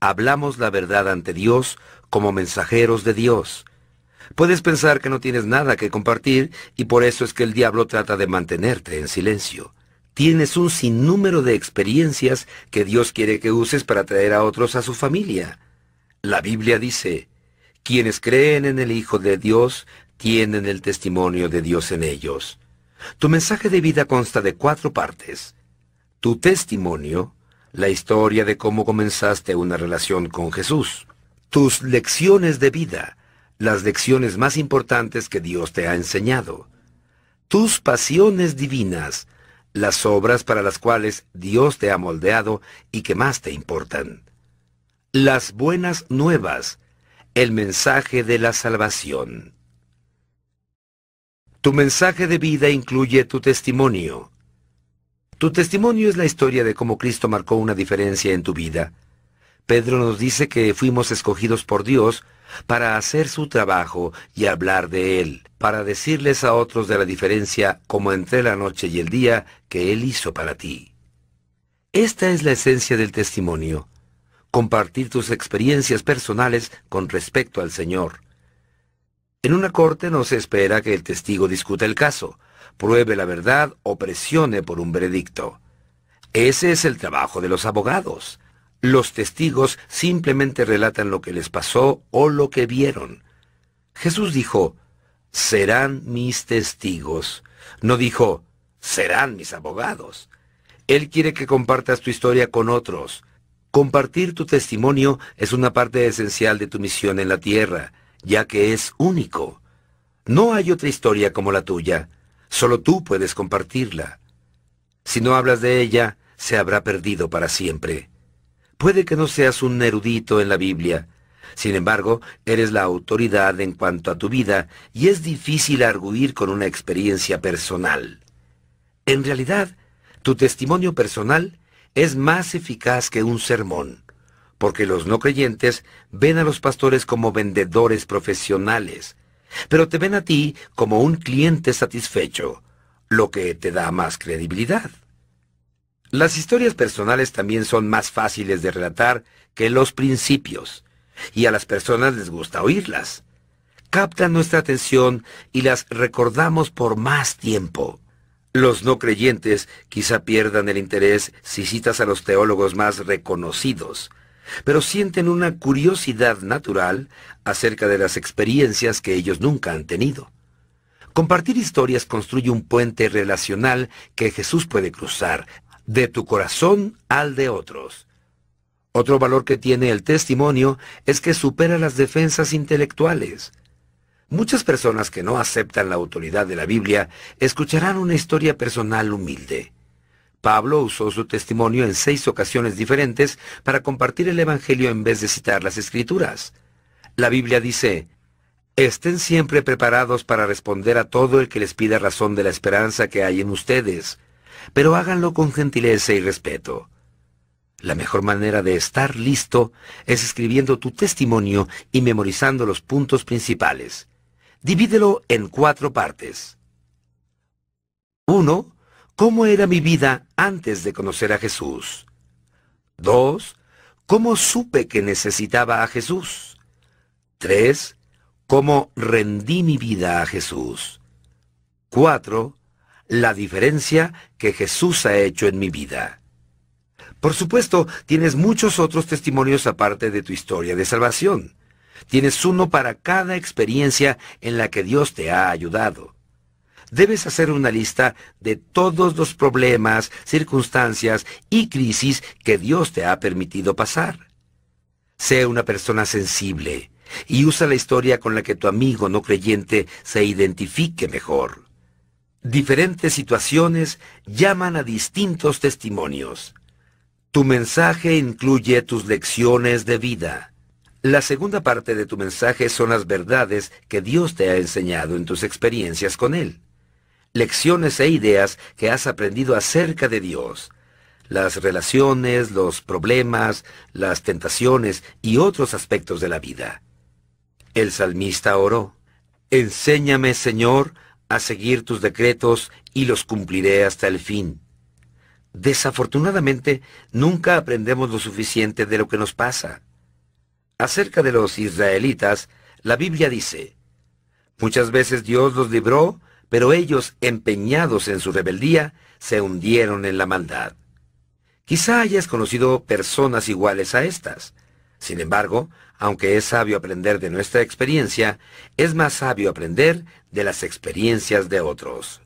hablamos la verdad ante Dios como mensajeros de Dios. Puedes pensar que no tienes nada que compartir y por eso es que el diablo trata de mantenerte en silencio. Tienes un sinnúmero de experiencias que Dios quiere que uses para traer a otros a su familia. La Biblia dice, quienes creen en el Hijo de Dios tienen el testimonio de Dios en ellos. Tu mensaje de vida consta de cuatro partes. Tu testimonio, la historia de cómo comenzaste una relación con Jesús. Tus lecciones de vida, las lecciones más importantes que Dios te ha enseñado. Tus pasiones divinas, las obras para las cuales Dios te ha moldeado y que más te importan. Las buenas nuevas, el mensaje de la salvación. Tu mensaje de vida incluye tu testimonio. Tu testimonio es la historia de cómo Cristo marcó una diferencia en tu vida. Pedro nos dice que fuimos escogidos por Dios para hacer su trabajo y hablar de Él. Para decirles a otros de la diferencia como entre la noche y el día que Él hizo para ti. Esta es la esencia del testimonio, compartir tus experiencias personales con respecto al Señor. En una corte no se espera que el testigo discuta el caso, pruebe la verdad o presione por un veredicto. Ese es el trabajo de los abogados. Los testigos simplemente relatan lo que les pasó o lo que vieron. Jesús dijo, serán mis testigos. No dijo, serán mis abogados. Él quiere que compartas tu historia con otros. Compartir tu testimonio es una parte esencial de tu misión en la tierra, ya que es único. No hay otra historia como la tuya. Solo tú puedes compartirla. Si no hablas de ella, se habrá perdido para siempre. Puede que no seas un erudito en la Biblia, sin embargo, eres la autoridad en cuanto a tu vida y es difícil arguir con una experiencia personal. En realidad, tu testimonio personal es más eficaz que un sermón, porque los no creyentes ven a los pastores como vendedores profesionales, pero te ven a ti como un cliente satisfecho, lo que te da más credibilidad. Las historias personales también son más fáciles de relatar que los principios, y a las personas les gusta oírlas. Captan nuestra atención y las recordamos por más tiempo. Los no creyentes quizá pierdan el interés si citas a los teólogos más reconocidos, pero sienten una curiosidad natural acerca de las experiencias que ellos nunca han tenido. Compartir historias construye un puente relacional que Jesús puede cruzar de tu corazón al de otros. Otro valor que tiene el testimonio es que supera las defensas intelectuales. Muchas personas que no aceptan la autoridad de la Biblia escucharán una historia personal humilde. Pablo usó su testimonio en seis ocasiones diferentes para compartir el Evangelio en vez de citar las Escrituras. La Biblia dice, Estén siempre preparados para responder a todo el que les pida razón de la esperanza que hay en ustedes, pero háganlo con gentileza y respeto. La mejor manera de estar listo es escribiendo tu testimonio y memorizando los puntos principales. Divídelo en cuatro partes. 1. ¿Cómo era mi vida antes de conocer a Jesús? 2. ¿Cómo supe que necesitaba a Jesús? 3 cómo rendí mi vida a Jesús. 4. La diferencia que Jesús ha hecho en mi vida. Por supuesto, tienes muchos otros testimonios aparte de tu historia de salvación. Tienes uno para cada experiencia en la que Dios te ha ayudado. Debes hacer una lista de todos los problemas, circunstancias y crisis que Dios te ha permitido pasar. Sé una persona sensible, y usa la historia con la que tu amigo no creyente se identifique mejor. Diferentes situaciones llaman a distintos testimonios. Tu mensaje incluye tus lecciones de vida. La segunda parte de tu mensaje son las verdades que Dios te ha enseñado en tus experiencias con Él. Lecciones e ideas que has aprendido acerca de Dios, las relaciones, los problemas, las tentaciones y otros aspectos de la vida. El salmista oró, Enséñame, Señor, a seguir tus decretos y los cumpliré hasta el fin. Desafortunadamente, nunca aprendemos lo suficiente de lo que nos pasa. Acerca de los israelitas, la Biblia dice, Muchas veces Dios los libró, pero ellos, empeñados en su rebeldía, se hundieron en la maldad. Quizá hayas conocido personas iguales a estas. Sin embargo, aunque es sabio aprender de nuestra experiencia, es más sabio aprender de las experiencias de otros.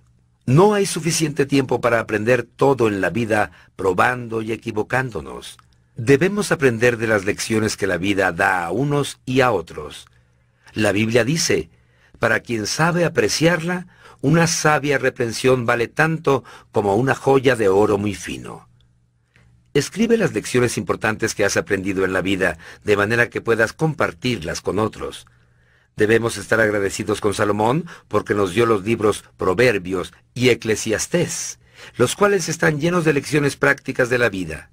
No hay suficiente tiempo para aprender todo en la vida probando y equivocándonos. Debemos aprender de las lecciones que la vida da a unos y a otros. La Biblia dice, para quien sabe apreciarla, una sabia reprensión vale tanto como una joya de oro muy fino. Escribe las lecciones importantes que has aprendido en la vida, de manera que puedas compartirlas con otros. Debemos estar agradecidos con Salomón porque nos dio los libros Proverbios y Eclesiastés, los cuales están llenos de lecciones prácticas de la vida.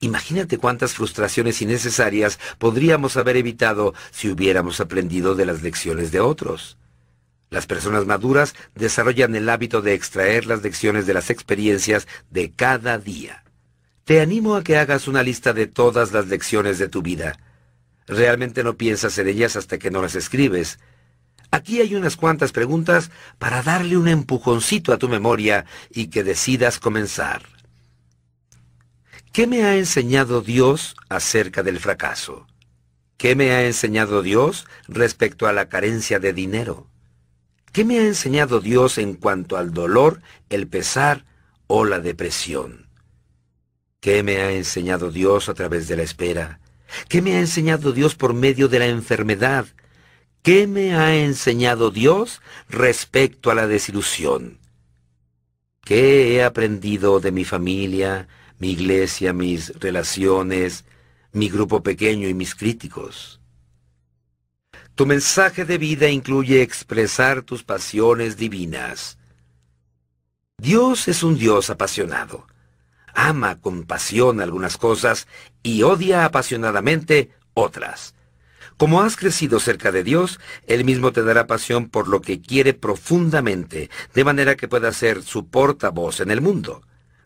Imagínate cuántas frustraciones innecesarias podríamos haber evitado si hubiéramos aprendido de las lecciones de otros. Las personas maduras desarrollan el hábito de extraer las lecciones de las experiencias de cada día. Te animo a que hagas una lista de todas las lecciones de tu vida. Realmente no piensas en ellas hasta que no las escribes. Aquí hay unas cuantas preguntas para darle un empujoncito a tu memoria y que decidas comenzar. ¿Qué me ha enseñado Dios acerca del fracaso? ¿Qué me ha enseñado Dios respecto a la carencia de dinero? ¿Qué me ha enseñado Dios en cuanto al dolor, el pesar o la depresión? ¿Qué me ha enseñado Dios a través de la espera? ¿Qué me ha enseñado Dios por medio de la enfermedad? ¿Qué me ha enseñado Dios respecto a la desilusión? ¿Qué he aprendido de mi familia, mi iglesia, mis relaciones, mi grupo pequeño y mis críticos? Tu mensaje de vida incluye expresar tus pasiones divinas. Dios es un Dios apasionado ama con pasión algunas cosas y odia apasionadamente otras. Como has crecido cerca de Dios, Él mismo te dará pasión por lo que quiere profundamente, de manera que pueda ser su portavoz en el mundo.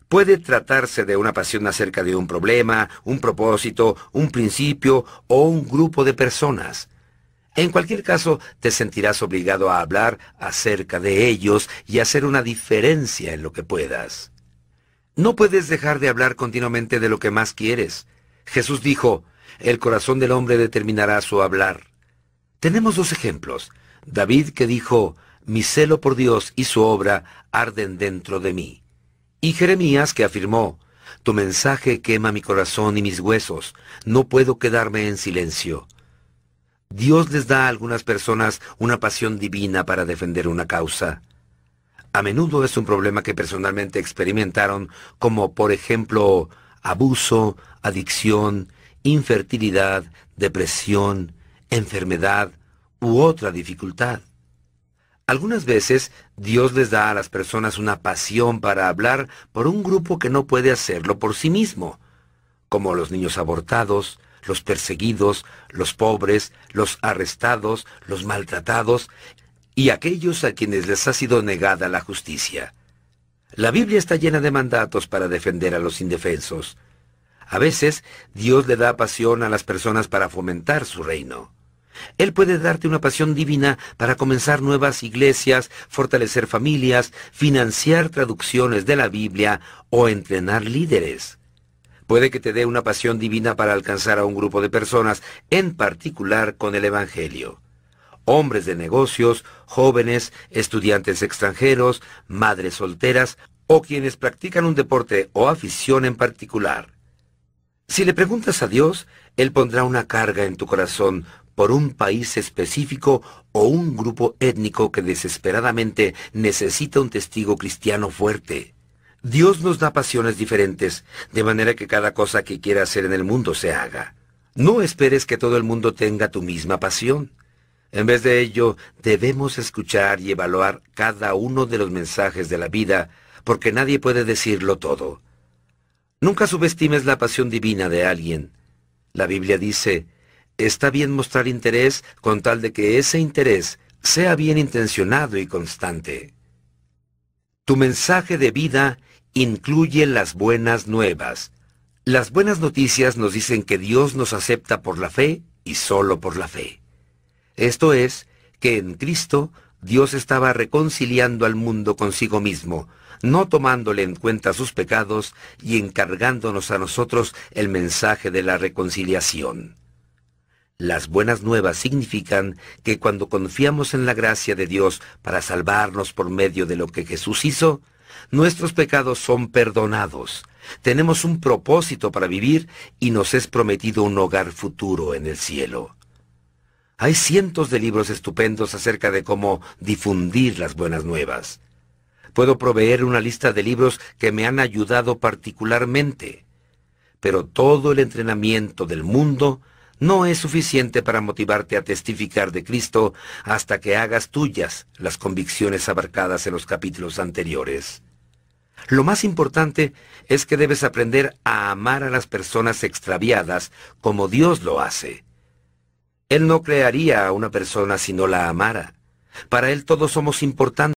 Puede tratarse de una pasión acerca de un problema, un propósito, un principio o un grupo de personas. En cualquier caso, te sentirás obligado a hablar acerca de ellos y hacer una diferencia en lo que puedas. No puedes dejar de hablar continuamente de lo que más quieres. Jesús dijo, el corazón del hombre determinará su hablar. Tenemos dos ejemplos. David que dijo, mi celo por Dios y su obra arden dentro de mí. Y Jeremías que afirmó, tu mensaje quema mi corazón y mis huesos, no puedo quedarme en silencio. Dios les da a algunas personas una pasión divina para defender una causa a menudo es un problema que personalmente experimentaron, como por ejemplo abuso, adicción, infertilidad, depresión, enfermedad u otra dificultad. Algunas veces Dios les da a las personas una pasión para hablar por un grupo que no puede hacerlo por sí mismo, como los niños abortados, los perseguidos, los pobres, los arrestados, los maltratados y aquellos a quienes les ha sido negada la justicia. La Biblia está llena de mandatos para defender a los indefensos. A veces Dios le da pasión a las personas para fomentar su reino. Él puede darte una pasión divina para comenzar nuevas iglesias, fortalecer familias, financiar traducciones de la Biblia o entrenar líderes. Puede que te dé una pasión divina para alcanzar a un grupo de personas, en particular con el Evangelio hombres de negocios, jóvenes, estudiantes extranjeros, madres solteras o quienes practican un deporte o afición en particular. Si le preguntas a Dios, Él pondrá una carga en tu corazón por un país específico o un grupo étnico que desesperadamente necesita un testigo cristiano fuerte. Dios nos da pasiones diferentes, de manera que cada cosa que quiera hacer en el mundo se haga. No esperes que todo el mundo tenga tu misma pasión. En vez de ello, debemos escuchar y evaluar cada uno de los mensajes de la vida, porque nadie puede decirlo todo. Nunca subestimes la pasión divina de alguien. La Biblia dice, está bien mostrar interés con tal de que ese interés sea bien intencionado y constante. Tu mensaje de vida incluye las buenas nuevas. Las buenas noticias nos dicen que Dios nos acepta por la fe y solo por la fe. Esto es, que en Cristo Dios estaba reconciliando al mundo consigo mismo, no tomándole en cuenta sus pecados y encargándonos a nosotros el mensaje de la reconciliación. Las buenas nuevas significan que cuando confiamos en la gracia de Dios para salvarnos por medio de lo que Jesús hizo, nuestros pecados son perdonados, tenemos un propósito para vivir y nos es prometido un hogar futuro en el cielo. Hay cientos de libros estupendos acerca de cómo difundir las buenas nuevas. Puedo proveer una lista de libros que me han ayudado particularmente. Pero todo el entrenamiento del mundo no es suficiente para motivarte a testificar de Cristo hasta que hagas tuyas las convicciones abarcadas en los capítulos anteriores. Lo más importante es que debes aprender a amar a las personas extraviadas como Dios lo hace. Él no crearía a una persona si no la amara. Para Él todos somos importantes.